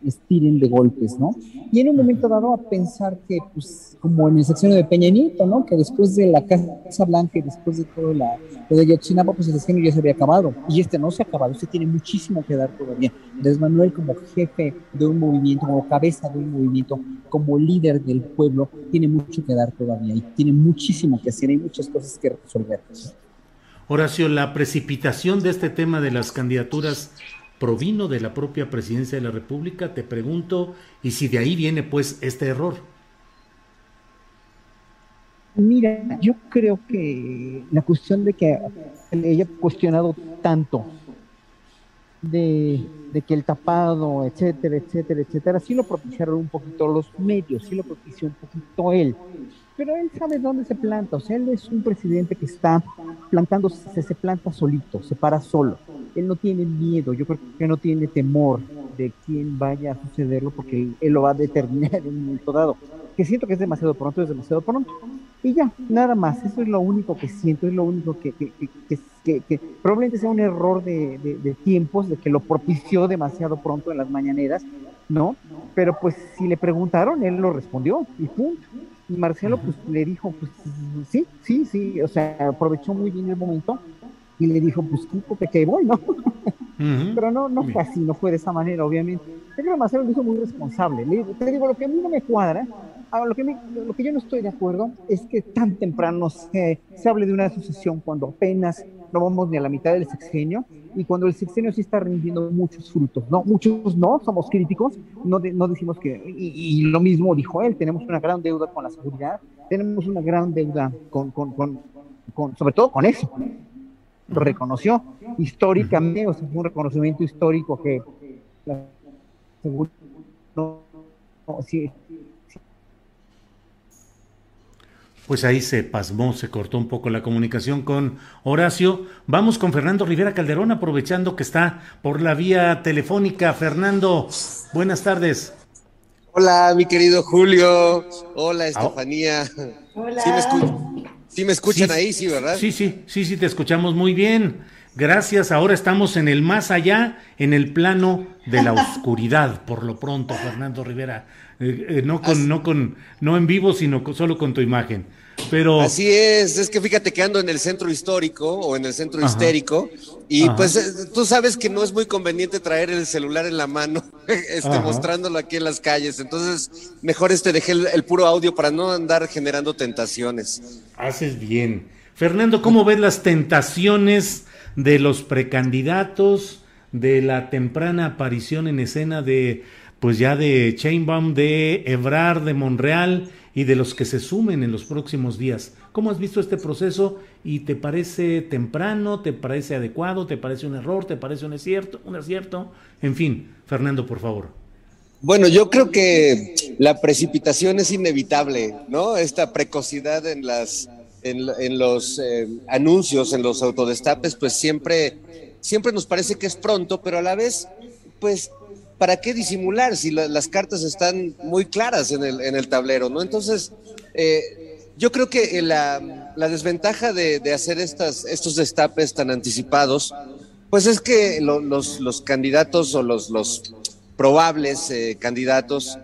Speaker 15: les, tiren de golpes, ¿no? Y en un momento dado a pensar que, pues, como en el sección de Peña Nieto, ¿no? Que después de la Casa Blanca y después de todo la, lo de Yotzinapa, pues el sexenio ya se había acabado. Y este no se ha acabado, este tiene muchísimo que dar todavía. Entonces Manuel como jefe de un movimiento, como cabeza de un movimiento, como líder del pueblo, tiene mucho que dar todavía y tiene muchísimo que hacer, hay muchas cosas que resolver.
Speaker 2: Horacio, la precipitación de este tema de las candidaturas provino de la propia presidencia de la República, te pregunto, y si de ahí viene pues este error.
Speaker 15: Mira, yo creo que la cuestión de que ella ha cuestionado tanto de, de, que el tapado, etcétera, etcétera, etcétera, sí lo propiciaron un poquito los medios, sí lo propició un poquito él pero él sabe dónde se planta, o sea, él es un presidente que está plantando, se, planta solito, se para solo. Él no tiene miedo, yo creo que no tiene temor de quién vaya a sucederlo porque él, lo va a determinar en un momento dado. Que siento que es demasiado pronto, es demasiado pronto. Y ya, nada más, eso es lo único que siento, es lo único que, que, que, que probablemente sea un error de, de tiempos, de que lo propició demasiado pronto en las mañaneras, ¿no? Pero pues si le preguntaron, él lo respondió y punto. Y Marcelo pues le dijo, pues sí, sí, sí, o sea, aprovechó muy bien el momento y le dijo, pues que, que voy, ¿no? Pero no, no fue así, no fue de esa manera, obviamente. Pero que Marcelo lo hizo muy responsable. Le, te digo, lo que a mí no me cuadra, lo, que lo que yo no estoy de acuerdo es que tan temprano se, se hable de una sucesión cuando apenas no vamos ni a la mitad del sexenio y cuando el sexenio sí está rindiendo muchos frutos, ¿no? Muchos no, somos críticos, no, no decimos que, y, lo mismo dijo él, tenemos una gran deuda con la seguridad, tenemos una gran deuda con, con, con, sobre todo con eso, lo reconoció históricamente, o sea, fue un reconocimiento histórico que la seguridad no, sí,
Speaker 2: Pues ahí se pasmó, se cortó un poco la comunicación con Horacio. Vamos con Fernando Rivera Calderón, aprovechando que está por la vía telefónica. Fernando, buenas tardes.
Speaker 16: Hola, mi querido Julio. Hola, Estefanía. Hola. ¿Sí me, escuchan ahí, sí, verdad?
Speaker 2: Sí, sí, sí, sí, te escuchamos muy bien. Gracias, ahora estamos en el más allá, en el plano de la oscuridad, por lo pronto, Fernando Rivera. Eh, eh, no con, no con, no en vivo, sino solo con tu imagen. Pero
Speaker 16: así es, es que fíjate que ando en el centro histórico o en el centro histérico y pues eh, tú sabes que no es muy conveniente traer el celular en la mano, este, mostrándolo aquí en las calles. Entonces mejor este dejé el, puro audio para no andar generando tentaciones.
Speaker 2: Haces bien, Fernando. ¿Cómo ves las tentaciones de los precandidatos? de la temprana aparición en escena de pues ya de Chainbaum, de Ebrard, de Monreal y de los que se sumen en los próximos días. ¿Cómo has visto este proceso y te parece temprano, te parece adecuado, te parece un error, te parece un acierto, un acierto? En fin, Fernando, por favor.
Speaker 16: Bueno, yo creo que la precipitación es inevitable, ¿no? Esta precocidad en las en, los eh, anuncios, en los autodestapes, pues siempre siempre nos parece que es pronto, pero a la vez, pues ¿para qué disimular si las cartas están muy claras en el, tablero, ¿no? Entonces, eh, yo creo que la, la desventaja de, hacer estos destapes tan anticipados, pues es que los, candidatos o los, probables eh, candidatos,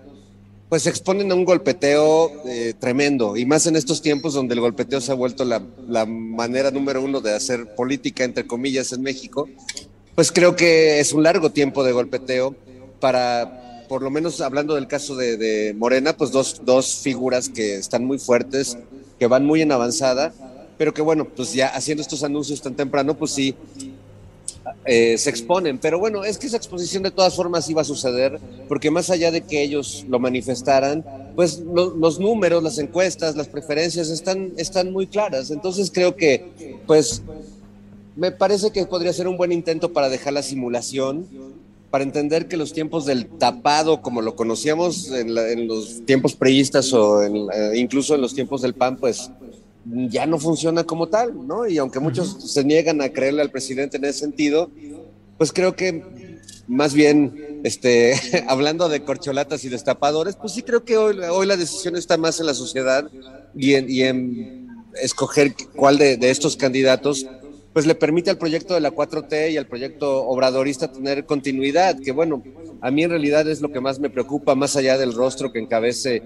Speaker 16: pues se exponen a un golpeteo eh, tremendo, y más en estos tiempos donde el golpeteo se ha vuelto la manera número uno de hacer política, entre comillas, en México, pues creo que es un largo tiempo de golpeteo para por lo menos hablando del caso de, Morena, pues dos, dos figuras que están muy fuertes, que van muy en avanzada, pero que bueno, pues ya haciendo estos anuncios tan temprano, pues sí, eh, se exponen. Pero bueno, es que esa exposición de todas formas iba a suceder, porque más allá de que ellos lo manifestaran, pues los números, las encuestas, las preferencias están, están muy claras. Entonces creo que, pues, me parece que podría ser un buen intento para dejar la simulación, para entender que los tiempos del tapado, como lo conocíamos en, los tiempos preistas o eh, incluso en los tiempos del PAN, pues ya no funciona como tal, ¿no? Y aunque muchos se niegan a creerle al presidente en ese sentido, pues creo que más bien, este, hablando de corcholatas y destapadores, pues sí creo que hoy, hoy la decisión está más en la sociedad y en, escoger cuál de, de, estos candidatos pues le permite al proyecto de la 4T y al proyecto obradorista tener continuidad, que bueno, a mí en realidad es lo que más me preocupa, más allá del rostro que encabece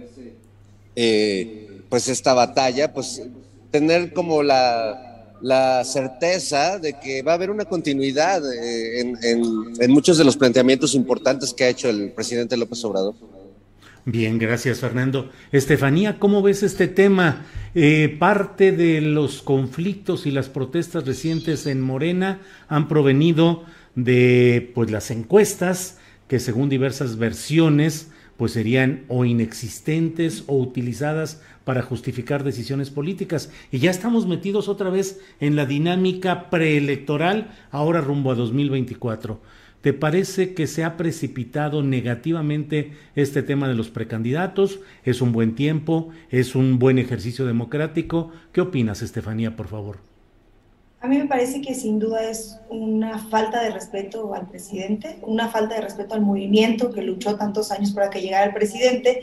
Speaker 16: eh, pues esta batalla, pues tener como la, la certeza de que va a haber una continuidad eh, en, en, muchos de los planteamientos importantes que ha hecho el presidente López Obrador.
Speaker 2: Bien, gracias Fernando. Estefanía, ¿cómo ves este tema? Eh, parte de los conflictos y las protestas recientes en Morena han provenido de pues las encuestas que según diversas versiones pues serían o inexistentes o utilizadas para justificar decisiones políticas. Y ya estamos metidos otra vez en la dinámica preelectoral, ahora rumbo a 2024. ¿Te parece que se ha precipitado negativamente este tema de los precandidatos? ¿Es un buen tiempo? ¿Es un buen ejercicio democrático? ¿Qué opinas, Estefanía, por favor?
Speaker 14: A mí me parece que sin duda es una falta de respeto al presidente, una falta de respeto al movimiento que luchó tantos años para que llegara el presidente,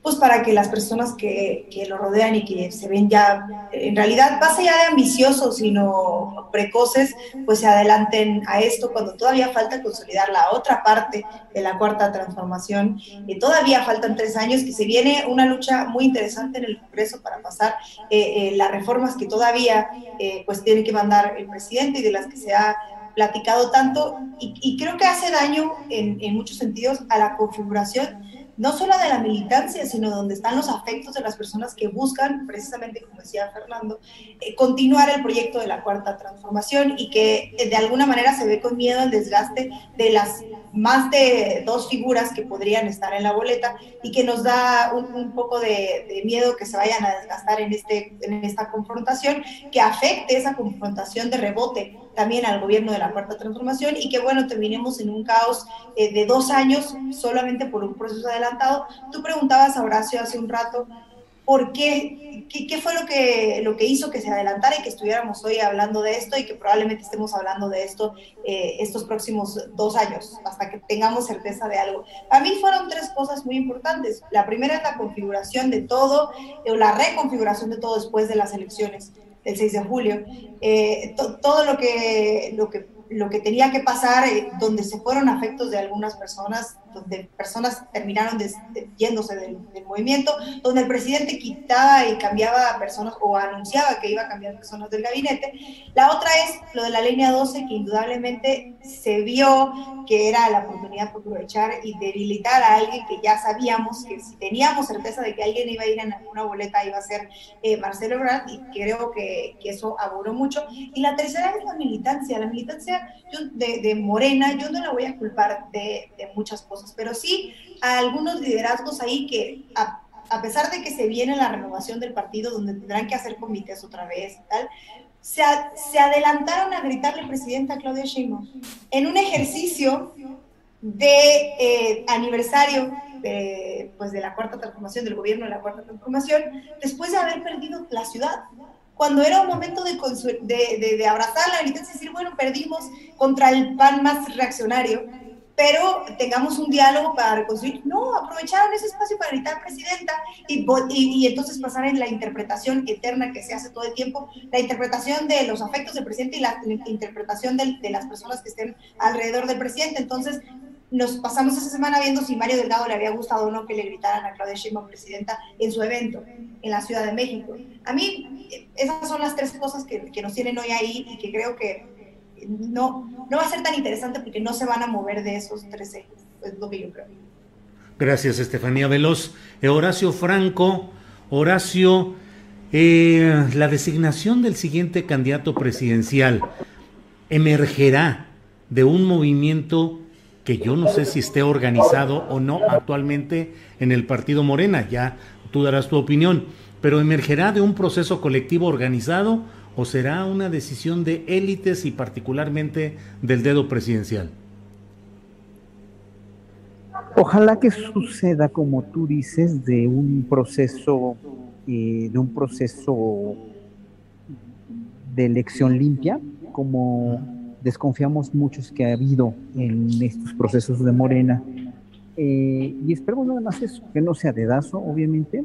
Speaker 14: pues para que las personas que, que lo rodean y que se ven ya, en realidad, más allá de ambiciosos, sino precoces, pues se adelanten a esto cuando todavía falta consolidar la otra parte de la cuarta transformación. Y todavía faltan tres años, que se viene una lucha muy interesante en el Congreso para pasar eh, eh, las reformas que todavía eh, pues tiene que mandar el presidente y de las que se ha platicado tanto. Y, creo que hace daño en, muchos sentidos a la configuración no solo de la militancia, sino donde están los afectos de las personas que buscan, precisamente como decía Fernando, eh, continuar el proyecto de la cuarta transformación y que eh, de alguna manera se ve con miedo el desgaste de las más de dos figuras que podrían estar en la boleta y que nos da un, poco de, miedo que se vayan a desgastar en, este, en esta confrontación, que afecte esa confrontación de rebote también al gobierno de la Cuarta Transformación y que, bueno, terminemos en un caos eh, de dos años solamente por un proceso adelantado. Tú preguntabas a Horacio hace un rato por qué, fue lo que, lo que hizo que se adelantara y que estuviéramos hoy hablando de esto y que probablemente estemos hablando de esto eh, estos próximos dos años, hasta que tengamos certeza de algo. A mí fueron tres cosas muy importantes. La primera es la configuración de todo, o la reconfiguración de todo después de las elecciones el 6 de julio, eh, todo lo que, lo que lo que tenía que pasar, eh, donde se fueron afectos de algunas personas, donde personas terminaron yéndose del, movimiento, donde el presidente quitaba y cambiaba personas o anunciaba que iba a cambiar personas del gabinete. La otra es lo de la línea 12, que indudablemente se vio que era la oportunidad por aprovechar y debilitar a alguien que ya sabíamos que si teníamos certeza de que alguien iba a ir en alguna boleta iba a ser eh, Marcelo Ebrard y creo que, eso aburró mucho. Y la tercera es la militancia. La militancia de, Morena, yo no la voy a culpar de, muchas cosas, pero sí a algunos liderazgos ahí que, a, pesar de que se viene la renovación del partido, donde tendrán que hacer comités otra vez tal, se, se adelantaron a gritarle presidenta Claudia Sheinbaum en un ejercicio de eh, aniversario de, pues, de la cuarta transformación, del gobierno de la cuarta transformación, después de haber perdido la ciudad. Cuando era un momento de, de, de, abrazar la militancia y decir, bueno, perdimos contra el PAN más reaccionario, pero tengamos un diálogo para reconstruir. No, aprovecharon ese espacio para gritar presidenta y, y, entonces pasar en la interpretación eterna que se hace todo el tiempo, la interpretación de los afectos del presidente y la, interpretación de, de, las personas que estén alrededor del presidente. Entonces, nos pasamos esa semana viendo si Mario Delgado le había gustado o no que le gritaran a Claudia Sheinbaum presidenta en su evento en la Ciudad de México. A mí esas son las tres cosas que, que nos tienen hoy ahí y que creo que no, no va a ser tan interesante porque no se van a mover de esos tres ejes, es lo que yo creo.
Speaker 2: Gracias, Estefanía Veloz. Eh, Horacio Franco, Horacio, eh, la designación del siguiente candidato presidencial emergerá de un movimiento que yo no sé si esté organizado o no actualmente en el partido Morena, ya tú darás tu opinión, pero emergerá de un proceso colectivo organizado o será una decisión de élites y particularmente del dedo presidencial.
Speaker 15: Ojalá que suceda, como tú dices, de un proceso, eh, de un proceso de elección limpia, como desconfiamos muchos que ha habido en estos procesos de Morena. Eh, y esperemos nada más eso, que no sea dedazo, obviamente.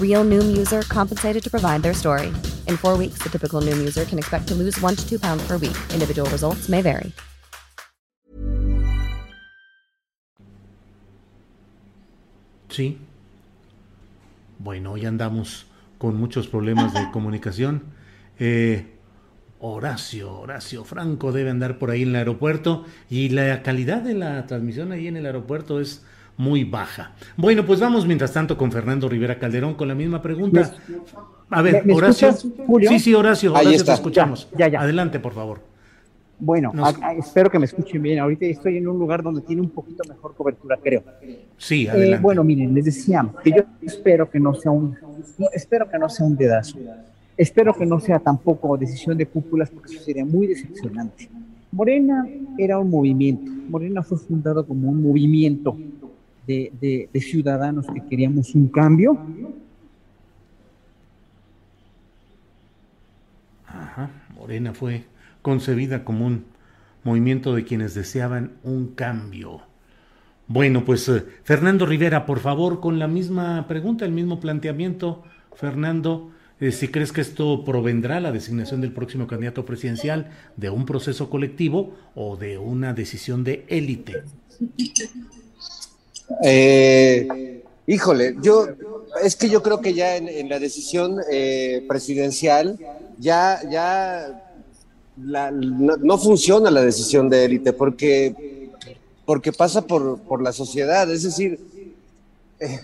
Speaker 17: Real Noom user compensated to provide their story. In four weeks, the typical Noom user can expect to lose one to two pounds per week. Individual results may vary.
Speaker 2: Sí. Bueno, hoy andamos con muchos problemas de comunicación. Eh, Horacio, Horacio Franco debe andar por ahí en el aeropuerto y la calidad de la transmisión ahí en el aeropuerto es muy baja. Bueno, pues vamos mientras tanto con Fernando Rivera Calderón con la misma pregunta. A ver,
Speaker 15: ¿Me- me
Speaker 2: Horacio.
Speaker 15: escuchas, Julio?
Speaker 2: Sí, sí, Horacio,
Speaker 15: Ahí
Speaker 2: Horacio,
Speaker 15: está.
Speaker 2: te escuchamos.
Speaker 15: Ya, ya.
Speaker 2: Adelante, por favor.
Speaker 15: Bueno,
Speaker 2: Nos-
Speaker 15: a- a- espero que me escuchen bien. Ahorita estoy en un lugar donde tiene un poquito mejor cobertura, creo.
Speaker 2: Sí,
Speaker 15: Eh,
Speaker 2: adelante.
Speaker 15: bueno, miren, les decía que yo espero que no sea un, espero que no sea un dedazo. Espero que no sea tampoco decisión de cúpulas, porque eso sería muy decepcionante. Morena era un movimiento. Morena fue fundado como un movimiento de, ciudadanos que queríamos un cambio.
Speaker 2: Ajá, Morena fue concebida como un movimiento de quienes deseaban un cambio. Bueno, pues eh, Fernando Rivera, por favor, con la misma pregunta, el mismo planteamiento, Fernando, eh, si crees que esto provendrá la designación del próximo candidato presidencial de un proceso colectivo o de una decisión de élite.
Speaker 16: Eh, híjole, yo es que yo creo que ya en, la decisión eh, presidencial ya, ya no, no funciona la decisión de élite porque, porque pasa por, por la sociedad. Es decir, eh,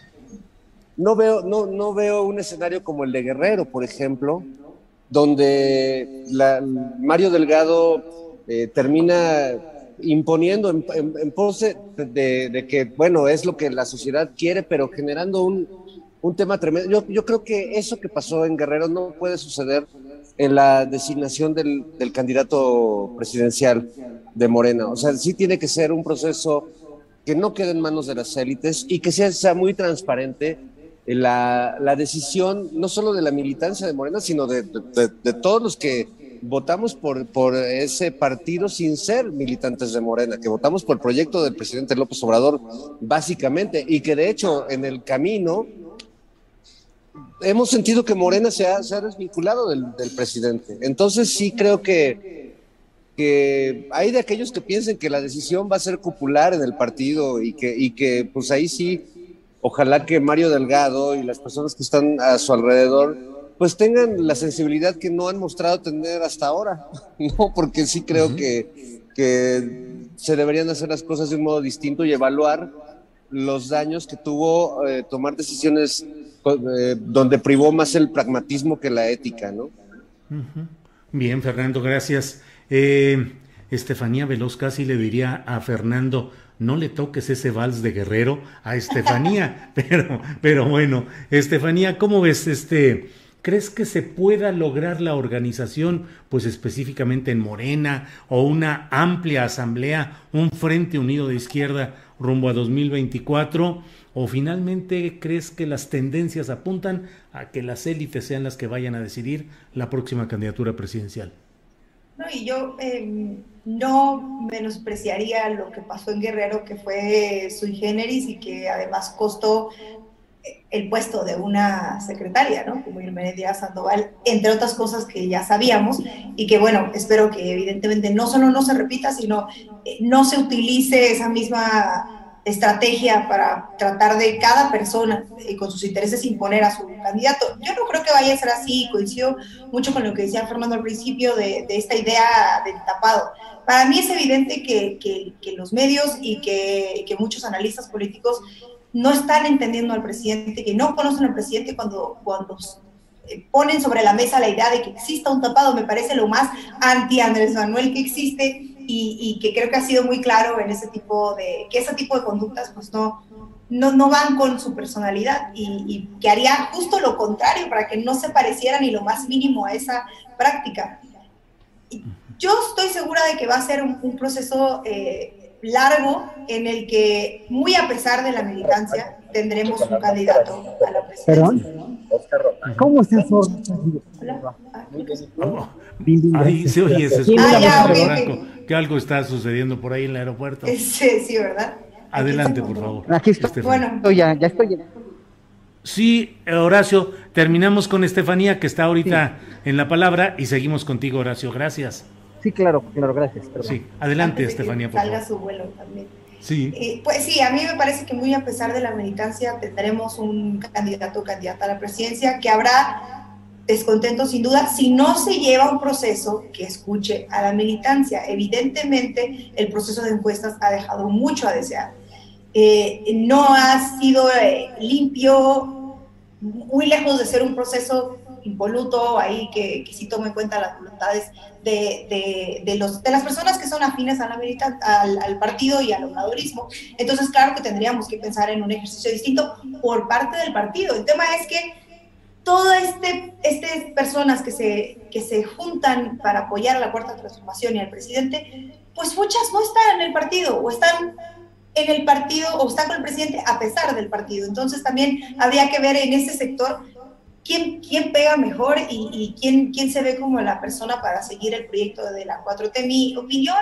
Speaker 16: no veo, no, no veo un escenario como el de Guerrero, por ejemplo, donde Mario Delgado termina imponiendo en, en- en pos de, que, bueno, es lo que la sociedad quiere, pero generando un, un tema tremendo. Yo, creo que eso que pasó en Guerrero no puede suceder en la designación del, candidato presidencial de Morena. O sea, sí tiene que ser un proceso que no quede en manos de las élites y que sea, muy transparente en la, la decisión no solo de la militancia de Morena, sino de- de todos los que votamos por, por ese partido sin ser militantes de Morena, que votamos por el proyecto del presidente López Obrador, básicamente, y que de hecho en el camino hemos sentido que Morena se ha, se ha desvinculado del, presidente. Entonces sí creo que, que hay de aquellos que piensen que la decisión va a ser popular en el partido y que, y que pues ahí sí, ojalá que Mario Delgado y las personas que están a su alrededor pues tengan la sensibilidad que no han mostrado tener hasta ahora, ¿no? Porque sí creo que, que se deberían hacer las cosas de un modo distinto y evaluar los daños que tuvo eh, tomar decisiones eh, donde privó más el pragmatismo que la ética, ¿no?
Speaker 2: Bien, Fernando, gracias. Eh, Estefanía Veloz casi le diría a Fernando, no le toques ese vals de guerrero a Estefanía, pero, pero bueno, Estefanía, ¿cómo ves este? ¿Crees que se pueda lograr la organización, pues específicamente en Morena, o una amplia asamblea, un frente unido de izquierda rumbo a 2024? ¿O finalmente crees que las tendencias apuntan a que las élites sean las que vayan a decidir la próxima candidatura presidencial?
Speaker 14: No, y yo em, no menospreciaría lo que pasó en Guerrero, que fue sui generis y que además costó el puesto de una secretaria, ¿no? Como Irmene Díaz Sandoval, entre otras cosas que ya sabíamos y que, bueno, espero que evidentemente no solo no se repita, sino eh, no se utilice esa misma estrategia para tratar de cada persona y con sus intereses imponer a su candidato. Yo no creo que vaya a ser así, coincido mucho con lo que decía Fernando al principio de, esta idea del tapado. Para mí es evidente que, que, los medios y que, que, muchos analistas políticos no están entendiendo al presidente, que no conocen al presidente cuando, cuando eh, ponen sobre la mesa la idea de que exista un tapado, me parece lo más anti Andrés Manuel que existe y, que creo que ha sido muy claro en ese tipo de, que ese tipo de conductas pues no, no, no van con su personalidad y, que haría justo lo contrario para que no se pareciera ni lo más mínimo a esa práctica. Yo estoy segura de que va a ser un, proceso eh, largo en el que, muy a pesar de la militancia, tendremos un candidato a la presidencia.
Speaker 15: ¿Cómo estás?
Speaker 14: Hola.
Speaker 2: Ahí se oye, se ah, que algo está sucediendo por ahí en el aeropuerto.
Speaker 14: Sí, sí, ¿verdad?
Speaker 2: Adelante, por favor.
Speaker 15: Aquí estoy. Bueno, ya, ya estoy.
Speaker 2: Sí, Horacio, terminamos con Estefanía, que está ahorita en la palabra, y seguimos contigo, Horacio. Gracias.
Speaker 15: Sí, claro, claro, gracias.
Speaker 2: Sí, adelante, Estefanía,
Speaker 14: por salga su vuelo también.
Speaker 2: Sí.
Speaker 14: Eh, pues sí, a mí me parece que muy a pesar de la militancia tendremos un candidato o candidata a la presidencia que habrá descontento sin duda si no se lleva un proceso que escuche a la militancia. Evidentemente, el proceso de encuestas ha dejado mucho a desear. Eh, no ha sido eh, limpio, muy lejos de ser un proceso impoluto, ahí que, que sí tome en cuenta las voluntades de, de, los, de las personas que son afines a la al, al, partido y al obradorismo. Entonces, claro que tendríamos que pensar en un ejercicio distinto por parte del partido. El tema es que todas este, este personas que se, que se juntan para apoyar a la cuarta transformación y al presidente, pues muchas no están en el partido o están en el partido o están con el presidente a pesar del partido. Entonces también habría que ver en ese sector quién, quién pega mejor y, quién, quién se ve como la persona para seguir el proyecto de la 4T. Mi opinión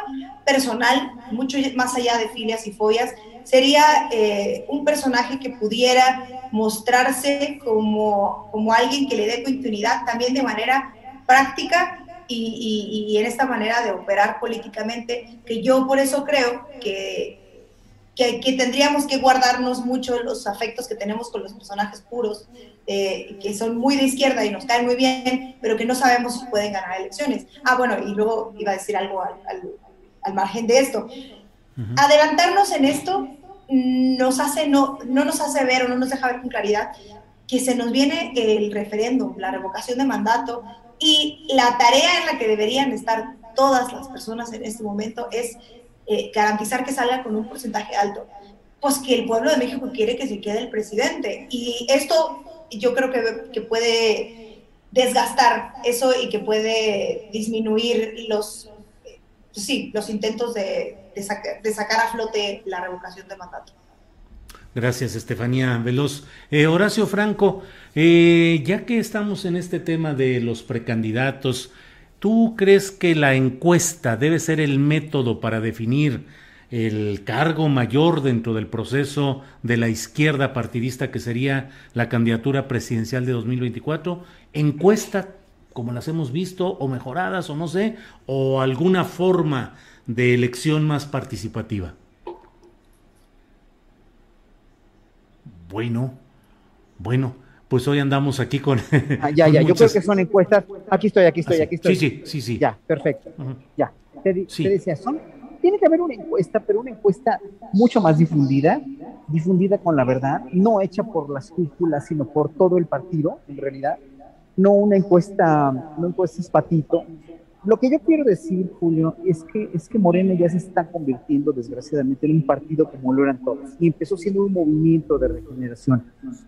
Speaker 14: personal, mucho más allá de filias y fobias, sería eh, un personaje que pudiera mostrarse como, como alguien que le dé continuidad también de manera práctica y, y, en esta manera de operar políticamente, que yo por eso creo que, que, tendríamos que guardarnos mucho los afectos que tenemos con los personajes puros, eh, que son muy de izquierda y nos caen muy bien, pero que no sabemos si pueden ganar elecciones. Ah, bueno, y luego iba a decir algo al, al margen de esto. Adelantarnos en esto nos hace, no, no nos hace ver o no nos deja ver con claridad que se nos viene el referéndum, la revocación de mandato y la tarea en la que deberían estar todas las personas en este momento es eh, garantizar que salga con un porcentaje alto. Pues que el pueblo de México quiere que se quede el presidente. Y esto yo creo que, que puede desgastar eso y que puede disminuir los, sí, los intentos de, de, sacar a flote la revocación de mandato.
Speaker 2: Gracias, Estefanía Veloz. Eh, Horacio Franco, eh, ya que estamos en este tema de los precandidatos, ¿tú crees que la encuesta debe ser el método para definir el cargo mayor dentro del proceso de la izquierda partidista que sería la candidatura presidencial de 2024? ¿Encuesta como las hemos visto o mejoradas o no sé, o alguna forma de elección más participativa? Bueno, bueno, pues hoy andamos aquí con...
Speaker 15: Ah, ya, ya, yo creo que son encuestas. Aquí estoy, aquí estoy, ah, aquí estoy.
Speaker 2: Sí, sí, sí, sí.
Speaker 15: Ya, perfecto. Ya, te, decía, son... Tiene que haber una encuesta, pero una encuesta mucho más difundida, difundida con la verdad, no hecha por las cúpulas, sino por todo el partido, en realidad, no una encuesta, no encuestas patito, lo que yo quiero decir, Julio, es que, es que Morena ya se está convirtiendo, desgraciadamente, en un partido como lo eran todos. Y empezó siendo un movimiento de regeneración,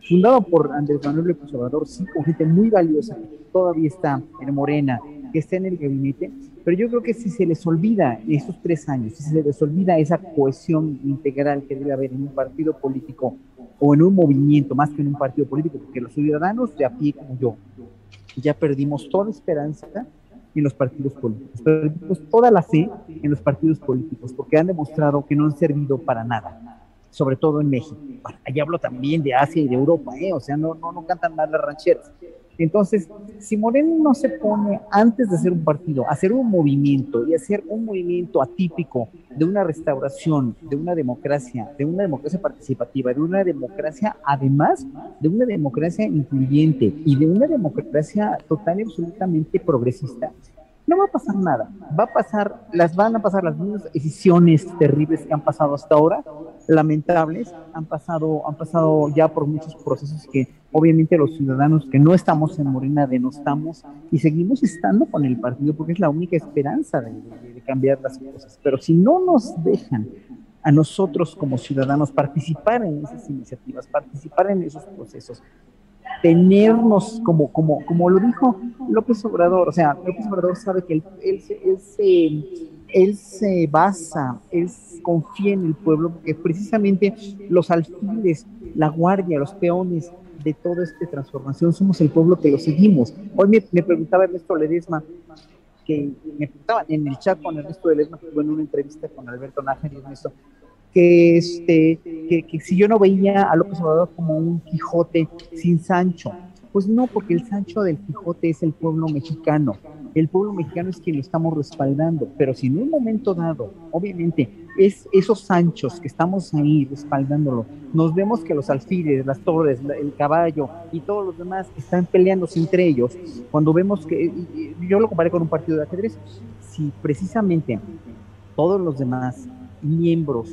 Speaker 15: fundado por Andrés Manuel López Obrador, sí, con gente muy valiosa, que todavía está en Morena, que está en el gabinete. Pero yo creo que si se les olvida esos tres años, si se les olvida esa cohesión integral que debe haber en un partido político o en un movimiento, más que en un partido político, porque los ciudadanos de a pie como yo, ya perdimos toda esperanza en los partidos políticos. Perdimos toda la fe en los partidos políticos porque han demostrado que no han servido para nada, sobre todo en México. Allá hablo también de Asia y de Europa, ¿eh? o sea, no, no, no cantan mal las rancheras. Entonces, si Moreno no se pone antes de hacer un partido, hacer un movimiento y hacer un movimiento atípico de una restauración, de una democracia, de una democracia participativa, de una democracia, además de una democracia incluyente y de una democracia total y absolutamente progresista, no va a pasar nada. Va a pasar, las van a pasar las mismas decisiones terribles que han pasado hasta ahora, lamentables, han pasado, han pasado ya por muchos procesos que obviamente los ciudadanos que no estamos en Morena denostamos y seguimos estando con el partido porque es la única esperanza de, de cambiar las cosas. Pero si no nos dejan a nosotros como ciudadanos participar en esas iniciativas, participar en esos procesos, tenernos como, como, como lo dijo López Obrador, o sea, López Obrador sabe que él, él, él, se, él se basa, él confía en el pueblo, porque precisamente los alfiles, la guardia, los peones de toda esta transformación somos el pueblo que lo seguimos. Hoy me, preguntaba Ernesto Ledesma, que me preguntaba en el chat con Ernesto Ledesma, que fue en una entrevista con Alberto Nájar y Ernesto, que, este, que, si yo no veía a López Obrador como un Quijote sin Sancho. Pues no, porque el Sancho del Quijote es el pueblo mexicano. El pueblo mexicano es quien lo estamos respaldando. Pero si en un momento dado, obviamente, es esos Sanchos que estamos ahí respaldándolo, nos vemos que los alfiles, las torres, el caballo y todos los demás están peleándose entre ellos, cuando vemos que, yo lo comparé con un partido de ajedrez, si precisamente todos los demás miembros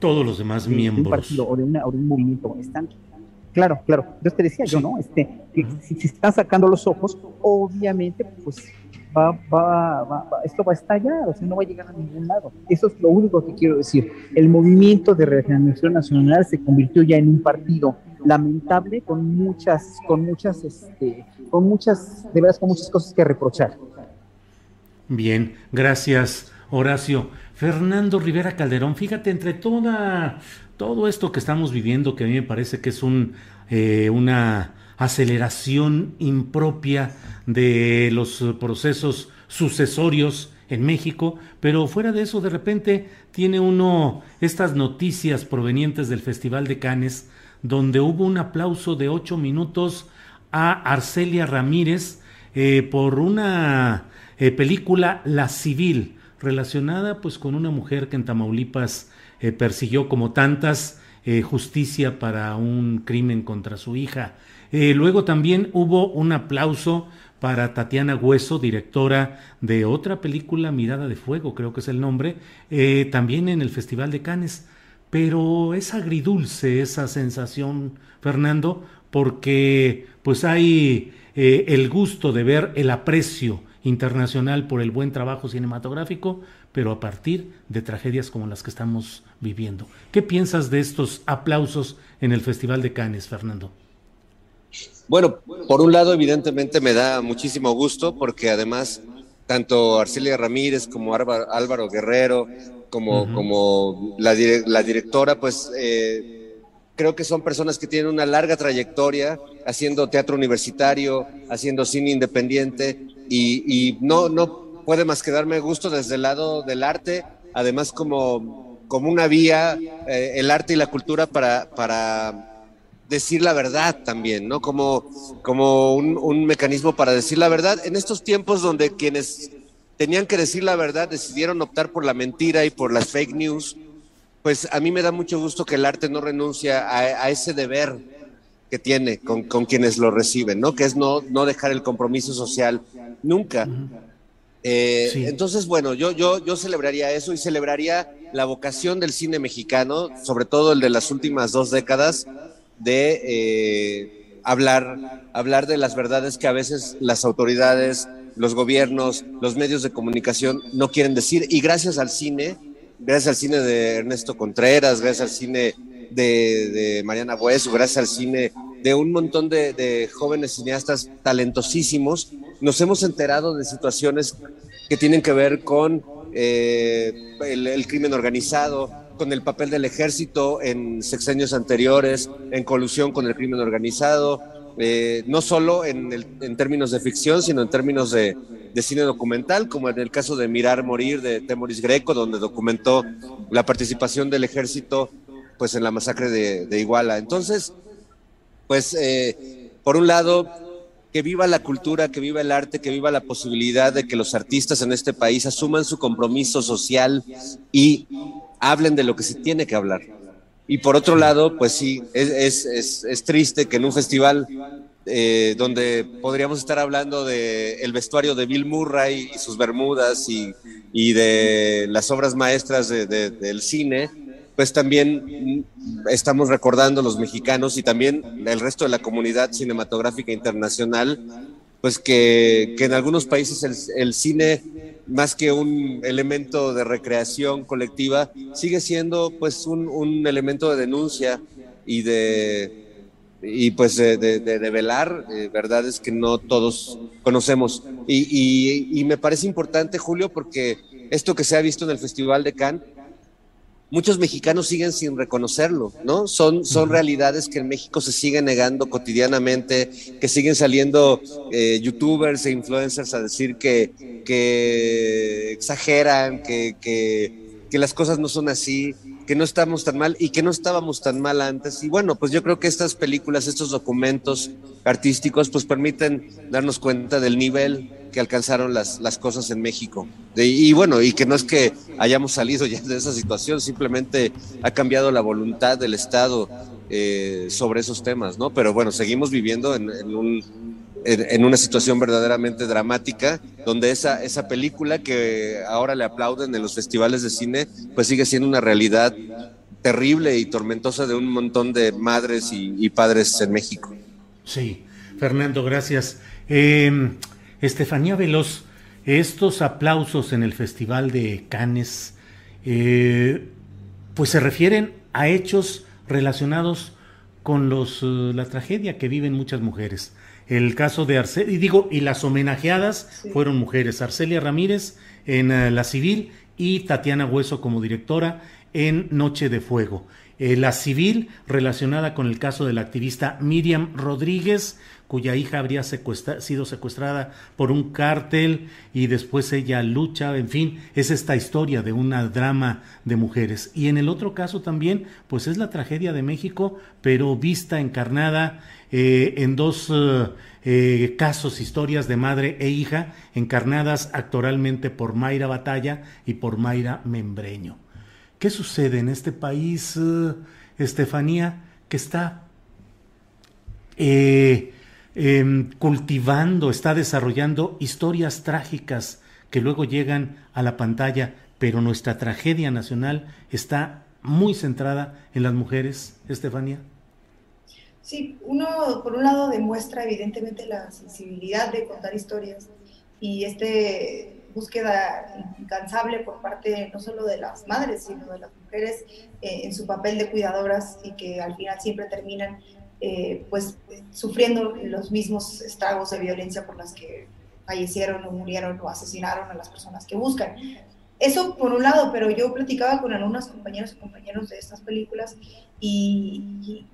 Speaker 2: todos los demás miembros.
Speaker 15: De un partido o de, una, o de un movimiento están. Claro, claro. Yo te decía yo, ¿no? Este, que si se están sacando los ojos, obviamente, pues va, va, va, esto va a estallar, o sea, no va a llegar a ningún lado. Eso es lo único que quiero decir. El movimiento de regeneración nacional se convirtió ya en un partido lamentable con muchas, con muchas, este, con muchas, de verdad, con muchas cosas que reprochar.
Speaker 2: Bien, gracias, Horacio. Fernando Rivera Calderón, fíjate, entre toda, todo esto que estamos viviendo, que a mí me parece que es un, eh, una aceleración impropia de los procesos sucesorios en México, pero fuera de eso, de repente tiene uno estas noticias provenientes del Festival de Cannes, donde hubo un aplauso de ocho minutos a Arcelia Ramírez eh, por una eh, película La Civil relacionada pues con una mujer que en Tamaulipas eh, persiguió como tantas eh, justicia para un crimen contra su hija. Eh, luego también hubo un aplauso para Tatiana Hueso, directora de otra película, Mirada de Fuego, creo que es el nombre, también en el Festival de Cannes. Pero es agridulce esa sensación, Fernando, porque pues hay el gusto de ver el aprecio internacional por el buen trabajo cinematográfico, pero a partir de tragedias como las que estamos viviendo. ¿Qué piensas de estos aplausos en el Festival de Cannes, Fernando?
Speaker 16: Bueno, por un lado, evidentemente me da muchísimo gusto porque además tanto Arcelia Ramírez como Álvaro Guerrero, como, como la, la, directora, pues eh, creo que son personas que tienen una larga trayectoria haciendo teatro universitario, haciendo cine independiente, y, no, no puede más que darme gusto desde el lado del arte, además como, como una vía, eh, el arte y la cultura para, para decir la verdad también, ¿no? Como, como un, mecanismo para decir la verdad en estos tiempos donde quienes tenían que decir la verdad decidieron optar por la mentira y por las fake news, pues a mí me da mucho gusto que el arte no renuncia a, a ese deber que tiene con, con, quienes lo reciben, ¿no? Que es no, no dejar el compromiso social nunca. Eh, entonces, bueno, yo, yo, yo celebraría eso y celebraría la vocación del cine mexicano, sobre todo el de las últimas dos décadas, de eh, hablar, hablar de las verdades que a veces las autoridades, los gobiernos, los medios de comunicación no quieren decir. Y gracias al cine, gracias al cine de Ernesto Contreras, gracias al cine de, Mariana Bueso, gracias al cine de un montón de, jóvenes cineastas talentosísimos, nos hemos enterado de situaciones que tienen que ver con eh, el, crimen organizado, con el papel del ejército en sexenios anteriores, en colusión con el crimen organizado, eh, no solo en, términos de ficción, sino en términos de, cine documental, como en el caso de Mirar Morir de Temoris Greco, donde documentó la participación del ejército pues, en la masacre de, Iguala. Entonces, pues, eh, por un lado, que viva la cultura, que viva el arte, que viva la posibilidad de que los artistas en este país asuman su compromiso social y hablen de lo que se tiene que hablar. Y por otro lado, pues sí, es, es, es, triste que en un festival eh, donde podríamos estar hablando el vestuario de Bill Murray y sus bermudas y, y de las obras maestras del cine, pues también estamos recordando los mexicanos y también el resto de la comunidad cinematográfica internacional, pues que, en algunos países el, cine más que un elemento de recreación colectiva, sigue siendo pues un, elemento de denuncia y de y pues de, velar eh, verdades que no todos conocemos. Y, me parece importante, Julio, porque esto que se ha visto en el Festival de Cannes muchos mexicanos siguen sin reconocerlo, ¿no? Son, son realidades que en México se siguen negando cotidianamente, que siguen saliendo eh, youtubers e influencers a decir que, que exageran, que, que, que las cosas no son así, que no estamos tan mal y que no estábamos tan mal antes. Y bueno, pues yo creo que estas películas, estos documentos artísticos, pues permiten darnos cuenta del nivel que alcanzaron las, las cosas en México. y bueno, y que no es que hayamos salido ya de esa situación, simplemente ha cambiado la voluntad del Estado eh, sobre esos temas, ¿no? Pero bueno, seguimos viviendo en, un, en, una situación verdaderamente dramática, donde esa, esa película que ahora le aplauden en los festivales de cine, pues sigue siendo una realidad terrible y tormentosa de un montón de madres y, padres en México.
Speaker 2: Sí, Fernando, gracias. Eh, Estefanía Veloz, estos aplausos en el Festival de Cannes, eh, pues se refieren a hechos relacionados con los, eh, la tragedia que viven muchas mujeres. El caso de Arcelia, y digo, y las homenajeadas fueron mujeres, Arcelia Ramírez en eh, La Civil y Tatiana Hueso como directora en Noche de Fuego. la civil relacionada con el caso de la activista Miriam Rodríguez, cuya hija habría sido secuestrada por un cártel y después ella lucha, en fin, es esta historia de una drama de mujeres. Y en el otro caso también, pues es la tragedia de México, pero vista, encarnada eh, en dos eh, eh, casos, historias de madre e hija, encarnadas actoralmente por Mayra Batalla y por Mayra Membreño. ¿Qué sucede en este país, Estefanía, que está Em, cultivando, está desarrollando historias trágicas que luego llegan a la pantalla, pero nuestra tragedia nacional está muy centrada en las mujeres, Estefanía.
Speaker 14: Sí, uno por un lado demuestra evidentemente la sensibilidad de contar historias y este búsqueda incansable por parte no solo de las madres, sino de las mujeres eh, en su papel de cuidadoras y que al final siempre terminan eh, pues sufriendo los mismos estragos de violencia por las que fallecieron o murieron o asesinaron a las personas que buscan. Eso por un lado, pero yo platicaba con algunos compañeros y compañeros de estas películas y,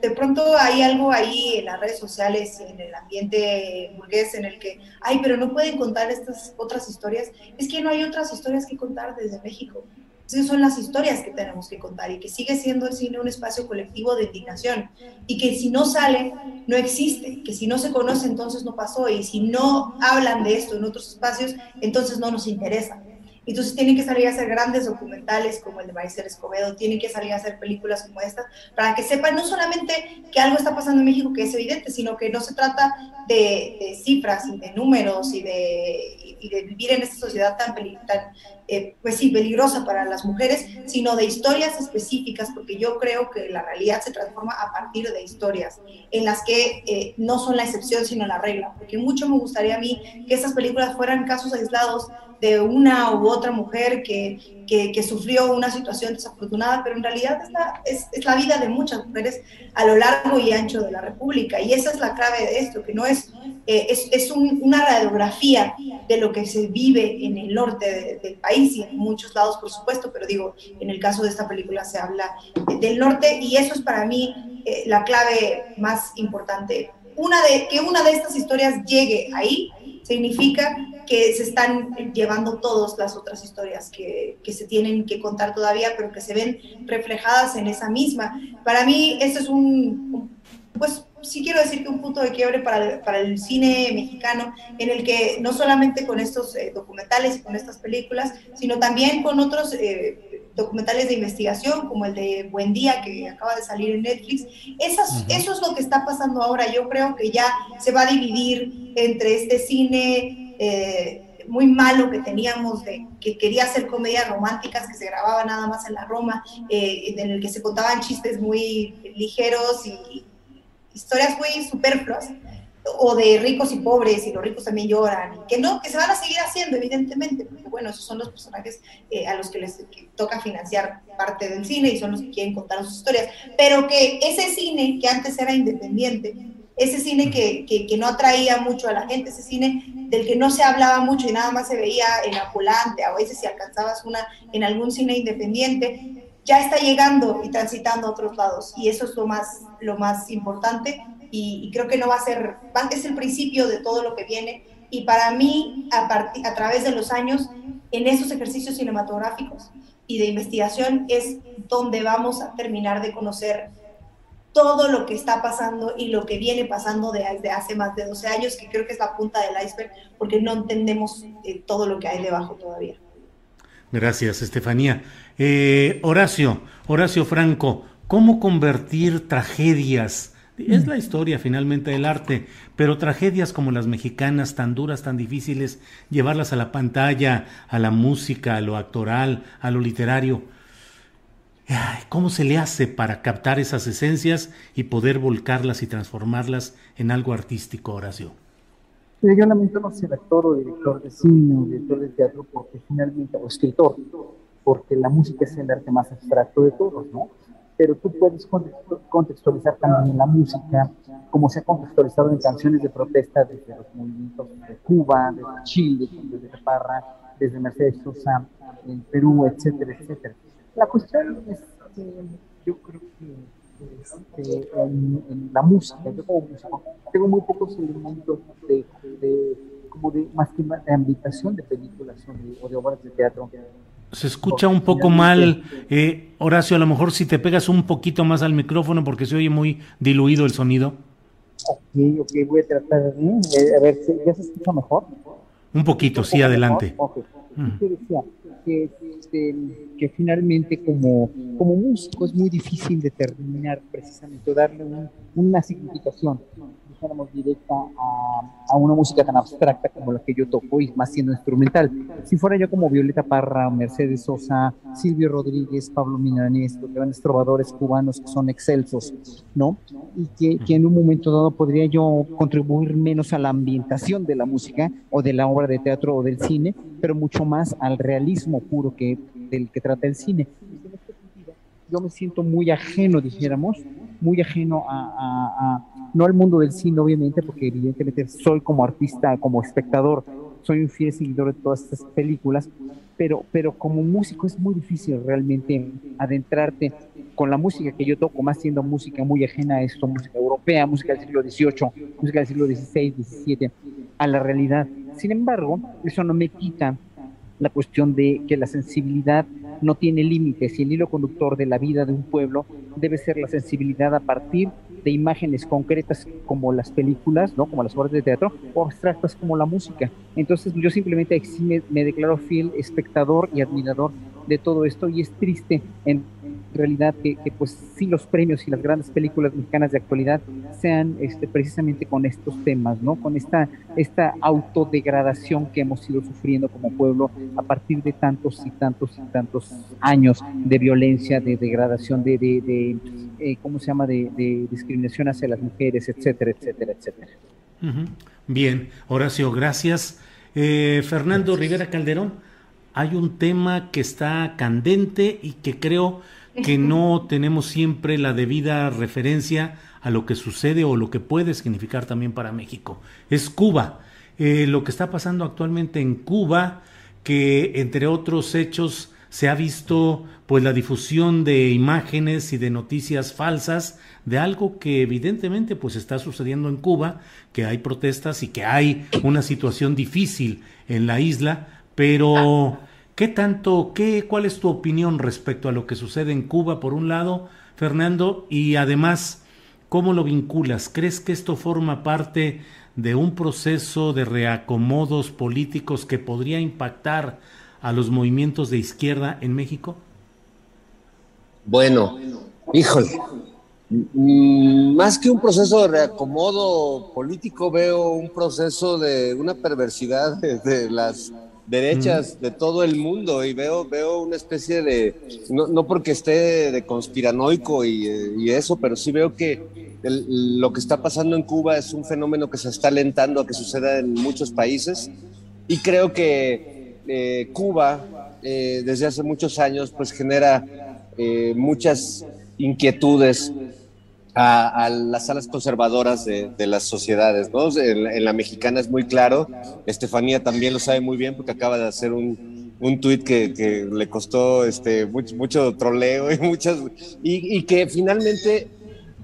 Speaker 14: de pronto hay algo ahí en las redes sociales, en el ambiente burgués en el que, ay, pero no pueden contar estas otras historias. Es que no hay otras historias que contar desde México. Esas son las historias que tenemos que contar y que sigue siendo el cine un espacio colectivo de indignación y que si no sale, no existe, que si no se conoce, entonces no pasó y si no hablan de esto en otros espacios, entonces no nos interesa. Entonces tienen que salir a hacer grandes documentales como el de Maricel Escobedo, tienen que salir a hacer películas como esta, para que sepan no solamente que algo está pasando en México que es evidente, sino que no se trata de, cifras y de números y de, vivir en esta sociedad tan, tan eh, pues sí, peligrosa para las mujeres, sino de historias específicas, porque yo creo que la realidad se transforma a partir de historias en las que eh, no son la excepción, sino la regla, porque mucho me gustaría a mí que estas películas fueran casos aislados de una u otra mujer que, que, sufrió una situación desafortunada, pero en realidad es la, es, la, vida de muchas mujeres a lo largo y ancho de la República. Y esa es la clave de esto, que no es, eh, es, es una radiografía de lo que se vive en el norte del país y en muchos lados, por supuesto, pero digo, en el caso de esta película se habla del norte y eso es para mí eh, la clave más importante. Una de, que una de estas historias llegue ahí significa que se están llevando todas las otras historias que, que, se tienen que contar todavía, pero que se ven reflejadas en esa misma. Para mí, esto es un, pues sí quiero decir que un punto de quiebre para el, para el cine mexicano, en el que no solamente con estos eh, documentales y con estas películas, sino también con otros eh, documentales de investigación, como el de Buen Día, que acaba de salir en Netflix. Esas, Eso es lo que está pasando ahora. Yo creo que ya se va a dividir entre este cine eh, muy malo que teníamos, de, que quería hacer comedias románticas que se grababa nada más en la Roma, eh, en el que se contaban chistes muy ligeros y historias muy superfluas, o de ricos y pobres, y los ricos también lloran, que no, que se van a seguir haciendo, evidentemente, porque bueno, esos son los personajes eh, a los que les toca financiar parte del cine y son los que quieren contar sus historias, pero que ese cine que antes era independiente, ese cine que, que, no atraía mucho a la gente, ese cine del que no se hablaba mucho y nada más se veía en ambulante, a veces si alcanzabas una en algún cine independiente, ya está llegando y transitando a otros lados y eso es lo más, lo más importante y, creo que no va a ser, es el principio de todo lo que viene y para mí a, a través de los años en esos ejercicios cinematográficos y de investigación es donde vamos a terminar de conocer todo lo que está pasando y lo que viene pasando desde hace más de 12 años, que creo que es la punta del iceberg, porque no entendemos eh, todo lo que hay debajo todavía.
Speaker 2: Gracias, Estefanía. Eh, Horacio, Horacio Franco, ¿cómo convertir tragedias? Es la historia finalmente del arte, pero tragedias como las mexicanas, tan duras, tan difíciles, llevarlas a la pantalla, a la música, a lo actoral, a lo literario. ¿Cómo se le hace para captar esas esencias y poder volcarlas y transformarlas en algo artístico, Horacio?
Speaker 15: Yo lamento no ser actor o director de cine o director de teatro porque finalmente, o escritor, porque la música es el arte más abstracto de todos, ¿no? Pero tú puedes contextualizar también la música, como se ha contextualizado en canciones de protesta desde los movimientos de Cuba, desde Chile, desde Parra, desde Mercedes Sosa, en Perú, etcétera, etcétera. La cuestión es que yo creo que este, en, la música, yo como músico, tengo muy pocos elementos de, de, como de más que de ambientación de películas o de, obras de teatro.
Speaker 2: Se escucha un poco mal, eh, Horacio, a lo mejor si te pegas un poquito más al micrófono porque se oye muy diluido el sonido.
Speaker 15: Ok, ok, voy a tratar de... Eh, a ver, ¿ya se escucha mejor?
Speaker 2: Un poquito, sí, adelante.
Speaker 15: Okay. Mm. decía? Que que finalmente como, como músico es muy difícil determinar precisamente, darle una significación dijéramos, directa a, a, una música tan abstracta como la que yo toco y más siendo instrumental. Si fuera yo como Violeta Parra, Mercedes Sosa, Silvio Rodríguez, Pablo Milanés, los grandes trovadores cubanos que son excelsos, ¿no? Y que, que, en un momento dado podría yo contribuir menos a la ambientación de la música o de la obra de teatro o del cine, pero mucho más al realismo puro que, del que trata el cine. Yo me siento muy ajeno, dijéramos, muy ajeno a no al mundo del cine, obviamente, porque evidentemente soy como artista, como espectador, soy un fiel seguidor de todas estas películas, pero, pero como músico es muy difícil realmente adentrarte con la música que yo toco, más siendo música muy ajena a esto, música europea, música del siglo XVIII, música del siglo XVI, XVII, a la realidad. Sin embargo, eso no me quita la cuestión de que la sensibilidad no tiene límites y el hilo conductor de la vida de un pueblo debe ser la sensibilidad a partir de imágenes concretas como las películas, ¿no? Como las obras de teatro, o abstractas como la música. Entonces yo simplemente me, me declaro fiel espectador y admirador de todo esto y es triste en realidad que, pues sí los premios y las grandes películas mexicanas de actualidad sean este, precisamente con estos temas, ¿no? Con esta, esta autodegradación que hemos ido sufriendo como pueblo a partir de tantos y tantos y tantos años de violencia, de degradación, de, de, eh, ¿cómo se llama?, de, discriminación hacia las mujeres, etcétera, etcétera, etcétera.
Speaker 2: Bien, Horacio, gracias. Eh, Fernando Rivera Calderón, hay un tema que está candente y que creo que no tenemos siempre la debida referencia a lo que sucede o lo que puede significar también para México. Es Cuba. Eh, lo que está pasando actualmente en Cuba, que entre otros hechos se ha visto pues la difusión de imágenes y de noticias falsas de algo que evidentemente pues está sucediendo en Cuba, que hay protestas y que hay una situación difícil en la isla, pero ¿Qué tanto, qué, cuál es tu opinión respecto a lo que sucede en Cuba, por un lado, Fernando, y además, cómo lo vinculas? ¿Crees que esto forma parte de un proceso de reacomodos políticos que podría impactar a los movimientos de izquierda en México?
Speaker 16: Bueno, híjole, mm, más que un proceso de reacomodo político, veo un proceso de una perversidad de las derechas de todo el mundo y veo, veo una especie de, no, no porque esté de conspiranoico y, y eso, pero sí veo que lo que está pasando en Cuba es un fenómeno que se está alentando a que suceda en muchos países. Y creo que eh, Cuba eh, desde hace muchos años pues genera eh, muchas inquietudes a, las salas conservadoras de, las sociedades, ¿no? En, la mexicana es muy claro, Estefanía también lo sabe muy bien porque acaba de hacer un, un tuit que, le costó este, mucho, mucho troleo y, muchas, y, que finalmente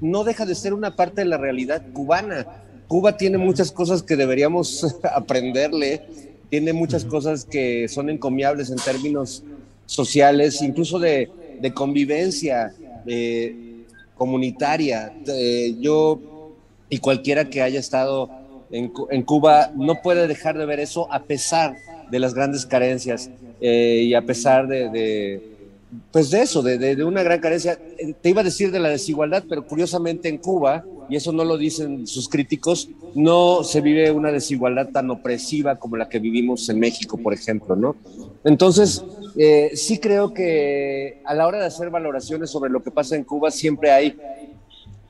Speaker 16: no deja de ser una parte de la realidad cubana. Cuba tiene muchas cosas que deberíamos aprenderle, tiene muchas cosas que son encomiables en términos sociales, incluso de, de convivencia. Eh, comunitaria. Eh, yo y cualquiera que haya estado en, Cuba no puede dejar de ver eso a pesar de las grandes carencias eh, y a pesar de, pues de eso, de, una gran carencia. Te iba a decir de la desigualdad, pero curiosamente en Cuba, y eso no lo dicen sus críticos, no se vive una desigualdad tan opresiva como la que vivimos en México, por ejemplo, ¿no? Entonces, eh, sí creo que a la hora de hacer valoraciones sobre lo que pasa en Cuba siempre hay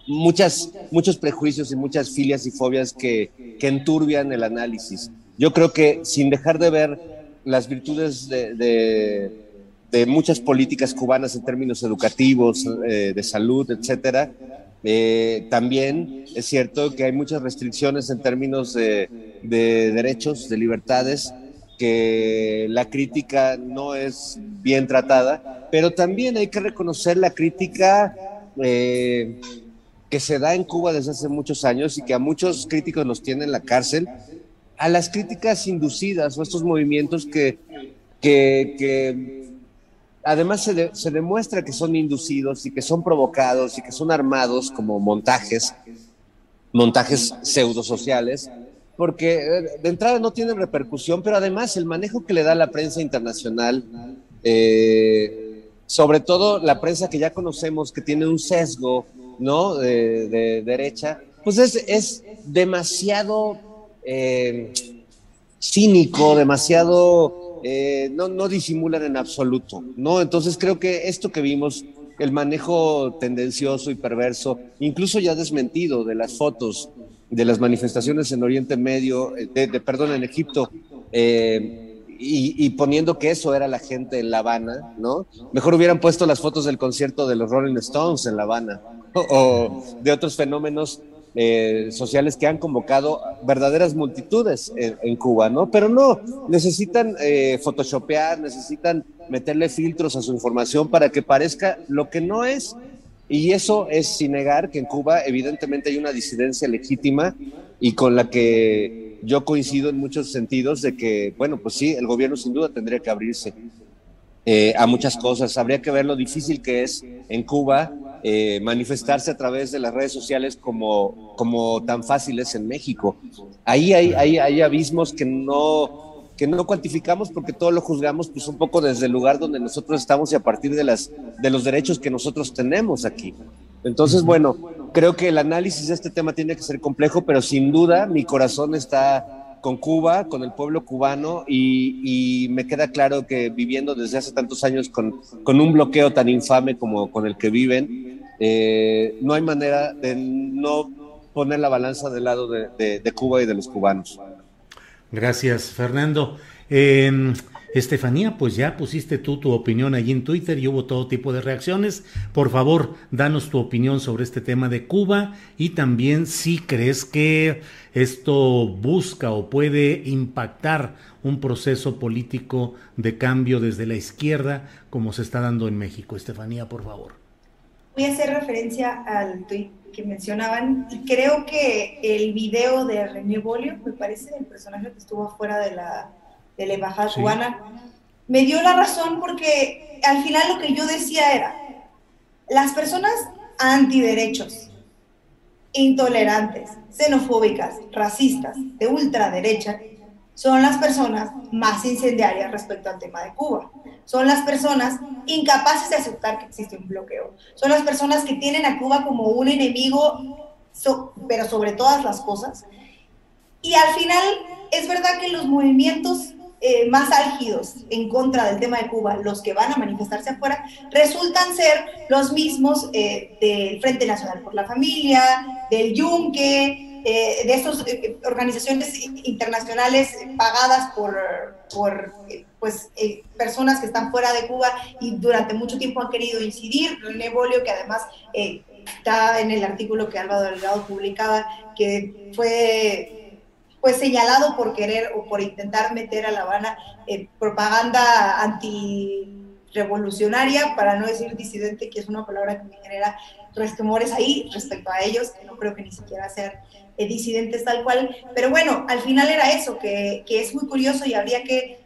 Speaker 16: muchas, muchos prejuicios y muchas filias y fobias que, que enturbian el análisis. Yo creo que sin dejar de ver las virtudes de de muchas políticas cubanas en términos educativos, eh, de salud, etcétera. Eh, también es cierto que hay muchas restricciones en términos de, derechos, de libertades, que la crítica no es bien tratada, pero también hay que reconocer la crítica eh, que se da en Cuba desde hace muchos años y que a muchos críticos los tiene en la cárcel, a las críticas inducidas o estos movimientos que, que además se, demuestra que son inducidos y que son provocados y que son armados como montajes, montajes pseudosociales, porque eh, de entrada no tienen repercusión, pero además el manejo que le da la prensa internacional, eh, sobre todo la prensa que ya conocemos, que tiene un sesgo ¿no? de, derecha, pues es, demasiado eh, cínico, demasiado eh, no, no disimulan en absoluto, ¿no? Entonces creo que esto que vimos, el manejo tendencioso y perverso, incluso ya desmentido de las fotos de las manifestaciones en Oriente Medio, eh, de, perdón, en Egipto, eh, y, poniendo que eso era la gente en La Habana, ¿no? Mejor hubieran puesto las fotos del concierto de los Rolling Stones en La Habana o de otros fenómenos eh, sociales que han convocado verdaderas multitudes en, Cuba, ¿no? Pero no, necesitan eh, photoshopear, necesitan meterle filtros a su información para que parezca lo que no es. Y eso es sin negar que en Cuba evidentemente hay una disidencia legítima y con la que yo coincido en muchos sentidos de que, bueno, pues sí, el gobierno sin duda tendría que abrirse eh, a muchas cosas. Habría que ver lo difícil que es en Cuba eh, manifestarse a través de las redes sociales como, como tan fáciles en México. Ahí hay, hay, hay abismos que no, que no cuantificamos porque todo lo juzgamos pues un poco desde el lugar donde nosotros estamos y a partir de, las, de los derechos que nosotros tenemos aquí. Entonces, bueno, creo que el análisis de este tema tiene que ser complejo, pero sin duda mi corazón está con Cuba, con el pueblo cubano y, me queda claro que viviendo desde hace tantos años con, con un bloqueo tan infame como con el que viven, eh, no hay manera de no poner la balanza del lado de, Cuba y de los cubanos.
Speaker 2: Gracias, Fernando. Eh, Estefanía, pues ya pusiste tú tu opinión allí en Twitter y hubo todo tipo de reacciones. Por favor, danos tu opinión sobre este tema de Cuba y también si crees que esto busca o puede impactar un proceso político de cambio desde la izquierda como se está dando en México. Estefanía, por favor.
Speaker 14: Voy a hacer referencia al tweet que mencionaban y creo que el video de René Bolio, me parece, el personaje que estuvo afuera de la de la embajada cubana, me dio la razón porque al final lo que yo decía era, las personas antiderechos, intolerantes, xenofóbicas, racistas, de ultraderecha, son las personas más incendiarias respecto al tema de Cuba. Son las personas incapaces de aceptar que existe un bloqueo. Son las personas que tienen a Cuba como un enemigo, pero sobre todas las cosas. Y al final es verdad que los movimientos eh, más álgidos en contra del tema de Cuba, los que van a manifestarse afuera, resultan ser los mismos eh, del Frente Nacional por la Familia, del Yunque, eh, de estas organizaciones internacionales pagadas por, por pues, personas que están fuera de Cuba y durante mucho tiempo han querido incidir. René Bolio, que además está en el artículo que Álvaro Delgado publicaba, que fue pues señalado por querer o por intentar meter a La Habana eh, propaganda antirrevolucionaria, para no decir disidente, que es una palabra que me genera resquemores ahí respecto a ellos, que no creo que ni siquiera sean eh, disidentes tal cual. Pero bueno, al final era eso, que, que es muy curioso y habría que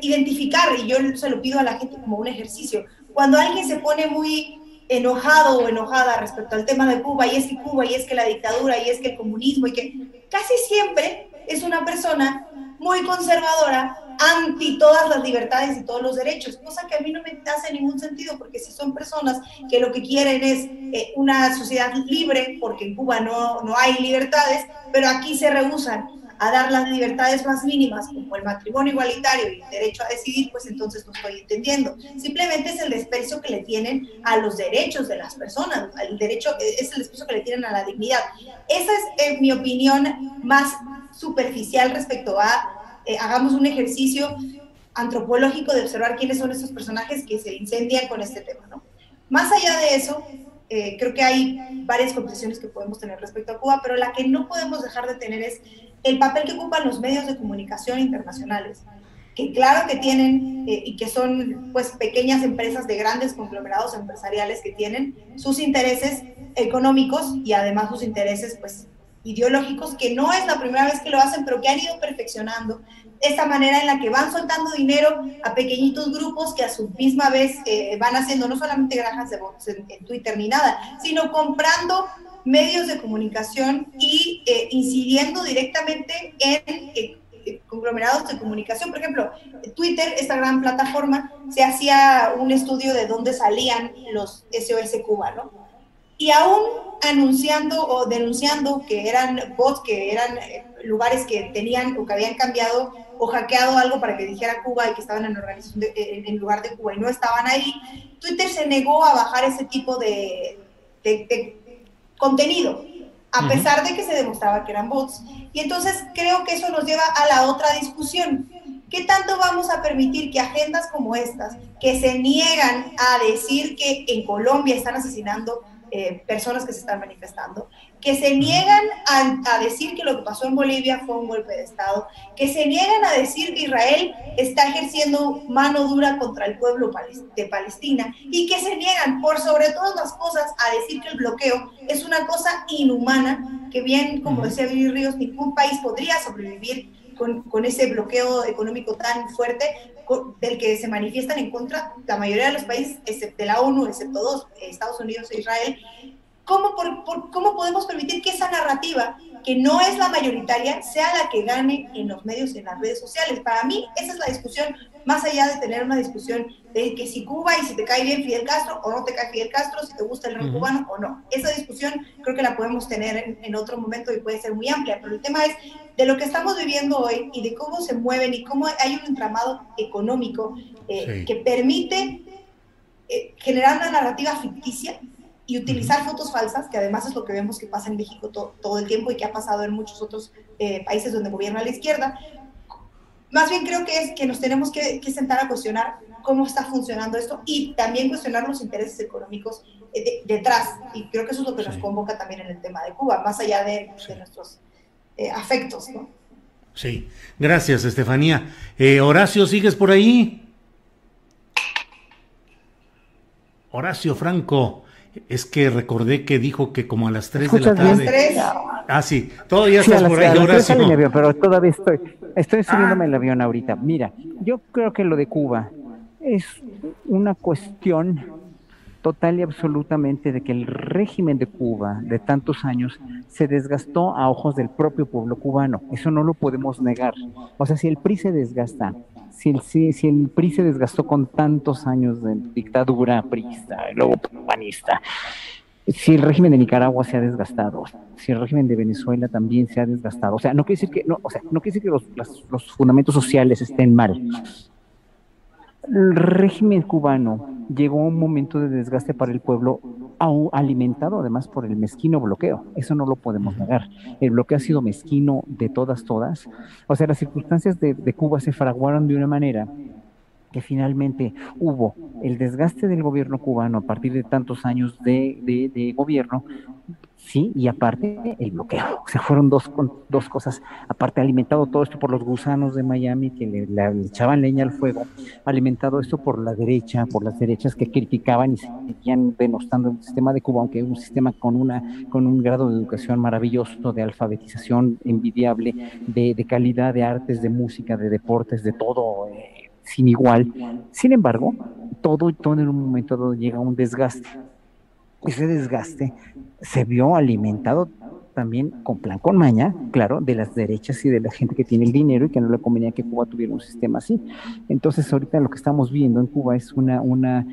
Speaker 14: identificar, y yo se lo pido a la gente como un ejercicio, cuando alguien se pone muy enojado o enojada respecto al tema de Cuba, y es que Cuba, y es que la dictadura, y es que el comunismo, y que casi siempre es una persona muy conservadora, anti todas las libertades y todos los derechos, cosa que a mí no me hace ningún sentido, porque si son personas que lo que quieren es eh, una sociedad libre, porque en Cuba no, no hay libertades, pero aquí se rehusan a dar las libertades más mínimas, como el matrimonio igualitario y el derecho a decidir, pues entonces no estoy entendiendo. Simplemente es el desprecio que le tienen a los derechos de las personas, el derecho, es el desprecio que le tienen a la dignidad. Esa es, en mi opinión, más superficial respecto a, eh, hagamos un ejercicio antropológico de observar quiénes son esos personajes que se incendian con este tema, ¿no? Más allá de eso, eh, creo que hay varias conversaciones que podemos tener respecto a Cuba, pero la que no podemos dejar de tener es el papel que ocupan los medios de comunicación internacionales, que claro que tienen eh, y que son pues pequeñas empresas de grandes conglomerados empresariales que tienen sus intereses económicos y además sus intereses pues ideológicos, que no es la primera vez que lo hacen, pero que han ido perfeccionando esta manera en la que van soltando dinero a pequeñitos grupos que a su misma vez eh, van haciendo no solamente granjas de votos en, Twitter ni nada, sino comprando medios de comunicación y eh, incidiendo directamente en eh, conglomerados de comunicación. Por ejemplo, Twitter, esta gran plataforma, se hacía un estudio de dónde salían los SOS Cuba, ¿no? Y aún anunciando o denunciando que eran bots, que eran eh, lugares que tenían o que habían cambiado o hackeado algo para que dijera Cuba y que estaban en organización en lugar de Cuba y no estaban ahí, Twitter se negó a bajar ese tipo de, de contenido, a pesar de que se demostraba que eran bots. Y entonces creo que eso nos lleva a la otra discusión. ¿Qué tanto vamos a permitir que agendas como estas, que se niegan a decir que en Colombia están asesinando eh, personas que se están manifestando, que se niegan a, decir que lo que pasó en Bolivia fue un golpe de Estado, que se niegan a decir que Israel está ejerciendo mano dura contra el pueblo de Palestina y que se niegan, por sobre todas las cosas, a decir que el bloqueo es una cosa inhumana, que bien, como decía Billy Ríos, ningún país podría sobrevivir con, ese bloqueo económico tan fuerte del que se manifiestan en contra la mayoría de los países, excepto la ONU, excepto dos, Estados Unidos e Israel, ¿cómo, ¿cómo podemos permitir que esa narrativa, que no es la mayoritaria, sea la que gane en los medios, en las redes sociales? Para mí, esa es la discusión, más allá de tener una discusión de que si Cuba y si te cae bien Fidel Castro o no te cae Fidel Castro, si te gusta el rock cubano o no. Esa discusión creo que la podemos tener en, otro momento y puede ser muy amplia, pero el tema es de lo que estamos viviendo hoy y de cómo se mueven y cómo hay un entramado económico eh, que permite eh, generar una narrativa ficticia y utilizar fotos falsas, que además es lo que vemos que pasa en México todo el tiempo y que ha pasado en muchos otros eh, países donde gobierna la izquierda. Más bien creo que es que nos tenemos que, sentar a cuestionar cómo está funcionando esto y también cuestionar los intereses económicos eh, detrás. Y creo que eso es lo que nos convoca también en el tema de Cuba, más allá de, nuestros eh, afectos. ¿no?
Speaker 2: Sí, gracias Estefanía. Horacio, ¿sigues por ahí? Horacio Franco. Es que recordé que dijo que como a las 3 de la tarde. Ah, sí, todavía estás por ahí,
Speaker 15: Horacio. pero todavía estoy, estoy subiéndome el avión ahorita. Mira, yo creo que lo de Cuba es una cuestión total y absolutamente de que el régimen de Cuba de tantos años se desgastó a ojos del propio pueblo cubano. Eso no lo podemos negar. O sea, si el PRI se desgasta si el, si, el PRI se desgastó con tantos años de dictadura priista luego panista, si el régimen de Nicaragua se ha desgastado, si el régimen de Venezuela también se ha desgastado, o sea, no quiere decir que, no, o sea, no quiere decir que los, los fundamentos sociales estén mal. El régimen cubano llegó un momento de desgaste para el pueblo alimentado además por el mezquino bloqueo. Eso no lo podemos negar. El bloqueo ha sido mezquino de todas, todas. O sea, las circunstancias de, Cuba se fraguaron de una manera que finalmente hubo el desgaste del gobierno cubano a partir de tantos años de, de gobierno, Sí, y aparte el bloqueo. O sea, fueron dos, dos cosas. Aparte, alimentado todo esto por los gusanos de Miami que le, echaban leña al fuego, alimentado esto por la derecha, por las derechas que criticaban y seguían denostando el sistema de Cuba, aunque es un sistema con, una, con un grado de educación maravilloso, de alfabetización envidiable, de, calidad de artes, de música, de deportes, de todo. Eh, sin igual. Sin embargo, todo, todo en un momento llega un desgaste ese desgaste se vio alimentado también con plan con maña, claro, de las derechas y de la gente que tiene el dinero y que no le convenía que Cuba tuviera un sistema así. Entonces ahorita lo que estamos viendo en Cuba es una, una,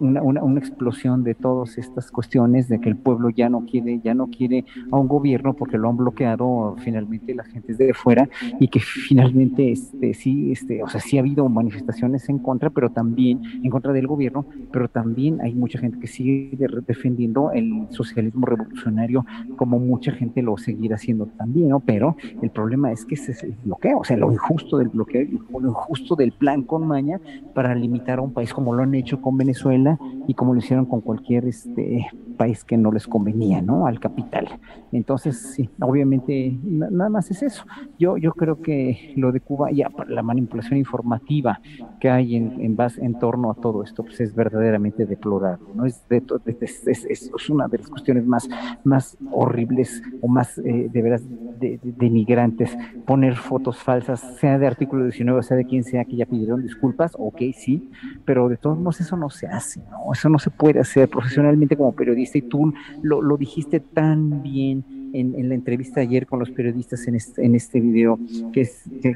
Speaker 15: una, una, explosión de todas estas cuestiones de que el pueblo ya no quiere, ya no quiere a un gobierno porque lo han bloqueado finalmente la gente de fuera y que finalmente este, sí, este, o sea, sí ha habido manifestaciones en contra, pero también en contra del gobierno, pero también hay mucha gente que sigue defendiendo el socialismo revolucionario como mucha gente lo seguirá haciendo también, ¿no? Pero el problema es que ese es el bloqueo, o sea, lo injusto del bloqueo, lo injusto del plan con maña para limitar a un país como lo han hecho con Venezuela y como lo hicieron con cualquier este país que no les convenía, ¿no? Al capital. Entonces, sí, obviamente nada más es eso. Yo, yo creo que lo de Cuba, ya la manipulación informativa que hay en, en base en torno a todo esto, pues es verdaderamente deplorable, ¿no? Es, de, es, es, es, una de las cuestiones más, más horribles o más eh, de veras de, denigrantes, poner fotos falsas, sea de artículo 19, sea de quien sea que ya pidieron disculpas, ok, sí, pero de todos modos eso no se hace, ¿no? Eso no se puede hacer profesionalmente como periodista y tú lo, lo dijiste tan bien en, la entrevista ayer con los periodistas en este, en este video que,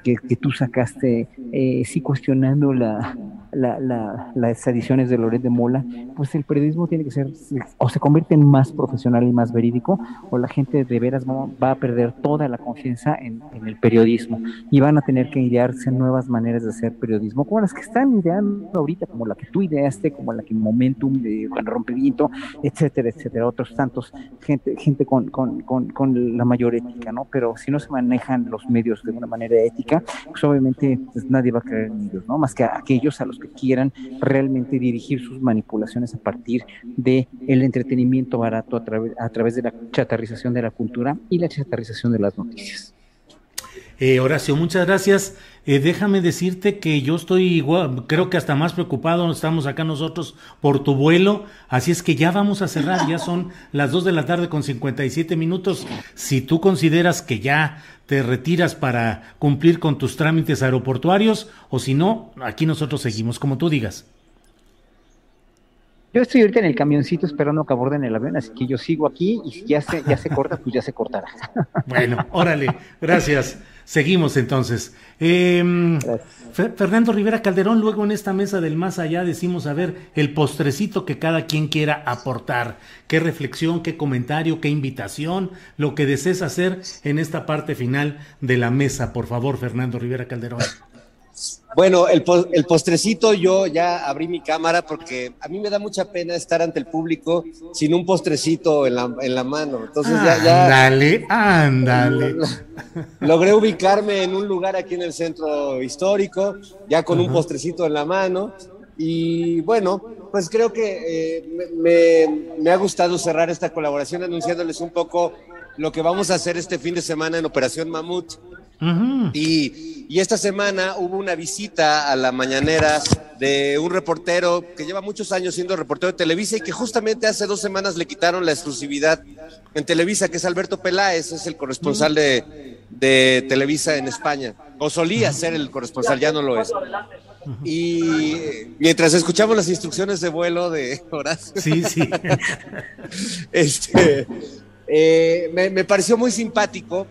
Speaker 15: que, que, tú sacaste, eh, sí cuestionando la, la, las ediciones de Loret de Mola, pues el periodismo tiene que ser, o se convierte en más profesional y más verídico, o la gente de veras va, a perder toda la confianza en, el periodismo y van a tener que idearse nuevas maneras de hacer periodismo, como las que están ideando ahorita, como la que tú ideaste, como la que Momentum de Juan Rompimiento, etcétera, etcétera, otros tantos, gente, gente con, con, con, con, la mayor ética, ¿no? Pero si no se manejan los medios de una manera ética, pues obviamente pues, nadie va a creer en ellos, ¿no? Más que aquellos a los que quieran realmente dirigir sus manipulaciones a partir de el entretenimiento barato a, través a través de la chatarrización de la cultura y la chatarrización de las noticias.
Speaker 2: Eh, Horacio, muchas gracias. Eh, déjame decirte que yo estoy igual, creo que hasta más preocupado estamos acá nosotros por tu vuelo, así es que ya vamos a cerrar, ya son las 2 de la tarde con 57 minutos. Si tú consideras que ya te retiras para cumplir con tus trámites aeroportuarios o si no, aquí nosotros seguimos, como tú digas.
Speaker 15: Yo estoy ahorita en el camioncito esperando que aborden el avión, así que yo sigo aquí y si ya se, ya se corta, pues ya se cortará.
Speaker 2: Bueno, órale, gracias. Seguimos entonces. Eh, Fernando Rivera Calderón, luego en esta mesa del más allá decimos a ver el postrecito que cada quien quiera aportar. Qué reflexión, qué comentario, qué invitación, lo que desees hacer en esta parte final de la mesa. Por favor, Fernando Rivera Calderón.
Speaker 16: Bueno, el, el, postrecito yo ya abrí mi cámara porque a mí me da mucha pena estar ante el público sin un postrecito en la, en la mano. Entonces ya, ya...
Speaker 2: Ándale, ándale.
Speaker 16: Logré ubicarme en un lugar aquí en el centro histórico, ya con un postrecito en la mano. Y bueno, pues creo que eh, me, me ha gustado cerrar esta colaboración anunciándoles un poco lo que vamos a hacer este fin de semana en Operación Mamut y, y, esta semana hubo una visita a la mañanera de un reportero que lleva muchos años siendo reportero de Televisa y que justamente hace dos semanas le quitaron la exclusividad en Televisa, que es Alberto Peláez, es el corresponsal de, de, Televisa en España, o solía ser el corresponsal, ya no lo es. Y mientras escuchamos las instrucciones de vuelo de Horacio,
Speaker 2: sí, sí.
Speaker 16: este, eh, me, me pareció muy simpático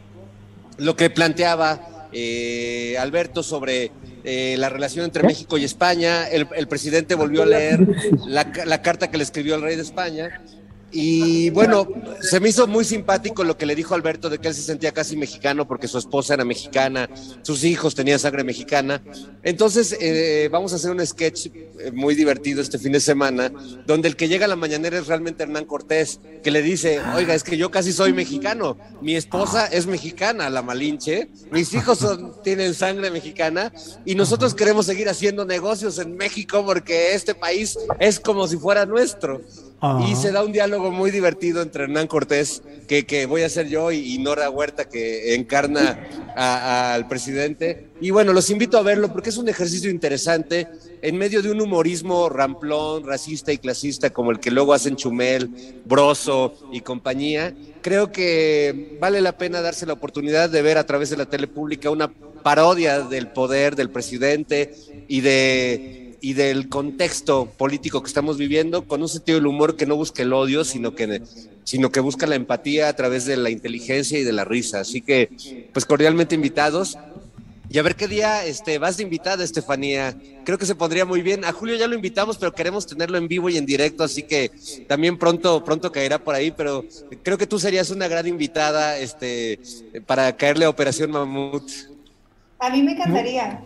Speaker 16: lo que planteaba eh, Alberto sobre eh, la relación entre México y España. El, presidente volvió a leer la, la, carta que le escribió el rey de España y bueno, se me hizo muy simpático lo que le dijo Alberto de que él se sentía casi mexicano porque su esposa era mexicana, sus hijos tenían sangre mexicana. Entonces, eh, vamos a hacer un sketch eh, muy divertido este fin de semana, donde el que llega a la mañanera es realmente Hernán Cortés, que le dice, oiga, es que yo casi soy mexicano, mi esposa es mexicana, la Malinche, mis hijos tienen sangre mexicana y nosotros queremos seguir haciendo negocios en México porque este país es como si fuera nuestro. Y se da un diálogo muy divertido entre Hernán Cortés, que, que voy a ser yo, y, Nora Huerta, que encarna al presidente. Y bueno, los invito a verlo porque es un ejercicio interesante en medio de un humorismo ramplón, racista y clasista como el que luego hacen Chumel, Broso y compañía. Creo que vale la pena darse la oportunidad de ver a través de la tele pública una parodia del poder del presidente y de y del contexto político que estamos viviendo con un sentido del humor que no busca el odio, sino que, sino que busca la empatía a través de la inteligencia y de la risa. Así que, pues cordialmente invitados. Y a ver qué día este, vas de invitada, Estefanía. Creo que se pondría muy bien. A Julio ya lo invitamos, pero queremos tenerlo en vivo y en directo, así que también pronto, pronto caerá por ahí. Pero creo que tú serías una gran invitada este, para caerle a Operación Mamut.
Speaker 14: A mí me encantaría.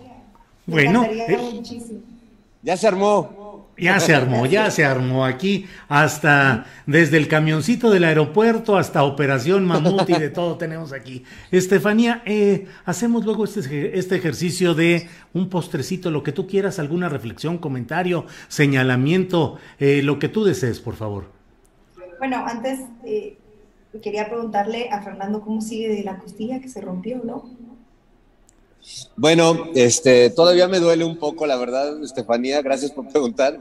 Speaker 14: Me
Speaker 2: bueno,
Speaker 14: encantaría muchísimo.
Speaker 16: Ya se armó.
Speaker 2: Ya se armó, ya se armó aquí, hasta desde el camioncito del aeropuerto hasta Operación Mamut y de todo tenemos aquí. Estefanía, eh, hacemos luego este, este ejercicio de un postrecito, lo que tú quieras, alguna reflexión, comentario, señalamiento, eh, lo que tú desees, por favor.
Speaker 14: Bueno, antes eh, quería preguntarle a Fernando cómo sigue de la costilla que se rompió, ¿no?
Speaker 16: Bueno, este, todavía me duele un poco, la verdad, Estefanía, gracias por preguntar.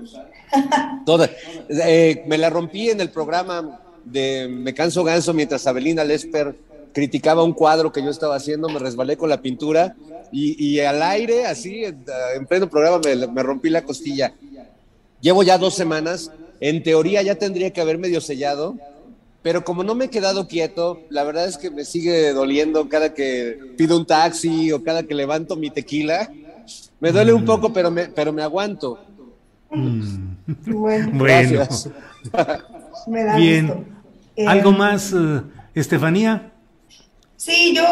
Speaker 16: Eh, me la rompí en el programa de Me canso ganso mientras Abelina Lesper criticaba un cuadro que yo estaba haciendo, me resbalé con la pintura y, al aire, así, en, pleno programa, me rompí la costilla. Llevo ya dos semanas, en teoría ya tendría que haber medio sellado, pero como no me he quedado quieto, la verdad es que me sigue doliendo cada que pido un taxi o cada que levanto mi tequila. Me duele un mm. poco, pero me, pero me aguanto.
Speaker 2: Mm. Bueno, Bien. ¿Algo
Speaker 14: em,
Speaker 2: más, eh, Estefanía?
Speaker 14: Sí, yo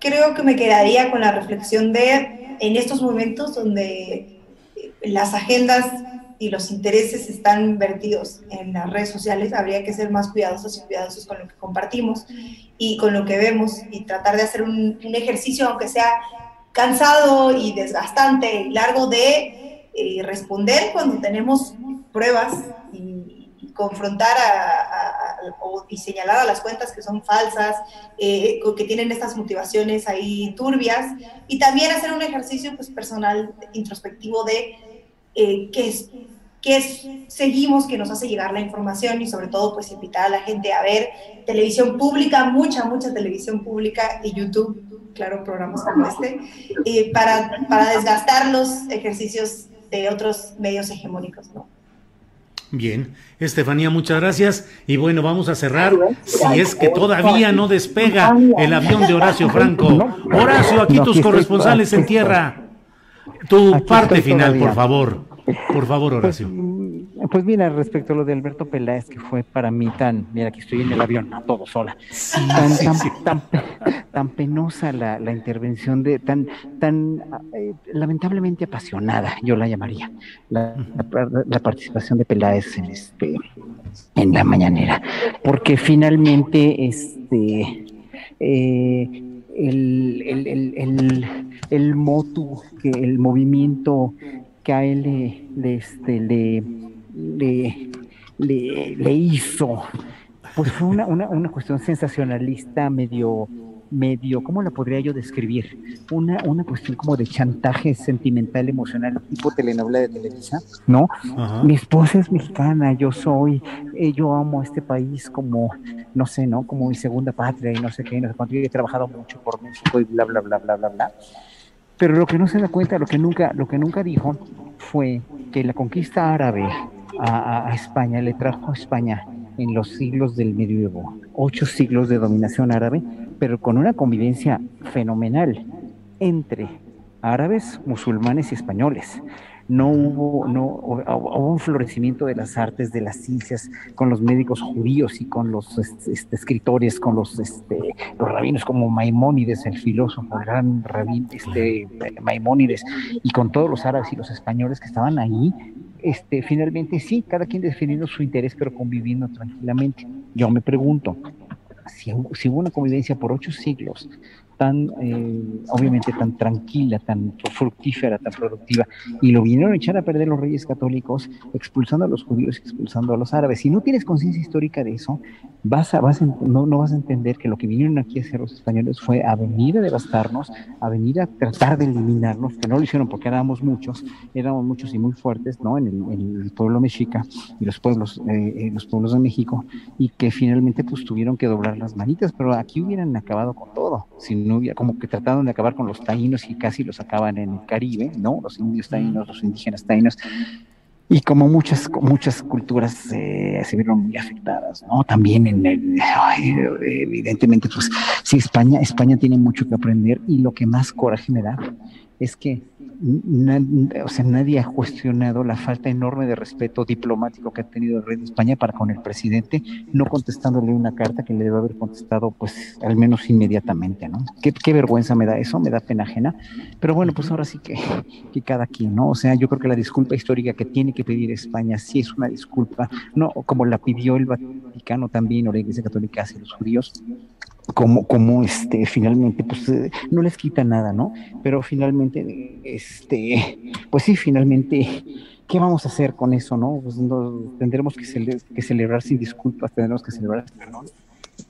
Speaker 14: creo que me quedaría con la reflexión de en estos momentos donde las agendas y los intereses están vertidos en las redes sociales, habría que ser más cuidadosos y cuidadosos con lo que compartimos y con lo que vemos y tratar de hacer un, ejercicio, aunque sea cansado y desgastante y largo, de eh, responder cuando tenemos pruebas y, confrontar o, y señalar a las cuentas que son falsas, eh, que tienen estas motivaciones ahí turbias, y también hacer un ejercicio pues, personal introspectivo de eh, qué es qué seguimos que nos hace llegar la información y sobre todo pues invitar a la gente a ver televisión pública, mucha, mucha televisión pública y YouTube, claro, programas como este, eh, para, para desgastar los ejercicios de otros medios hegemónicos, ¿no?
Speaker 2: Bien, Estefanía, muchas gracias. Y bueno, vamos a cerrar. Si es que todavía no despega el avión de Horacio Franco. Horacio, aquí tus corresponsales en tierra. Tu parte final, por favor. Por favor, pues, Horacio.
Speaker 15: Pues, pues, mira, respecto a lo de Alberto Peláez, que fue para mí tan, mira, aquí estoy en el avión, a todo sola, tan, tan, penosa la, intervención de, tan, tan eh, lamentablemente apasionada, yo la llamaría, la, participación de Peláez en este, en la mañanera, porque finalmente, este, eh, el, el, el, el, motu, que el movimiento que a él le, este, le, le, le, hizo, pues fue una, una, una, cuestión sensacionalista, medio, medio, ¿cómo la podría yo describir? Una, una cuestión como de chantaje sentimental, emocional, tipo telenovela de Televisa, ¿no? Mi esposa es mexicana, yo soy, eh, yo amo a este país como, no sé, ¿no? Como mi segunda patria y no sé qué, no sé cuánto, yo he trabajado mucho por México y bla, bla, bla, bla, bla, bla. Pero lo que no se da cuenta, lo que nunca, lo que nunca dijo fue que la conquista árabe a, España le trajo a España en los siglos del medioevo, ocho siglos de dominación árabe, pero con una convivencia fenomenal entre árabes, musulmanes y españoles no hubo, no, hubo un florecimiento de las artes, de las ciencias, con los médicos judíos y con los este, escritores, con los, este, los rabinos como Maimónides, el filósofo, gran rabín, este, Maimónides, y con todos los árabes y los españoles que estaban ahí, este, finalmente sí, cada quien definiendo su interés, pero conviviendo tranquilamente. Yo me pregunto, si, hubo una convivencia por ocho siglos tan, eh, obviamente, tan tranquila, tan fructífera, tan productiva, y lo vinieron a echar a perder los reyes católicos, expulsando a los judíos, expulsando a los árabes. Si no tienes conciencia histórica de eso, vas a, vas no, no vas a entender que lo que vinieron aquí a hacer los españoles fue a venir a devastarnos, a venir a tratar de eliminarnos, que no lo hicieron porque éramos muchos, éramos muchos y muy fuertes, ¿no? En el, pueblo mexica y los pueblos, eh, eh, los pueblos de México, y que finalmente pues tuvieron que doblar las manitas, pero aquí hubieran acabado con todo, como que trataron de acabar con los taínos y casi los acaban en el Caribe, ¿no? Los indios taínos, los indígenas taínos. Y como muchas, muchas culturas eh, se vieron muy afectadas, ¿no? También en el, evidentemente, pues sí, España, España tiene mucho que aprender y lo que más coraje me da es que o sea, nadie ha cuestionado la falta enorme de respeto diplomático que ha tenido el rey de España para con el presidente, no contestándole una carta que le debe haber contestado, pues, al menos inmediatamente, ¿no? Qué, vergüenza me da eso, me da pena ajena. Pero bueno, pues ahora sí que, que cada quien, ¿no? O sea, yo creo que la disculpa histórica que tiene que pedir España sí es una disculpa, no como la pidió el Vaticano también o la Iglesia Católica hacia los judíos, como, como este, finalmente, pues eh, no les quita nada, ¿no? Pero finalmente, este, pues sí, finalmente, ¿qué vamos a hacer con eso, no? Pues tendremos que, que, celebrar sin disculpas, tendremos que celebrar perdón,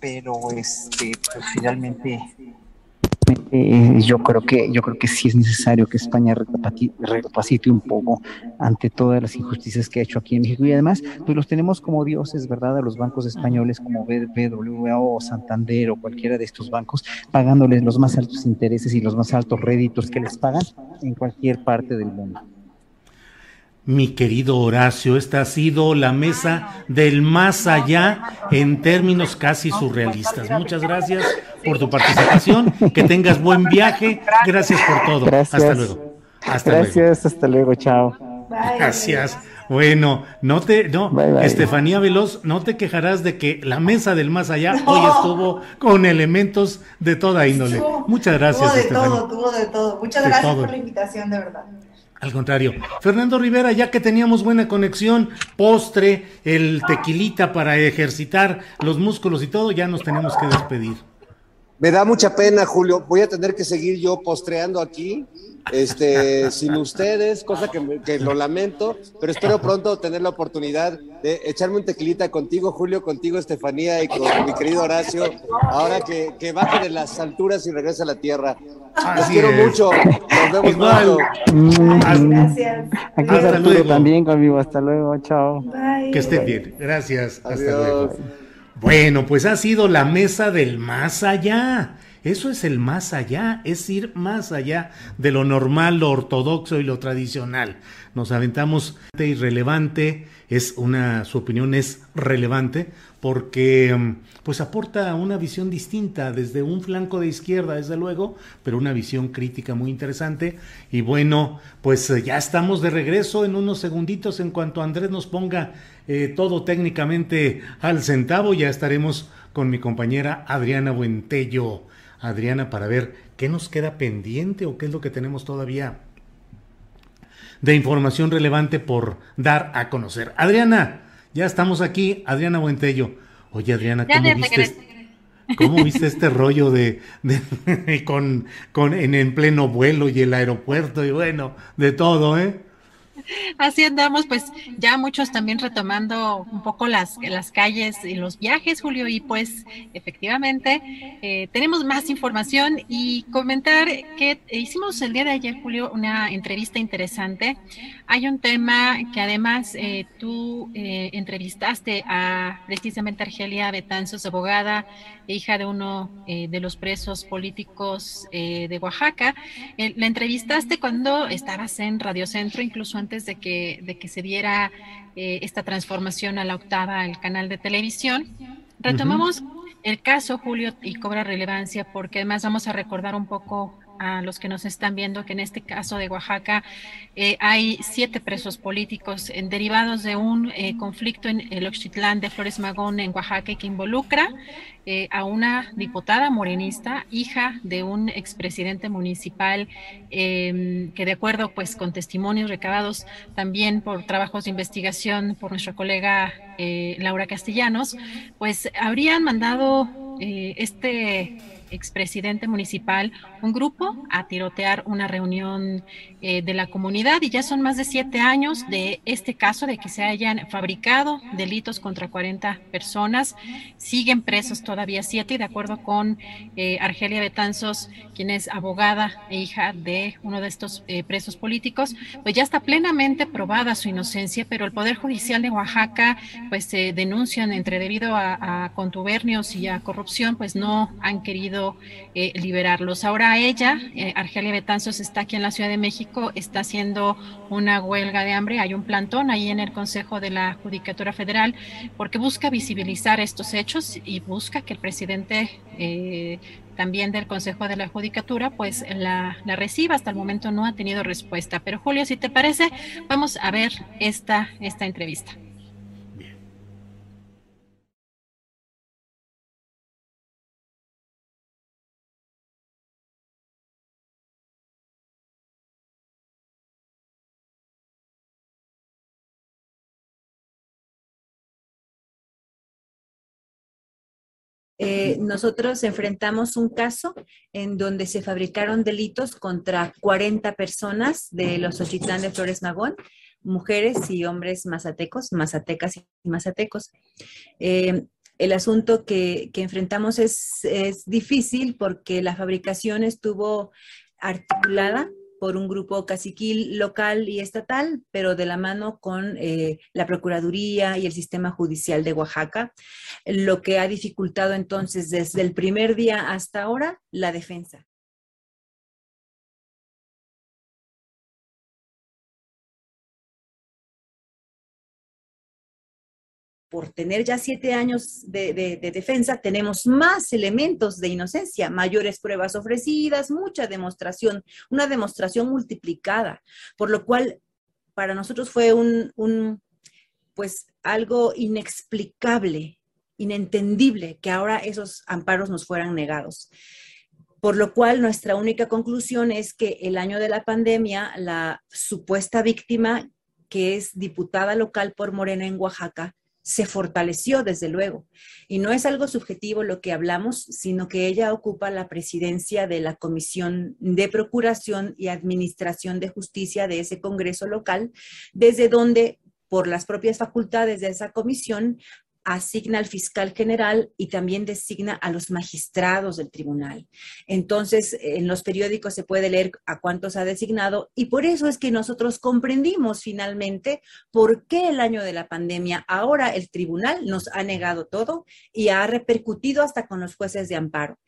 Speaker 15: pero este, pues finalmente eh, yo creo que yo creo que sí es necesario que España recapacite un poco ante todas las injusticias que ha hecho aquí en México y además pues los tenemos como dioses, ¿verdad? A los bancos españoles como BBVA o Santander o cualquiera de estos bancos pagándoles los más altos intereses y los más altos réditos que les pagan en cualquier parte del mundo.
Speaker 2: Mi querido Horacio, esta ha sido la mesa del más allá en términos casi surrealistas. Muchas gracias por tu participación, que tengas buen viaje, gracias por todo.
Speaker 15: Gracias.
Speaker 2: Hasta luego.
Speaker 15: Hasta gracias, hasta luego, chao.
Speaker 2: Gracias. Bueno, no te, no, Estefanía Veloz, no te quejarás de que la mesa del más allá hoy estuvo con elementos de toda índole. Muchas gracias.
Speaker 14: Tuvo de todo, tuvo de todo. Muchas gracias por la invitación, de verdad.
Speaker 2: Al contrario. Fernando Rivera, ya que teníamos buena conexión, postre, el tequilita para ejercitar los músculos y todo, ya nos tenemos que despedir.
Speaker 16: Me da mucha pena, Julio. Voy a tener que seguir yo postreando aquí, este, sin ustedes, cosa que, que, lo lamento, pero espero pronto tener la oportunidad de echarme un tequilita contigo, Julio, contigo, Estefanía, y con mi querido Horacio, ahora que, que baje de las alturas y regrese a la tierra. Los quiero mucho. Nos vemos
Speaker 2: Igual.
Speaker 14: Gracias.
Speaker 18: Aquí
Speaker 2: Hasta
Speaker 18: Arturo
Speaker 2: luego.
Speaker 18: también conmigo. Hasta luego. Chao.
Speaker 14: Bye.
Speaker 2: Que estén bien. Gracias. Hasta
Speaker 16: Adiós.
Speaker 2: luego. Bueno, pues ha sido la mesa del más allá. Eso es el más allá, es ir más allá de lo normal, lo ortodoxo y lo tradicional. Nos aventamos irrelevante, es una, su opinión es relevante porque mm, pues aporta una visión distinta desde un flanco de izquierda, desde luego, pero una visión crítica muy interesante. Y bueno, pues eh, ya estamos de regreso en unos segunditos en cuanto Andrés nos ponga eh, todo técnicamente al centavo, ya estaremos con mi compañera Adriana Buentello. Adriana, para ver qué nos queda pendiente o qué es lo que tenemos todavía de información relevante por dar a conocer. Adriana, ya estamos aquí. Adriana Buentello. Oye, Adriana,
Speaker 3: Ya
Speaker 2: ¿cómo viste,
Speaker 3: regreso.
Speaker 2: ¿cómo viste este rollo de, de- con, con en, en pleno vuelo y el aeropuerto y bueno, de todo, eh?
Speaker 3: Así andamos, pues ya muchos también retomando un poco las, las calles y los viajes, Julio, y pues efectivamente eh, tenemos más información y comentar que hicimos el día de ayer, Julio, una entrevista interesante. Hay un tema que además eh, tú eh, entrevistaste a precisamente Argelia Betanzos, abogada e hija de uno eh, de los presos políticos eh, de Oaxaca. La entrevistaste cuando estabas en Radio Centro, incluso antes de que, de que se diera esta transformación a la octava, el canal de televisión. Retomamos el caso, Julio, y cobra relevancia porque además vamos a recordar un poco a los que nos están viendo que en este caso de Oaxaca eh, hay siete presos políticos derivados de un eh, conflicto en el Oxitlán de Flores Magón en Oaxaca que involucra eh, a una diputada morenista, hija de un expresidente municipal, eh, que de acuerdo pues con testimonios recabados también por trabajos de investigación por nuestra colega Laura Castellanos, pues habrían mandado este expresidente municipal un grupo a tirotear una reunión eh, de la comunidad y ya son más de siete años de este caso de que se hayan fabricado delitos contra 40 personas. Siguen presos todavía siete y de acuerdo con eh, Argelia Betanzos, quien es abogada e hija de uno de estos eh, presos políticos, pues ya está plenamente probada su inocencia, pero el Poder Judicial de Oaxaca pues se denuncian entre debido a, a contubernios y a corrupción, pues no han querido liberarlos. Ahora ella, eh, Argelia Betanzos, está aquí en la Ciudad de México, está haciendo una huelga de hambre, hay un plantón ahí en el Consejo de la Judicatura Federal, porque busca visibilizar estos hechos y busca que el presidente eh, también del Consejo de la Judicatura, pues la, la reciba. Hasta el momento no ha tenido respuesta. Pero Julio, si te parece, vamos a ver esta, esta entrevista.
Speaker 19: Eh, nosotros enfrentamos un caso en donde se fabricaron delitos contra 40 personas de los Ochitlán de Flores Magón, mujeres y hombres mazatecos, mazatecas y mazatecos. Eh, el asunto que, que enfrentamos es, es difícil porque la fabricación estuvo articulada por un grupo caciquil local y estatal, pero de la mano con eh, la Procuraduría y el sistema judicial de Oaxaca, lo que ha dificultado entonces desde el primer día hasta ahora la defensa. Por tener ya siete años de, de, de, defensa, tenemos más elementos de inocencia, mayores pruebas ofrecidas, mucha demostración, una demostración multiplicada, por lo cual para nosotros fue un pues algo inexplicable, inentendible que ahora esos amparos nos fueran negados. Por lo cual nuestra única conclusión es que el año de la pandemia, la supuesta víctima, que es diputada local por Morena en Oaxaca, se fortaleció desde luego. Y no es algo subjetivo lo que hablamos, sino que ella ocupa la presidencia de la Comisión de Procuración y Administración de Justicia de ese Congreso local, desde donde por las propias facultades de esa comisión asigna al fiscal general y también designa a los magistrados del tribunal. Entonces, en los periódicos se puede leer a cuántos ha designado y por eso es que nosotros comprendimos finalmente por qué el año de la pandemia ahora el tribunal nos ha negado todo y ha repercutido hasta con los jueces de amparo.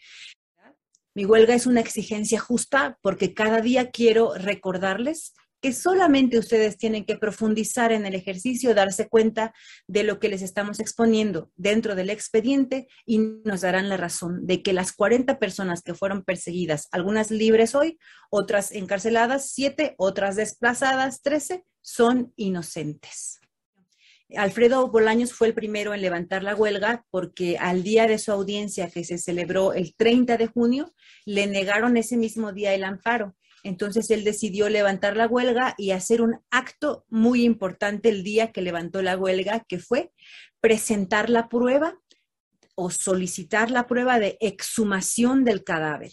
Speaker 19: Mi huelga es una exigencia justa porque cada día quiero recordarles que solamente ustedes tienen que profundizar en el ejercicio, darse cuenta de lo que les estamos exponiendo dentro del expediente y nos darán la razón de que las 40 personas que fueron perseguidas, algunas libres hoy, otras encarceladas, 7, otras desplazadas, 13, son inocentes. Alfredo Bolaños fue el primero en levantar la huelga porque al día de su audiencia que se celebró el 30 de junio, le negaron ese mismo día el amparo entonces él decidió levantar la huelga y hacer un acto muy importante el día que levantó la huelga, que fue presentar la prueba o solicitar la prueba de exhumación del cadáver.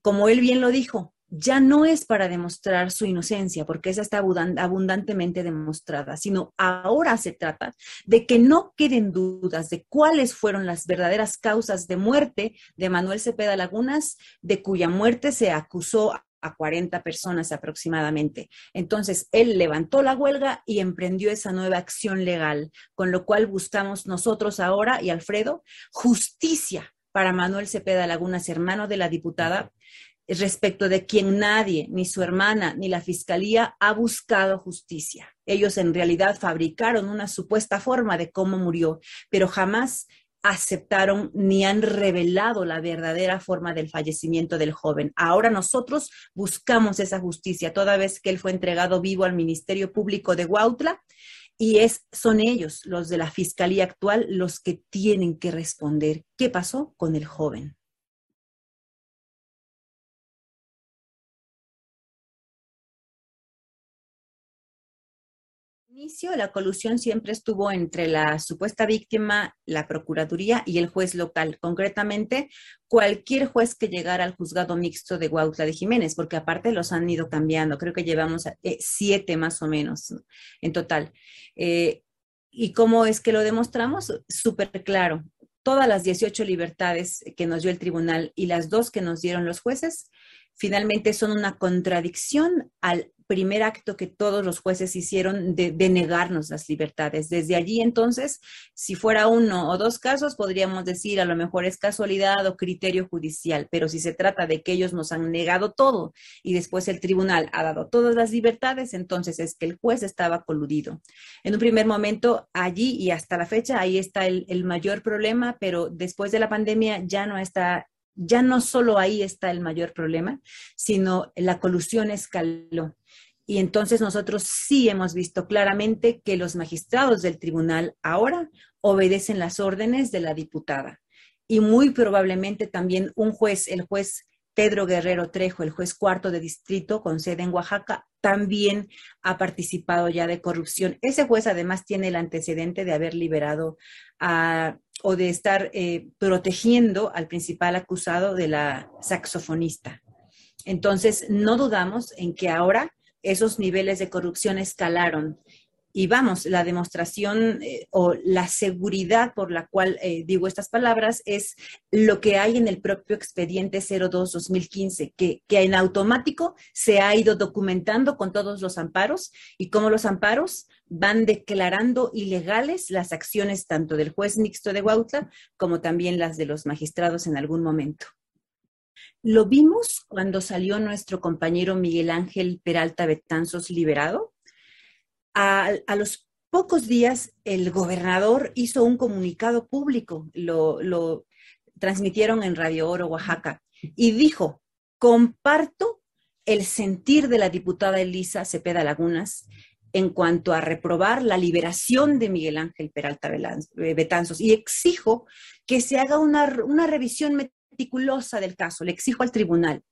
Speaker 19: Como él bien lo dijo, ya no es para demostrar su inocencia, porque esa está abundantemente demostrada, sino ahora se trata de que no queden dudas de cuáles fueron las verdaderas causas de muerte de Manuel Cepeda Lagunas, de cuya muerte se acusó a 40 personas aproximadamente. Entonces, él levantó la huelga y emprendió esa nueva acción legal, con lo cual buscamos nosotros ahora y Alfredo justicia para Manuel Cepeda Lagunas, hermano de la diputada, respecto de quien nadie, ni su hermana, ni la fiscalía ha buscado justicia. Ellos en realidad fabricaron una supuesta forma de cómo murió, pero jamás aceptaron ni han revelado la verdadera forma del fallecimiento del joven. Ahora nosotros buscamos esa justicia toda vez que él fue entregado vivo al Ministerio Público de Huautla y es, son ellos, los de la Fiscalía actual, los que tienen que responder qué pasó con el joven. Inicio, la colusión siempre estuvo entre la supuesta víctima, la Procuraduría y el juez local, concretamente cualquier juez que llegara al juzgado mixto de Guautla de Jiménez, porque aparte los han ido cambiando, creo que llevamos eh, siete más o menos en total. Eh, ¿Y cómo es que lo demostramos? Súper claro. Todas las 18 libertades que nos dio el tribunal y las dos que nos dieron los jueces, finalmente son una contradicción al primer acto que todos los jueces hicieron de, negarnos las libertades. Desde allí entonces, si fuera uno o dos casos, podríamos decir a lo mejor es casualidad o criterio judicial, pero si se trata de que ellos nos han negado todo y después el tribunal ha dado todas las libertades, entonces es que el juez estaba coludido. En un primer momento, allí y hasta la fecha, ahí está el, mayor problema, pero después de la pandemia ya no está ya no solo ahí está el mayor problema, sino la colusión escaló. Y entonces nosotros sí hemos visto claramente que los magistrados del tribunal ahora obedecen las órdenes de la diputada. Y muy probablemente también un juez, el juez Pedro Guerrero Trejo, el juez cuarto de distrito con sede en Oaxaca, también ha participado ya de corrupción. Ese juez además tiene el antecedente de haber liberado a, o de estar eh, protegiendo al principal acusado de la saxofonista. Entonces, no dudamos en que ahora esos niveles de corrupción escalaron y vamos, la demostración eh, o la seguridad por la cual eh, digo estas palabras es lo que hay en el propio expediente 02-2015, que, que en automático se ha ido documentando con todos los amparos y cómo los amparos van declarando ilegales las acciones tanto del juez mixto de Huautla como también las de los magistrados en algún momento. Lo vimos cuando salió nuestro compañero Miguel Ángel Peralta Betanzos liberado a, los pocos días, el gobernador hizo un comunicado público, lo, transmitieron en Radio Oro, Oaxaca, y dijo, comparto el sentir de la diputada Elisa Cepeda Lagunas en cuanto a reprobar la liberación de Miguel Ángel Peralta eh, Betanzos y exijo que se haga una, una revisión meticulosa del caso, le exijo al tribunal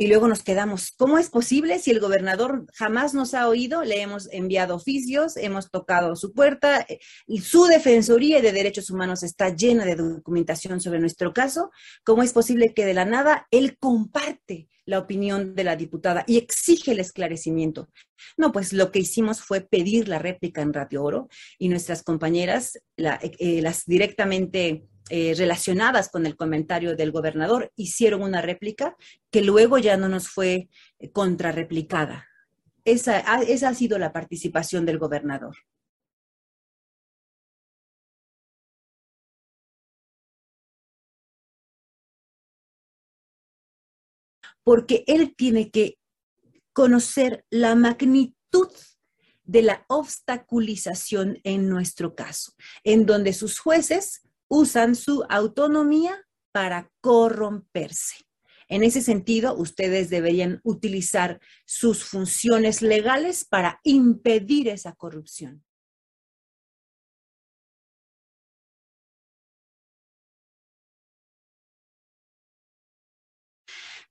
Speaker 19: y luego nos quedamos. ¿Cómo es posible si el gobernador jamás nos ha oído? Le hemos enviado oficios, hemos tocado su puerta, eh, y su Defensoría de Derechos Humanos está llena de documentación sobre nuestro caso. ¿Cómo es posible que de la nada él comparte la opinión de la diputada y exige el esclarecimiento? No, pues lo que hicimos fue pedir la réplica en Radio Oro y nuestras compañeras eh, las directamente eh, relacionadas con el comentario del gobernador hicieron una réplica que luego ya no nos fue eh, contrarreplicada. Esa, esa ha sido la participación del gobernador. Porque él tiene que conocer la magnitud de la obstaculización en nuestro caso, en donde sus jueces usan su autonomía para corromperse. En ese sentido, ustedes deberían utilizar sus funciones legales para impedir esa corrupción.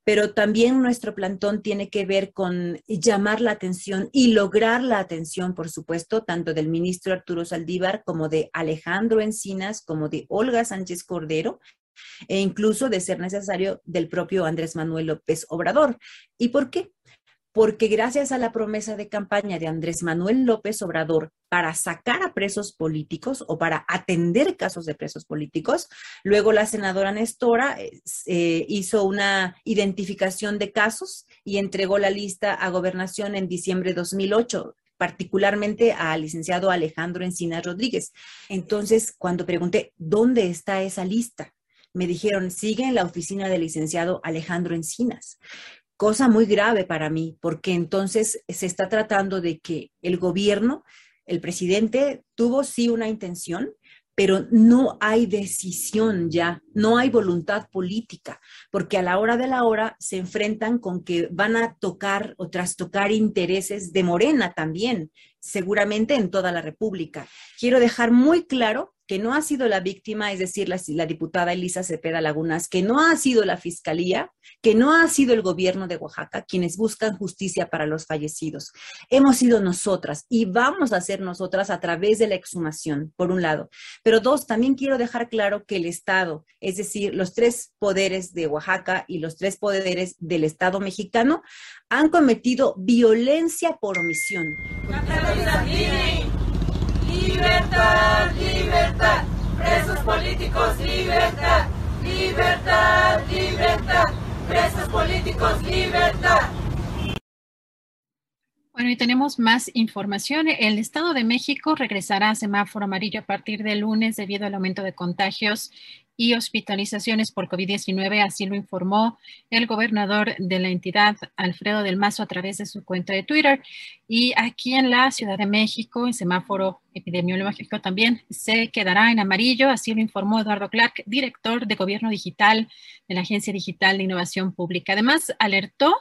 Speaker 19: Pero también nuestro plantón tiene que ver con llamar la atención y lograr la atención, por supuesto, tanto del ministro Arturo Saldívar como de Alejandro Encinas, como de Olga Sánchez Cordero, e incluso de ser necesario del propio Andrés Manuel López Obrador. ¿Y por qué? Porque gracias a la promesa de campaña de Andrés Manuel López Obrador para sacar a presos políticos o para atender casos de presos políticos, luego la senadora Nestora eh, hizo una identificación de casos y entregó la lista a gobernación en diciembre de 2008 particularmente al licenciado Alejandro Encinas Rodríguez. Entonces, cuando pregunté, ¿dónde está esa lista? Me dijeron, sigue en la oficina del licenciado Alejandro Encinas cosa muy grave para mí, porque entonces se está tratando de que el gobierno, el presidente tuvo sí una intención, pero no hay decisión ya, no hay voluntad política, porque a la hora de la hora se enfrentan con que van a tocar o trastocar intereses de Morena también, seguramente en toda la República. Quiero dejar muy claro que no ha sido la víctima, es decir, la, diputada Elisa Cepeda Lagunas, que no ha sido la fiscalía, que no ha sido el gobierno de Oaxaca quienes buscan justicia para los fallecidos. Hemos sido nosotras y vamos a ser nosotras a través de la exhumación, por un lado. Pero dos, también quiero dejar claro que el Estado, es decir, los tres poderes de Oaxaca y los tres poderes del Estado mexicano, han cometido violencia por omisión.
Speaker 20: Libertad, libertad, presos políticos, libertad, libertad, libertad, presos políticos, libertad.
Speaker 3: Bueno, y tenemos más información. El Estado de México regresará a semáforo amarillo a partir del lunes debido al aumento de contagios y hospitalizaciones por COVID-19, así lo informó el gobernador de la entidad, Alfredo del Mazo, a través de su cuenta de Twitter. Y aquí en la Ciudad de México, en semáforo epidemiológico también se quedará en amarillo, así lo informó Eduardo Clark, director de Gobierno Digital de la Agencia Digital de Innovación Pública. Además, alertó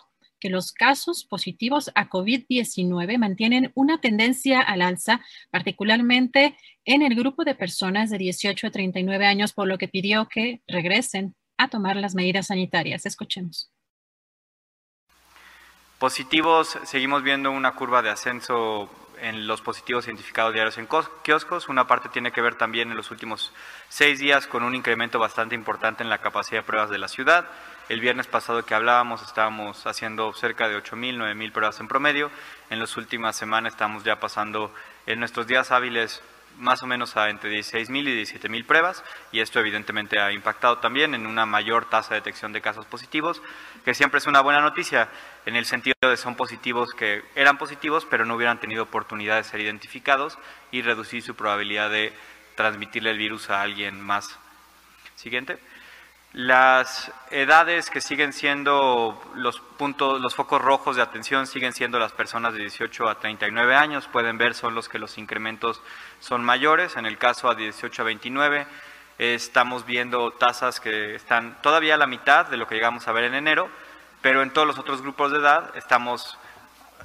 Speaker 3: los casos positivos a COVID-19 mantienen una tendencia al alza, particularmente en el grupo de personas de 18 a 39 años, por lo que pidió que regresen a tomar las medidas sanitarias. Escuchemos.
Speaker 21: Positivos, seguimos viendo una curva de ascenso en los positivos identificados diarios en kioscos. Una parte tiene que ver también en los últimos seis días con un incremento bastante importante en la capacidad de pruebas de la ciudad. El viernes pasado que hablábamos estábamos haciendo cerca de 8.000, 9.000 pruebas en promedio. En las últimas semanas estamos ya pasando en nuestros días hábiles más o menos a entre 16.000 y 17.000 pruebas y esto evidentemente ha impactado también en una mayor tasa de detección de casos positivos, que siempre es una buena noticia en el sentido de son positivos que eran positivos pero no hubieran tenido oportunidad de ser identificados y reducir su probabilidad de transmitirle el virus a alguien más. Siguiente. Las edades que siguen siendo los puntos, los focos rojos de atención siguen siendo las personas de 18 a 39 años. Pueden ver son los que los incrementos son mayores. En el caso a 18 a 29 estamos viendo tasas que están todavía a la mitad de lo que llegamos a ver en enero, pero en todos los otros grupos de edad estamos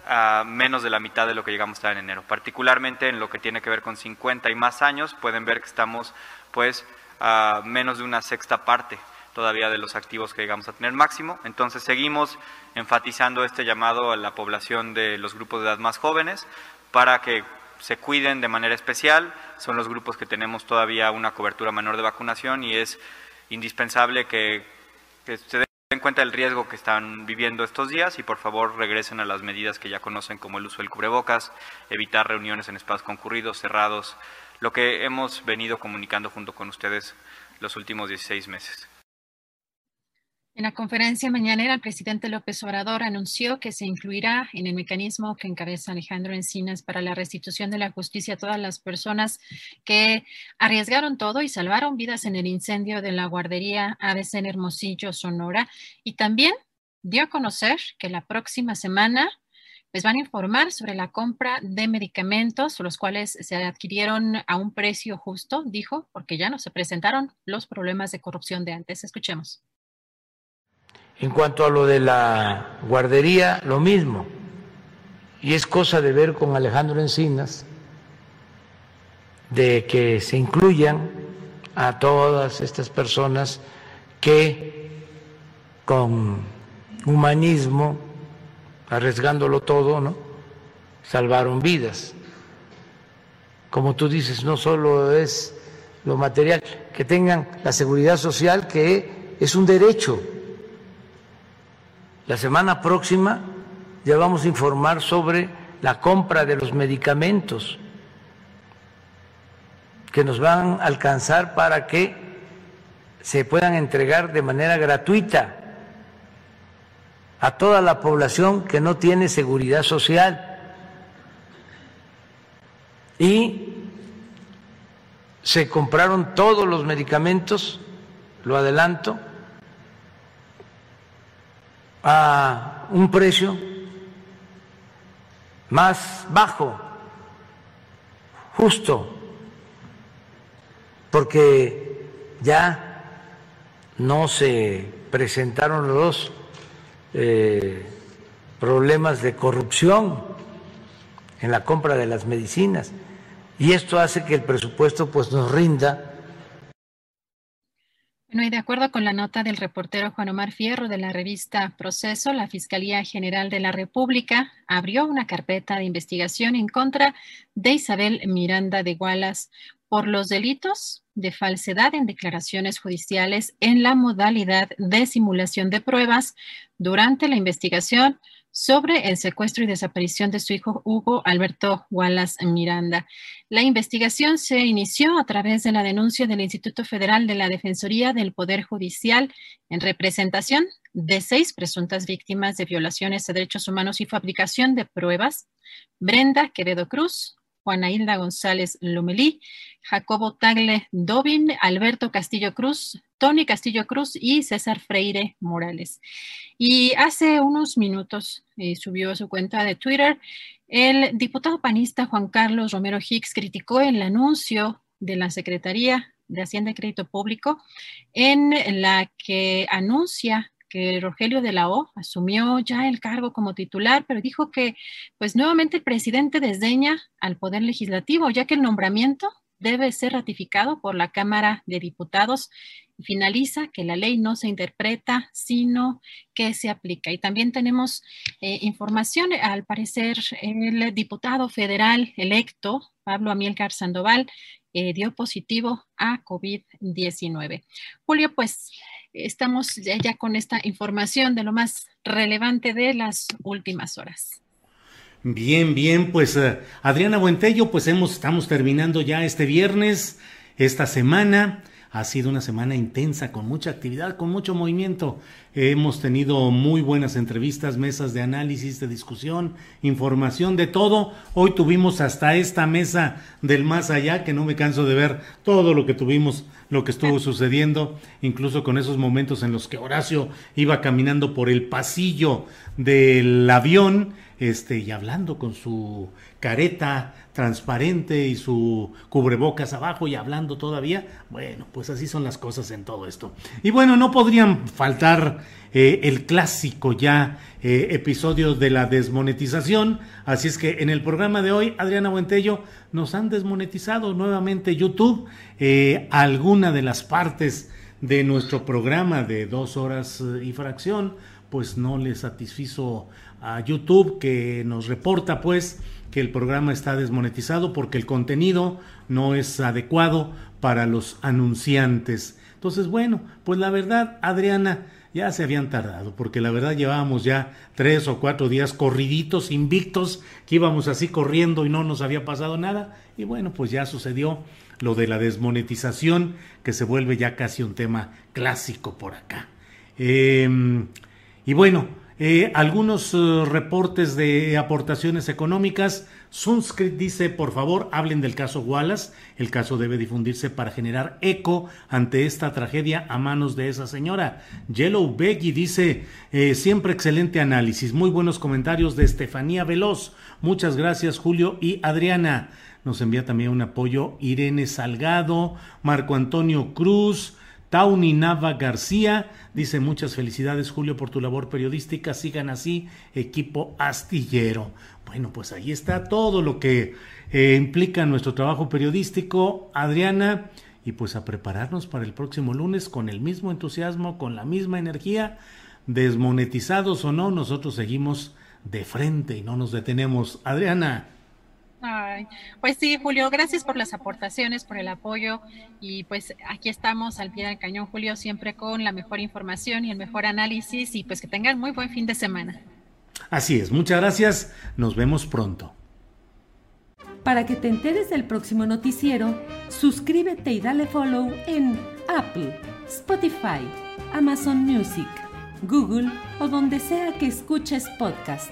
Speaker 21: a menos de la mitad de lo que llegamos a ver en enero. Particularmente en lo que tiene que ver con 50 y más años, pueden ver que estamos pues a menos de una sexta parte todavía de los activos que llegamos a tener máximo. Entonces seguimos enfatizando este llamado a la población de los grupos de edad más jóvenes para que se cuiden de manera especial. Son los grupos que tenemos todavía una cobertura menor de vacunación y es indispensable que, que se den cuenta del riesgo que están viviendo estos días y por favor regresen a las medidas que ya conocen como el uso del cubrebocas, evitar reuniones en espacios concurridos, cerrados, lo que hemos venido comunicando junto con ustedes los últimos 16 meses.
Speaker 3: En la conferencia mañanera, el presidente López Obrador anunció que se incluirá en el mecanismo que encabeza Alejandro Encinas para la restitución de la justicia a todas las personas que arriesgaron todo y salvaron vidas en el incendio de la guardería ABC en Hermosillo, Sonora. Y también dio a conocer que la próxima semana les van a informar sobre la compra de medicamentos, los cuales se adquirieron a un precio justo, dijo, porque ya no se presentaron los problemas de corrupción de antes. Escuchemos.
Speaker 5: En cuanto a lo de la guardería, lo mismo. Y es cosa de ver con Alejandro Encinas, de que se incluyan a todas estas personas que con humanismo, arriesgándolo todo, ¿no? salvaron vidas. Como tú dices, no solo es lo material, que tengan la seguridad social, que es un derecho la semana próxima ya vamos a informar sobre la compra de los medicamentos que nos van a alcanzar para que se puedan entregar de manera gratuita a toda la población que no tiene seguridad social. Y se compraron todos los medicamentos, lo adelanto, a un precio más bajo, justo, porque ya no se presentaron los eh, problemas de corrupción en la compra de las medicinas. Y esto hace que el presupuesto pues nos rinda
Speaker 3: bueno, y de acuerdo con la nota del reportero Juan Omar Fierro de la revista Proceso, la Fiscalía General de la República abrió una carpeta de investigación en contra de Isabel Miranda de Gualas por los delitos de falsedad en declaraciones judiciales en la modalidad de simulación de pruebas durante la investigación sobre el secuestro y desaparición de su hijo Hugo Alberto Wallace Miranda. La investigación se inició a través de la denuncia del Instituto Federal de la Defensoría del Poder Judicial en representación de seis presuntas víctimas de violaciones de derechos humanos y fabricación de pruebas, Brenda Quevedo Cruz, Juana Hilda González Lomelí, Jacobo Tagle Dobin, Alberto Castillo Cruz, Tony Castillo Cruz y César Freire Morales. Y hace unos minutos eh, subió a su cuenta de Twitter, el diputado panista Juan Carlos Romero Hicks criticó el anuncio de la Secretaría de Hacienda y Crédito Público en la que anuncia que Rogelio de la O asumió ya el cargo como titular, pero dijo que pues nuevamente el presidente desdeña al Poder Legislativo, ya que el nombramiento debe ser ratificado por la Cámara de Diputados finaliza que la ley no se interpreta, sino que se aplica. Y también tenemos eh, información, al parecer el diputado federal electo, Pablo Amielcar Sandoval, eh, dio positivo a COVID-19. Julio, pues estamos ya con esta información de lo más relevante de las últimas horas.
Speaker 2: Bien, bien, pues uh, Adriana Buentello, pues hemos, estamos terminando ya este viernes, esta semana. Ha sido una semana intensa, con mucha actividad, con mucho movimiento. Hemos tenido muy buenas entrevistas, mesas de análisis, de discusión, información, de todo. Hoy tuvimos hasta esta mesa del más allá, que no me canso de ver todo lo que tuvimos, lo que estuvo sucediendo, incluso con esos momentos en los que Horacio iba caminando por el pasillo del avión este, y hablando con su careta transparente y su cubrebocas abajo y hablando todavía. Bueno, pues así son las cosas en todo esto. Y bueno, no podrían faltar eh, el clásico ya eh, episodio de la desmonetización. Así es que en el programa de hoy, Adriana Buentello, nos han desmonetizado nuevamente YouTube eh, alguna de las partes de nuestro programa de dos horas y fracción, pues no le satisfizo a YouTube que nos reporta pues que el programa está desmonetizado porque el contenido no es adecuado para los anunciantes. Entonces, bueno, pues la verdad, Adriana, ya se habían tardado, porque la verdad llevábamos ya tres o cuatro días corriditos, invictos, que íbamos así corriendo y no nos había pasado nada. Y bueno, pues ya sucedió lo de la desmonetización, que se vuelve ya casi un tema clásico por acá. Em, y bueno, eh, algunos eh, reportes de aportaciones económicas. Sunscript dice, por favor, hablen del caso Wallace. El caso debe difundirse para generar eco ante esta tragedia a manos de esa señora. Yellow Beggy dice, eh, siempre excelente análisis. Muy buenos comentarios de Estefanía Veloz. Muchas gracias, Julio y Adriana. Nos envía también un apoyo Irene Salgado, Marco Antonio Cruz, Tauni Nava García dice muchas felicidades Julio por tu labor periodística, sigan así, equipo astillero. Bueno, pues ahí está todo lo que eh, implica nuestro trabajo periodístico, Adriana, y pues a prepararnos para el próximo lunes con el mismo entusiasmo, con la misma energía, desmonetizados o no, nosotros seguimos de frente y no nos detenemos. Adriana.
Speaker 3: Ay, pues sí, Julio, gracias por las aportaciones, por el apoyo y pues aquí estamos al pie del cañón, Julio, siempre con la mejor información y el mejor análisis y pues que tengan muy buen fin de semana.
Speaker 2: Así es, muchas gracias, nos vemos pronto.
Speaker 22: Para que te enteres del próximo noticiero, suscríbete y dale follow en Apple, Spotify, Amazon Music, Google o donde sea que escuches podcast.